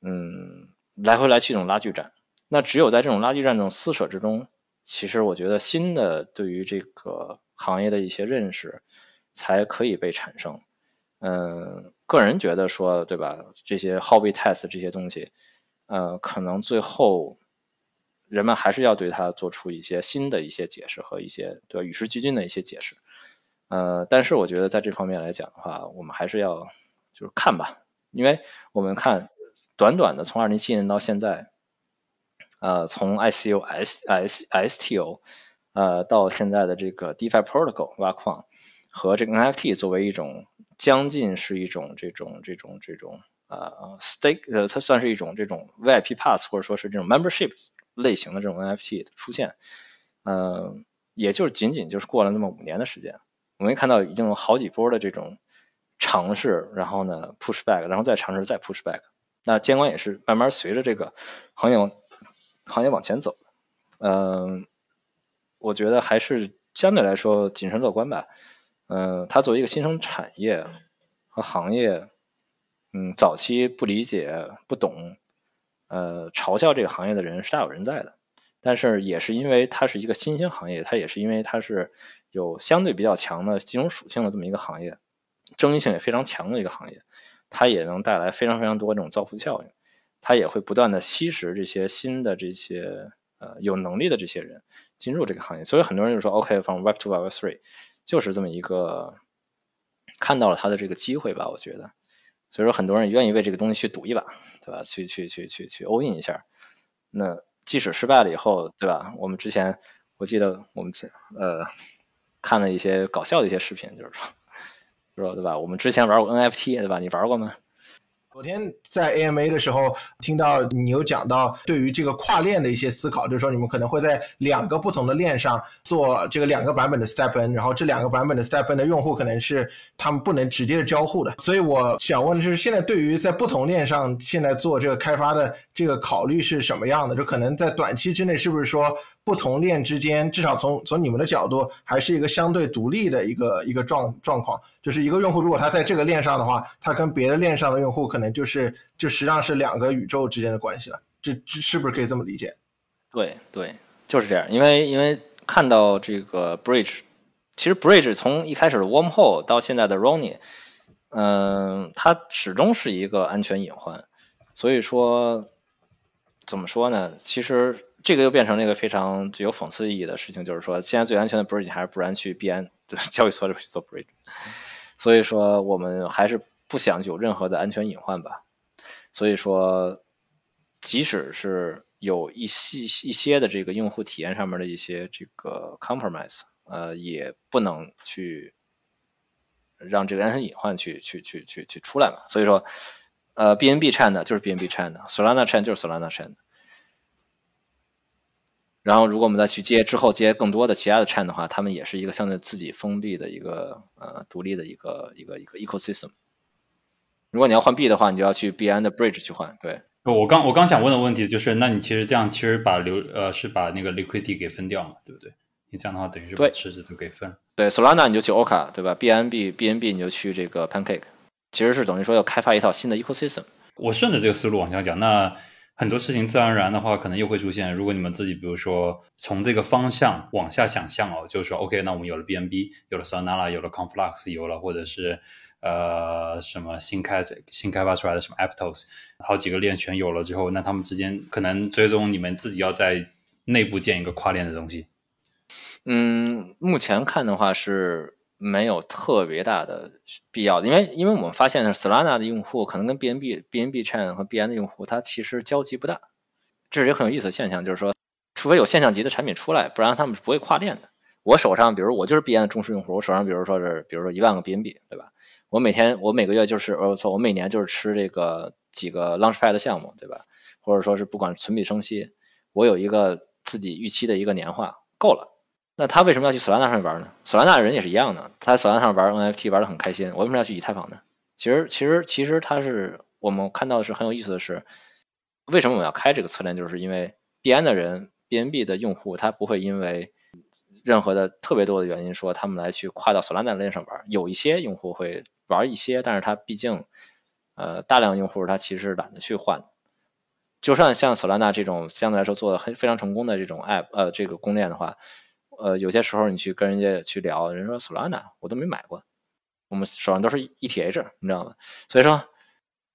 嗯来回来去这种拉锯战。那只有在这种拉锯战这种撕扯之中，其实我觉得新的对于这个行业的一些认识才可以被产生。嗯，个人觉得说，对吧？这些 hobby test 这些东西，呃，可能最后人们还是要对它做出一些新的一些解释和一些对吧与时俱进的一些解释。呃，但是我觉得在这方面来讲的话，我们还是要就是看吧，因为我们看短短的从二零一七年到现在。呃，从 ICO、S、S、STO，呃，到现在的这个 DeFi Protocol 挖矿和这个 NFT 作为一种将近是一种这种这种这种呃 Stake，呃，它算是一种这种 VIP Pass 或者说是这种 Membership 类型的这种 NFT 的出现，呃，也就是仅仅就是过了那么五年的时间，我们看到已经有好几波的这种尝试，然后呢 Push Back，然后再尝试再 Push Back，那监管也是慢慢随着这个行业。行业往前走，嗯，我觉得还是相对来说谨慎乐观吧。嗯，它作为一个新生产业和行业，嗯，早期不理解、不懂，呃，嘲笑这个行业的人是大有人在的。但是也是因为它是一个新兴行业，它也是因为它是有相对比较强的金融属性的这么一个行业，争议性也非常强的一个行业，它也能带来非常非常多这种造福效应。它也会不断的吸食这些新的这些呃有能力的这些人进入这个行业，所以很多人就说，OK，from Web to Web three，就是这么一个看到了他的这个机会吧，我觉得，所以说很多人愿意为这个东西去赌一把，对吧？去去去去去 all in 一下，那即使失败了以后，对吧？我们之前我记得我们呃看了一些搞笑的一些视频，就是说，说对吧？我们之前玩过 NFT，对吧？你玩过吗？昨天在 AMA 的时候，听到你有讲到对于这个跨链的一些思考，就是说你们可能会在两个不同的链上做这个两个版本的 StepN，然后这两个版本的 StepN 的用户可能是他们不能直接的交互的。所以我想问的是，现在对于在不同链上现在做这个开发的这个考虑是什么样的？就可能在短期之内，是不是说？不同链之间，至少从从你们的角度，还是一个相对独立的一个一个状状况。就是一个用户，如果他在这个链上的话，他跟别的链上的用户，可能就是就实际上是两个宇宙之间的关系了。这这是不是可以这么理解？对对，就是这样。因为因为看到这个 Bridge，其实 Bridge 从一开始的 Wormhole 到现在的 Roni，嗯，它始终是一个安全隐患。所以说，怎么说呢？其实。这个又变成了一个非常具有讽刺意义的事情，就是说，现在最安全的 bridge 还是不然去币安的交易所里去做 bridge，所以说我们还是不想有任何的安全隐患吧。所以说，即使是有一些一些的这个用户体验上面的一些这个 compromise，呃，也不能去让这个安全隐患去去去去去出来嘛。所以说，呃，BNB chain 就是 BNB chain，Solana chain 就是 Solana chain。然后，如果我们再去接之后接更多的其他的 chain 的话，他们也是一个相对自己封闭的一个呃独立的一个一个一个 ecosystem。如果你要换币的话，你就要去币安的 bridge 去换。对，我刚我刚想问的问题就是，那你其实这样其实把流呃是把那个 liquidity 给分掉嘛，对不对？你这样的话等于是把池子都给分。对，Solana 你就去 Orca，对吧？BNB BNB 你就去这个 Pancake，其实是等于说要开发一套新的 ecosystem。我顺着这个思路往下讲，那。很多事情自然而然的话，可能又会出现。如果你们自己，比如说从这个方向往下想象哦，就是说，OK，那我们有了 BNB，有了 Solana，有了 Conflux，有了或者是呃什么新开新开发出来的什么 Aptos，好几个链全有了之后，那他们之间可能最终你们自己要在内部建一个跨链的东西。嗯，目前看的话是。没有特别大的必要，因为因为我们发现呢，Solana 的用户可能跟 BNB、BNB Chain 和 BN 的用户，它其实交集不大。这是一个很有意思的现象，就是说，除非有现象级的产品出来，不然他们是不会跨链的。我手上，比如我就是 BN 的忠实用户，我手上比如说是，比如说一万个 BNB，对吧？我每天，我每个月就是，我错，我每年就是吃这个几个 Launchpad 的项目，对吧？或者说是不管存币生息，我有一个自己预期的一个年化，够了。那他为什么要去索拉纳上面玩呢？索拉纳人也是一样的，他在索拉纳上玩 NFT 玩的很开心。我为什么要去以太坊呢？其实，其实，其实他是我们看到的是很有意思的是，为什么我们要开这个侧链？就是因为币安的人，BNB 的用户，他不会因为任何的特别多的原因说他们来去跨到索拉纳链上玩。有一些用户会玩一些，但是他毕竟，呃，大量用户他其实懒得去换。就算像索拉纳这种相对来说做的很非常成功的这种 App，呃，这个公链的话。呃，有些时候你去跟人家去聊，人说 Solana 我都没买过，我们手上都是 ETH，你知道吗？所以说，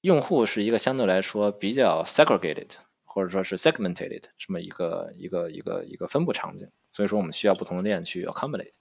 用户是一个相对来说比较 segregated 或者说是 segmented 这么一个一个一个一个分布场景，所以说我们需要不同的链去 accommodate。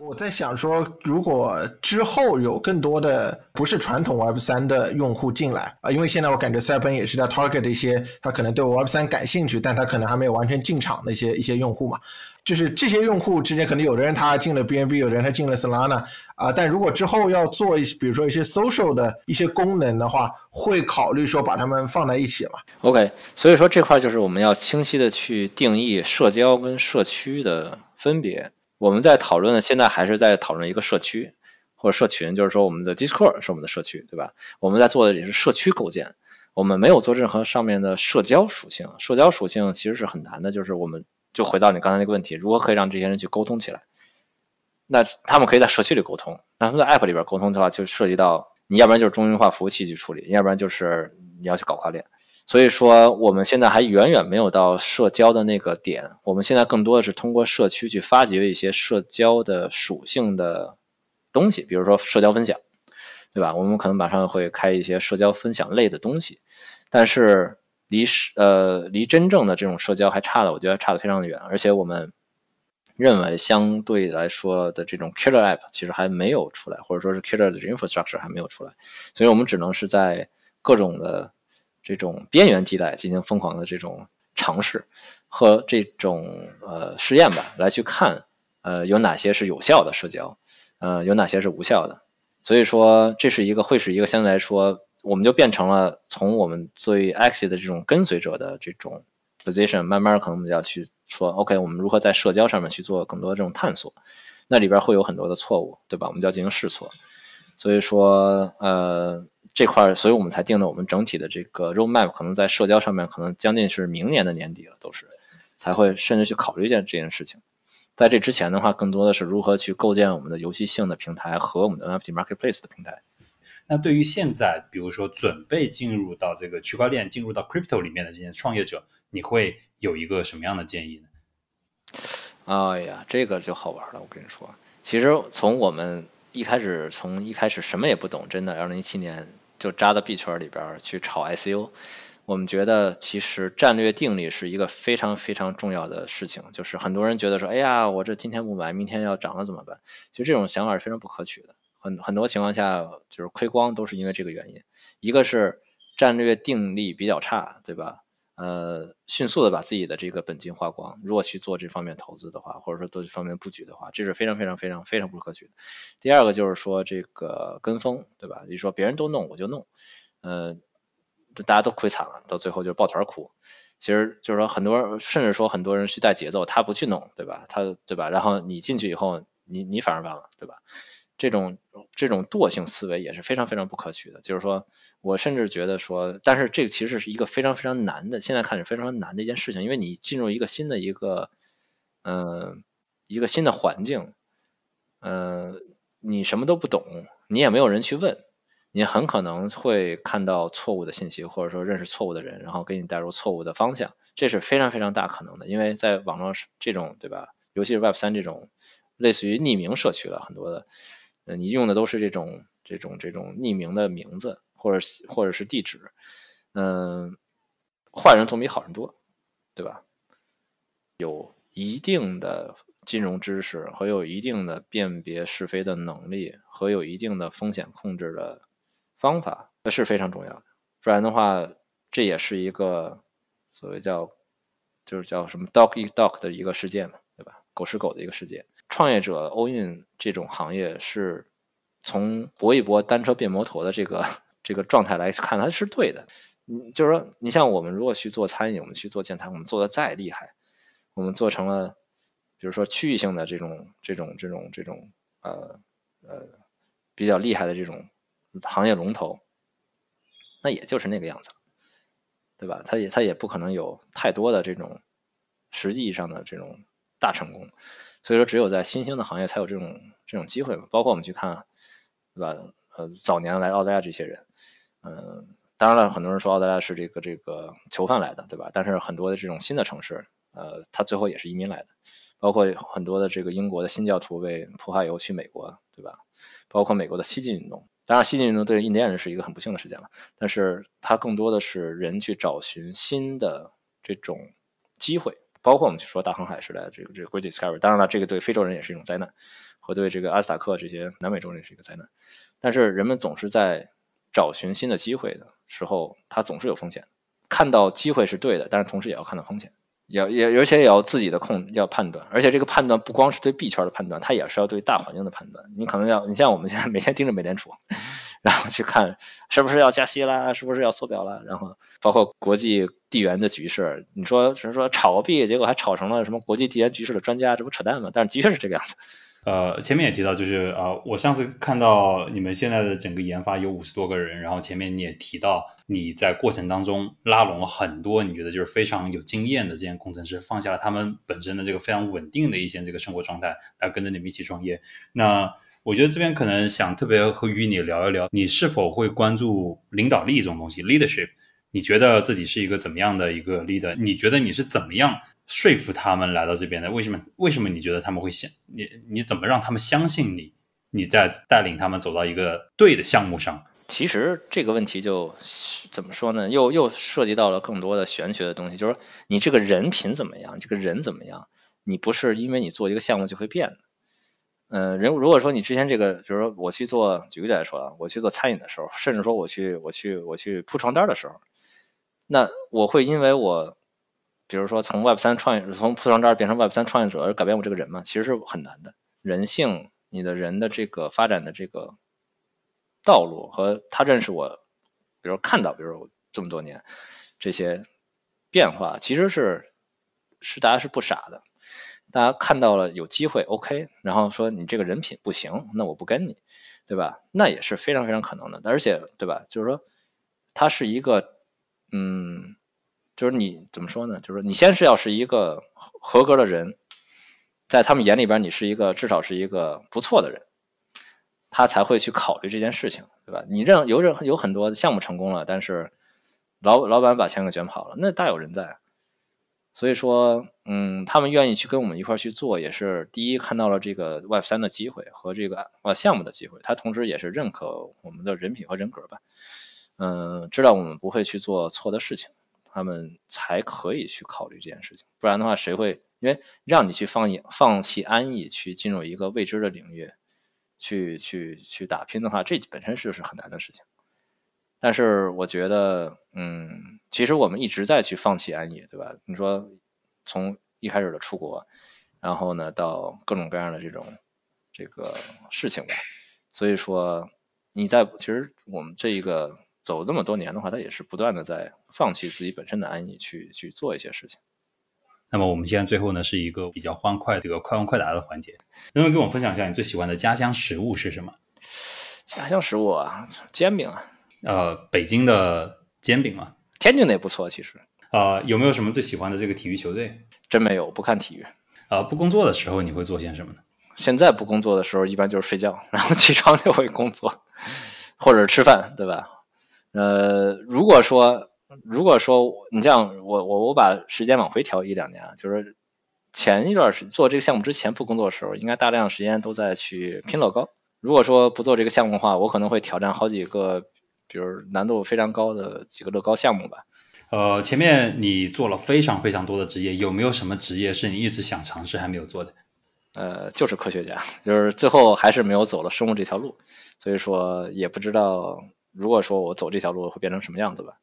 我在想说，如果之后有更多的不是传统 Web 三的用户进来啊，因为现在我感觉 Seven 也是在 target 一些他可能对 Web 三感兴趣，但他可能还没有完全进场的一些一些用户嘛。就是这些用户之间，可能有的人他进了 BNB，有的人他进了 Solana 啊。但如果之后要做一些，比如说一些 social 的一些功能的话，会考虑说把他们放在一起嘛？OK，所以说这块就是我们要清晰的去定义社交跟社区的分别。我们在讨论的现在还是在讨论一个社区或者社群，就是说我们的 Discord 是我们的社区，对吧？我们在做的也是社区构建，我们没有做任何上面的社交属性。社交属性其实是很难的，就是我们就回到你刚才那个问题，如何可以让这些人去沟通起来？那他们可以在社区里沟通，那他们在 App 里边沟通的话，就涉及到你要不然就是中心化服务器去处理，要不然就是你要去搞跨链。所以说，我们现在还远远没有到社交的那个点。我们现在更多的是通过社区去发掘一些社交的属性的东西，比如说社交分享，对吧？我们可能马上会开一些社交分享类的东西，但是离呃离真正的这种社交还差的，我觉得差的非常的远。而且我们认为相对来说的这种 killer app 其实还没有出来，或者说是 killer 的 infrastructure 还没有出来，所以我们只能是在各种的。这种边缘地带进行疯狂的这种尝试和这种呃试验吧，来去看呃有哪些是有效的社交，呃有哪些是无效的。所以说这是一个会是一个相对来说，我们就变成了从我们作为 X 的这种跟随者的这种 position，慢慢可能我们要去说，OK，我们如何在社交上面去做更多的这种探索？那里边会有很多的错误，对吧？我们就要进行试错。所以说呃。这块，所以我们才定的我们整体的这个 roadmap，可能在社交上面，可能将近是明年的年底了，都是才会甚至去考虑一件这件事情。在这之前的话，更多的是如何去构建我们的游戏性的平台和我们的 NFT marketplace 的平台。那对于现在，比如说准备进入到这个区块链、进入到 crypto 里面的这些创业者，你会有一个什么样的建议呢？哎呀，这个就好玩了。我跟你说，其实从我们一开始，从一开始什么也不懂，真的，二零一七年。就扎到币圈里边去炒 ICO，我们觉得其实战略定力是一个非常非常重要的事情。就是很多人觉得说，哎呀，我这今天不买，明天要涨了怎么办？其实这种想法是非常不可取的。很很多情况下，就是亏光都是因为这个原因。一个是战略定力比较差，对吧？呃，迅速的把自己的这个本金花光。如果去做这方面投资的话，或者说做这方面布局的话，这是非常非常非常非常不可取的。第二个就是说这个跟风，对吧？你说别人都弄我就弄，呃，大家都亏惨了，到最后就是抱团哭。其实就是说很多，甚至说很多人去带节奏，他不去弄，对吧？他对吧？然后你进去以后，你你反而完了，对吧？这种这种惰性思维也是非常非常不可取的。就是说我甚至觉得说，但是这个其实是一个非常非常难的，现在看是非常难的一件事情，因为你进入一个新的一个，嗯，一个新的环境，嗯，你什么都不懂，你也没有人去问，你很可能会看到错误的信息，或者说认识错误的人，然后给你带入错误的方向，这是非常非常大可能的，因为在网络这种对吧，尤其是 Web 三这种类似于匿名社区了很多的。你用的都是这种这种这种匿名的名字，或者或者是地址，嗯，坏人总比好人多，对吧？有一定的金融知识和有一定的辨别是非的能力和有一定的风险控制的方法，这是非常重要的。不然的话，这也是一个所谓叫就是叫什么 dog eat dog 的一个世界嘛，对吧？狗吃狗的一个世界。创业者 all in 这种行业是从搏一搏单车变摩托的这个 这个状态来看，它是对的。嗯，就是说，你像我们如果去做餐饮，我们去做建材，我们做的再厉害，我们做成了，比如说区域性的这种这种这种这种呃呃比较厉害的这种行业龙头，那也就是那个样子，对吧？它也它也不可能有太多的这种实际上的这种大成功。所以说，只有在新兴的行业才有这种这种机会嘛。包括我们去看，对吧？呃，早年来澳大利亚这些人，嗯，当然了，很多人说澳大利亚是这个这个囚犯来的，对吧？但是很多的这种新的城市，呃，他最后也是移民来的。包括很多的这个英国的新教徒被迫害以后去美国，对吧？包括美国的西进运动，当然西进运动对印第安人是一个很不幸的事件了，但是它更多的是人去找寻新的这种机会。包括我们去说大航海时代这个这个 Great Discovery，当然了，这个对非洲人也是一种灾难，和对这个阿斯塔克这些南美洲人是一个灾难。但是人们总是在找寻新的机会的时候，它总是有风险。看到机会是对的，但是同时也要看到风险，也也而且也要自己的控要判断，而且这个判断不光是对币圈的判断，它也是要对大环境的判断。你可能要，你像我们现在每天盯着美联储。然后去看是不是要加息啦，是不是要缩表了？然后包括国际地缘的局势，你说只是说炒个币，结果还炒成了什么国际地缘局势的专家，这不扯淡吗？但是的确是这个样子。呃，前面也提到，就是呃，我上次看到你们现在的整个研发有五十多个人，然后前面你也提到你在过程当中拉拢了很多你觉得就是非常有经验的这些工程师，放下了他们本身的这个非常稳定的一些这个生活状态，来跟着你们一起创业。那我觉得这边可能想特别和与你聊一聊，你是否会关注领导力这种东西？leadership，你觉得自己是一个怎么样的一个 leader？你觉得你是怎么样说服他们来到这边的？为什么？为什么你觉得他们会相你？你怎么让他们相信你？你在带领他们走到一个对的项目上？其实这个问题就怎么说呢？又又涉及到了更多的玄学的东西，就是说你这个人品怎么样？这个人怎么样？你不是因为你做一个项目就会变的。嗯，人如果说你之前这个，就是说我去做，举个例来说啊，我去做餐饮的时候，甚至说我去我去我去铺床单的时候，那我会因为我，比如说从 Web 三创业，从铺床单变成 Web 三创业者而改变我这个人吗？其实是很难的。人性，你的人的这个发展的这个道路和他认识我，比如看到，比如这么多年这些变化，其实是是大家是不傻的。大家看到了有机会，OK，然后说你这个人品不行，那我不跟你，对吧？那也是非常非常可能的，而且对吧？就是说，他是一个，嗯，就是你怎么说呢？就是你先是要是一个合格的人，在他们眼里边你是一个至少是一个不错的人，他才会去考虑这件事情，对吧？你任有任有很多项目成功了，但是老老板把钱给卷跑了，那大有人在。所以说，嗯，他们愿意去跟我们一块去做，也是第一看到了这个 Web 三的机会和这个呃项目的机会，他同时也是认可我们的人品和人格吧，嗯，知道我们不会去做错的事情，他们才可以去考虑这件事情。不然的话，谁会因为让你去放放弃安逸，去进入一个未知的领域，去去去打拼的话，这本身就是很难的事情。但是我觉得，嗯，其实我们一直在去放弃安逸，对吧？你说从一开始的出国，然后呢到各种各样的这种这个事情吧，所以说你在其实我们这一个走这么多年的话，他也是不断的在放弃自己本身的安逸，去去做一些事情。那么我们现在最后呢是一个比较欢快这个快问快答的环节，能不能跟我分享一下你最喜欢的家乡食物是什么？家乡食物啊，煎饼啊。呃，北京的煎饼嘛，天津的也不错，其实。呃，有没有什么最喜欢的这个体育球队？真没有，不看体育。呃，不工作的时候你会做些什么呢？现在不工作的时候，一般就是睡觉，然后起床就会工作，或者吃饭，对吧？呃，如果说，如果说你这样，我我我把时间往回调一两年啊，就是前一段时做这个项目之前不工作的时候，应该大量时间都在去拼乐高。如果说不做这个项目的话，我可能会挑战好几个。比如难度非常高的几个乐高项目吧。呃，前面你做了非常非常多的职业，有没有什么职业是你一直想尝试还没有做的？呃，就是科学家，就是最后还是没有走了生物这条路，所以说也不知道如果说我走这条路会变成什么样子吧。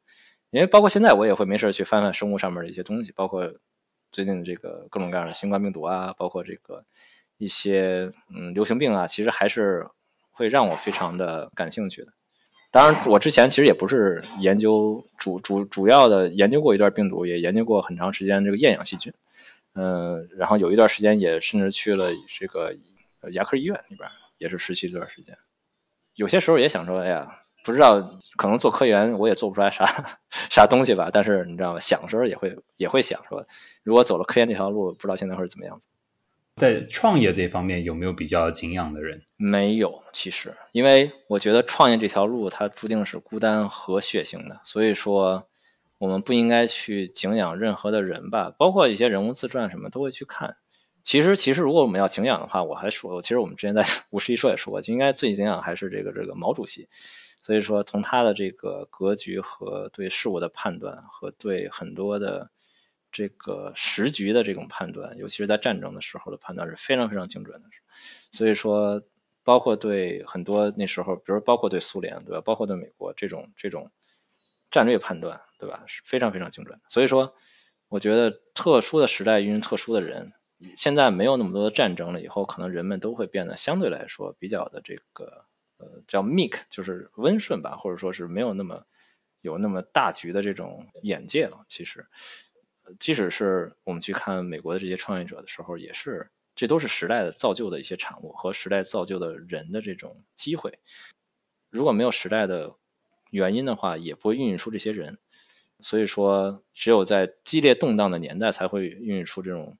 因为包括现在我也会没事去翻翻生物上面的一些东西，包括最近这个各种各样的新冠病毒啊，包括这个一些嗯流行病啊，其实还是会让我非常的感兴趣的。当然，我之前其实也不是研究主主主要的研究过一段病毒，也研究过很长时间这个厌氧细菌，嗯，然后有一段时间也甚至去了这个牙科医院里边，也是实习这段时间。有些时候也想说，哎呀，不知道可能做科研我也做不出来啥 啥东西吧，但是你知道吗？想的时候也会也会想说，如果走了科研这条路，不知道现在会是怎么样子。在创业这方面有没有比较敬仰的人？没有，其实，因为我觉得创业这条路它注定是孤单和血腥的，所以说我们不应该去敬仰任何的人吧，包括一些人物自传什么都会去看。其实，其实如果我们要敬仰的话，我还说，其实我们之前在五十一说也说过，就应该最敬仰还是这个这个毛主席。所以说，从他的这个格局和对事物的判断和对很多的。这个时局的这种判断，尤其是在战争的时候的判断是非常非常精准的。所以说，包括对很多那时候，比如包括对苏联，对吧？包括对美国这种这种战略判断，对吧？是非常非常精准。所以说，我觉得特殊的时代因为特殊的人，现在没有那么多的战争了，以后可能人们都会变得相对来说比较的这个呃叫 meek，就是温顺吧，或者说是没有那么有那么大局的这种眼界了。其实。即使是我们去看美国的这些创业者的时候，也是这都是时代的造就的一些产物和时代造就的人的这种机会。如果没有时代的原因的话，也不会孕育出这些人。所以说，只有在激烈动荡的年代，才会孕育出这种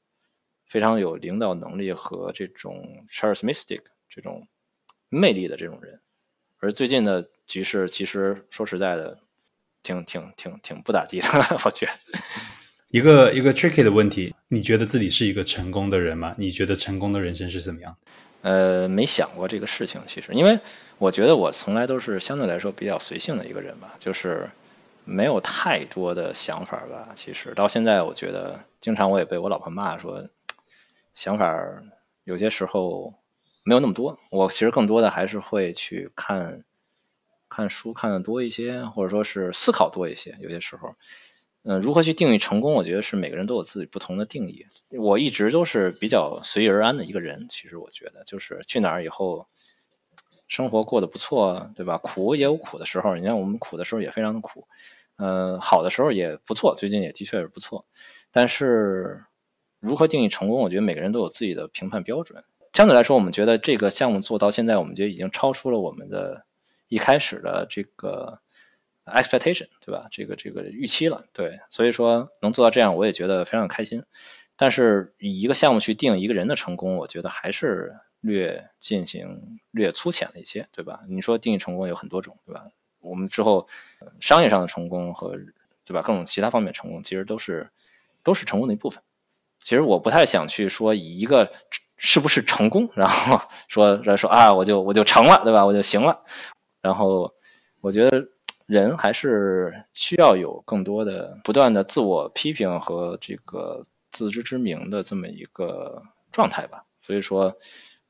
非常有领导能力和这种 charismatic 这种魅力的这种人。而最近的局势，其实说实在的，挺挺挺挺不咋地的，我觉得。一个一个 tricky 的问题，你觉得自己是一个成功的人吗？你觉得成功的人生是怎么样？呃，没想过这个事情，其实，因为我觉得我从来都是相对来说比较随性的一个人吧，就是没有太多的想法吧。其实到现在，我觉得经常我也被我老婆骂说，想法有些时候没有那么多。我其实更多的还是会去看看书看的多一些，或者说是思考多一些。有些时候。嗯，如何去定义成功？我觉得是每个人都有自己不同的定义。我一直都是比较随遇而安的一个人。其实我觉得，就是去哪儿以后，生活过得不错，对吧？苦也有苦的时候，你看我们苦的时候也非常的苦，嗯，好的时候也不错，最近也的确是不错。但是，如何定义成功？我觉得每个人都有自己的评判标准。相对来说，我们觉得这个项目做到现在，我们觉得已经超出了我们的一开始的这个。Expectation 对吧？这个这个预期了，对，所以说能做到这样，我也觉得非常开心。但是以一个项目去定一个人的成功，我觉得还是略进行略粗浅了一些，对吧？你说定义成功有很多种，对吧？我们之后商业上的成功和对吧各种其他方面成功，其实都是都是成功的一部分。其实我不太想去说以一个是不是成功，然后说说啊我就我就成了，对吧？我就行了。然后我觉得。人还是需要有更多的不断的自我批评和这个自知之明的这么一个状态吧。所以说，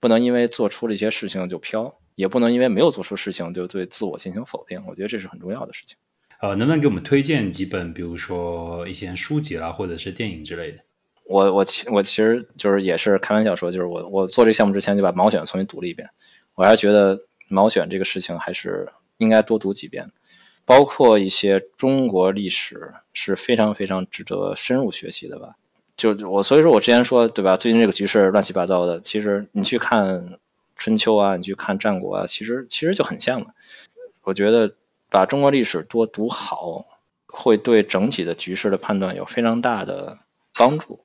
不能因为做出了一些事情就飘，也不能因为没有做出事情就对自我进行否定。我觉得这是很重要的事情。呃，能不能给我们推荐几本，比如说一些书籍啦，或者是电影之类的？我我其我其实就是也是开玩笑说，就是我我做这个项目之前就把毛选重新读了一遍，我还是觉得毛选这个事情还是应该多读几遍，包括一些中国历史是非常非常值得深入学习的吧。就我所以说我之前说对吧？最近这个局势乱七八糟的，其实你去看春秋啊，你去看战国啊，其实其实就很像的。我觉得把中国历史多读好，会对整体的局势的判断有非常大的帮助。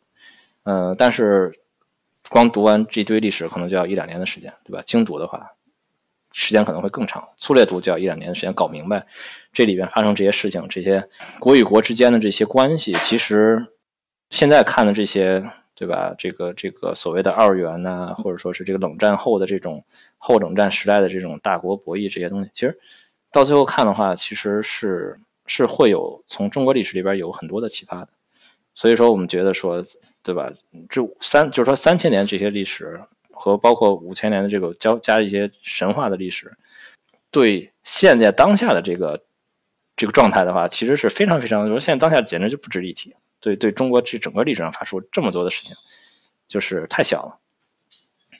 嗯，但是光读完这堆历史可能就要一两年的时间，对吧？精读的话，时间可能会更长；粗略读就要一两年的时间搞明白这里边发生这些事情，这些国与国之间的这些关系。其实现在看的这些，对吧？这个这个所谓的二元呐，或者说是这个冷战后的这种后冷战时代的这种大国博弈这些东西，其实到最后看的话，其实是是会有从中国历史里边有很多的启发的。所以说，我们觉得说，对吧？这三就是说三千年这些历史和包括五千年的这个加加一些神话的历史，对现在当下的这个这个状态的话，其实是非常非常，说现在当下简直就不值一提。对对中国这整个历史上发生这么多的事情，就是太小了。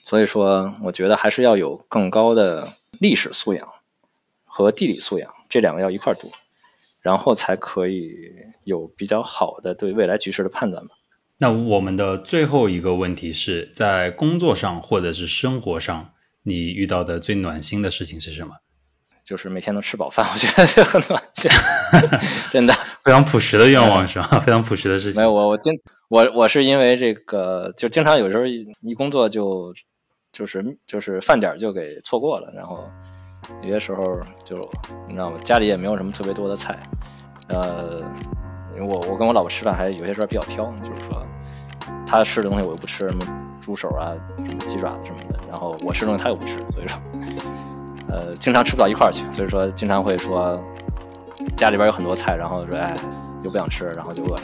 所以说，我觉得还是要有更高的历史素养和地理素养，这两个要一块读。然后才可以有比较好的对未来局势的判断吧。那我们的最后一个问题是在工作上或者是生活上，你遇到的最暖心的事情是什么？就是每天能吃饱饭，我觉得就很暖心，真的非常朴实的愿望是吧？非常朴实的事情。没有我，我经我我是因为这个，就经常有时候一工作就就是就是饭点就给错过了，然后。有些时候就你知道吗？家里也没有什么特别多的菜，呃，因为我我跟我老婆吃饭还有些时候比较挑，就是说他吃的东西我又不吃，什么猪手啊、什么鸡爪子什么的，然后我吃的东西他又不吃，所以说呃经常吃不到一块儿去，所以说经常会说家里边有很多菜，然后说哎又不想吃，然后就饿着。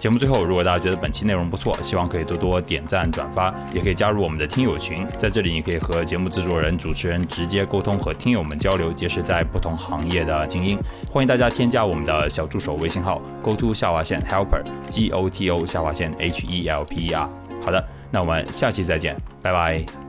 节目最后，如果大家觉得本期内容不错，希望可以多多点赞转发，也可以加入我们的听友群，在这里你可以和节目制作人、主持人直接沟通，和听友们交流，结识在不同行业的精英。欢迎大家添加我们的小助手微信号：go to 下划线 helper g o t o 下划线 h e l p e r。好的，那我们下期再见，拜拜。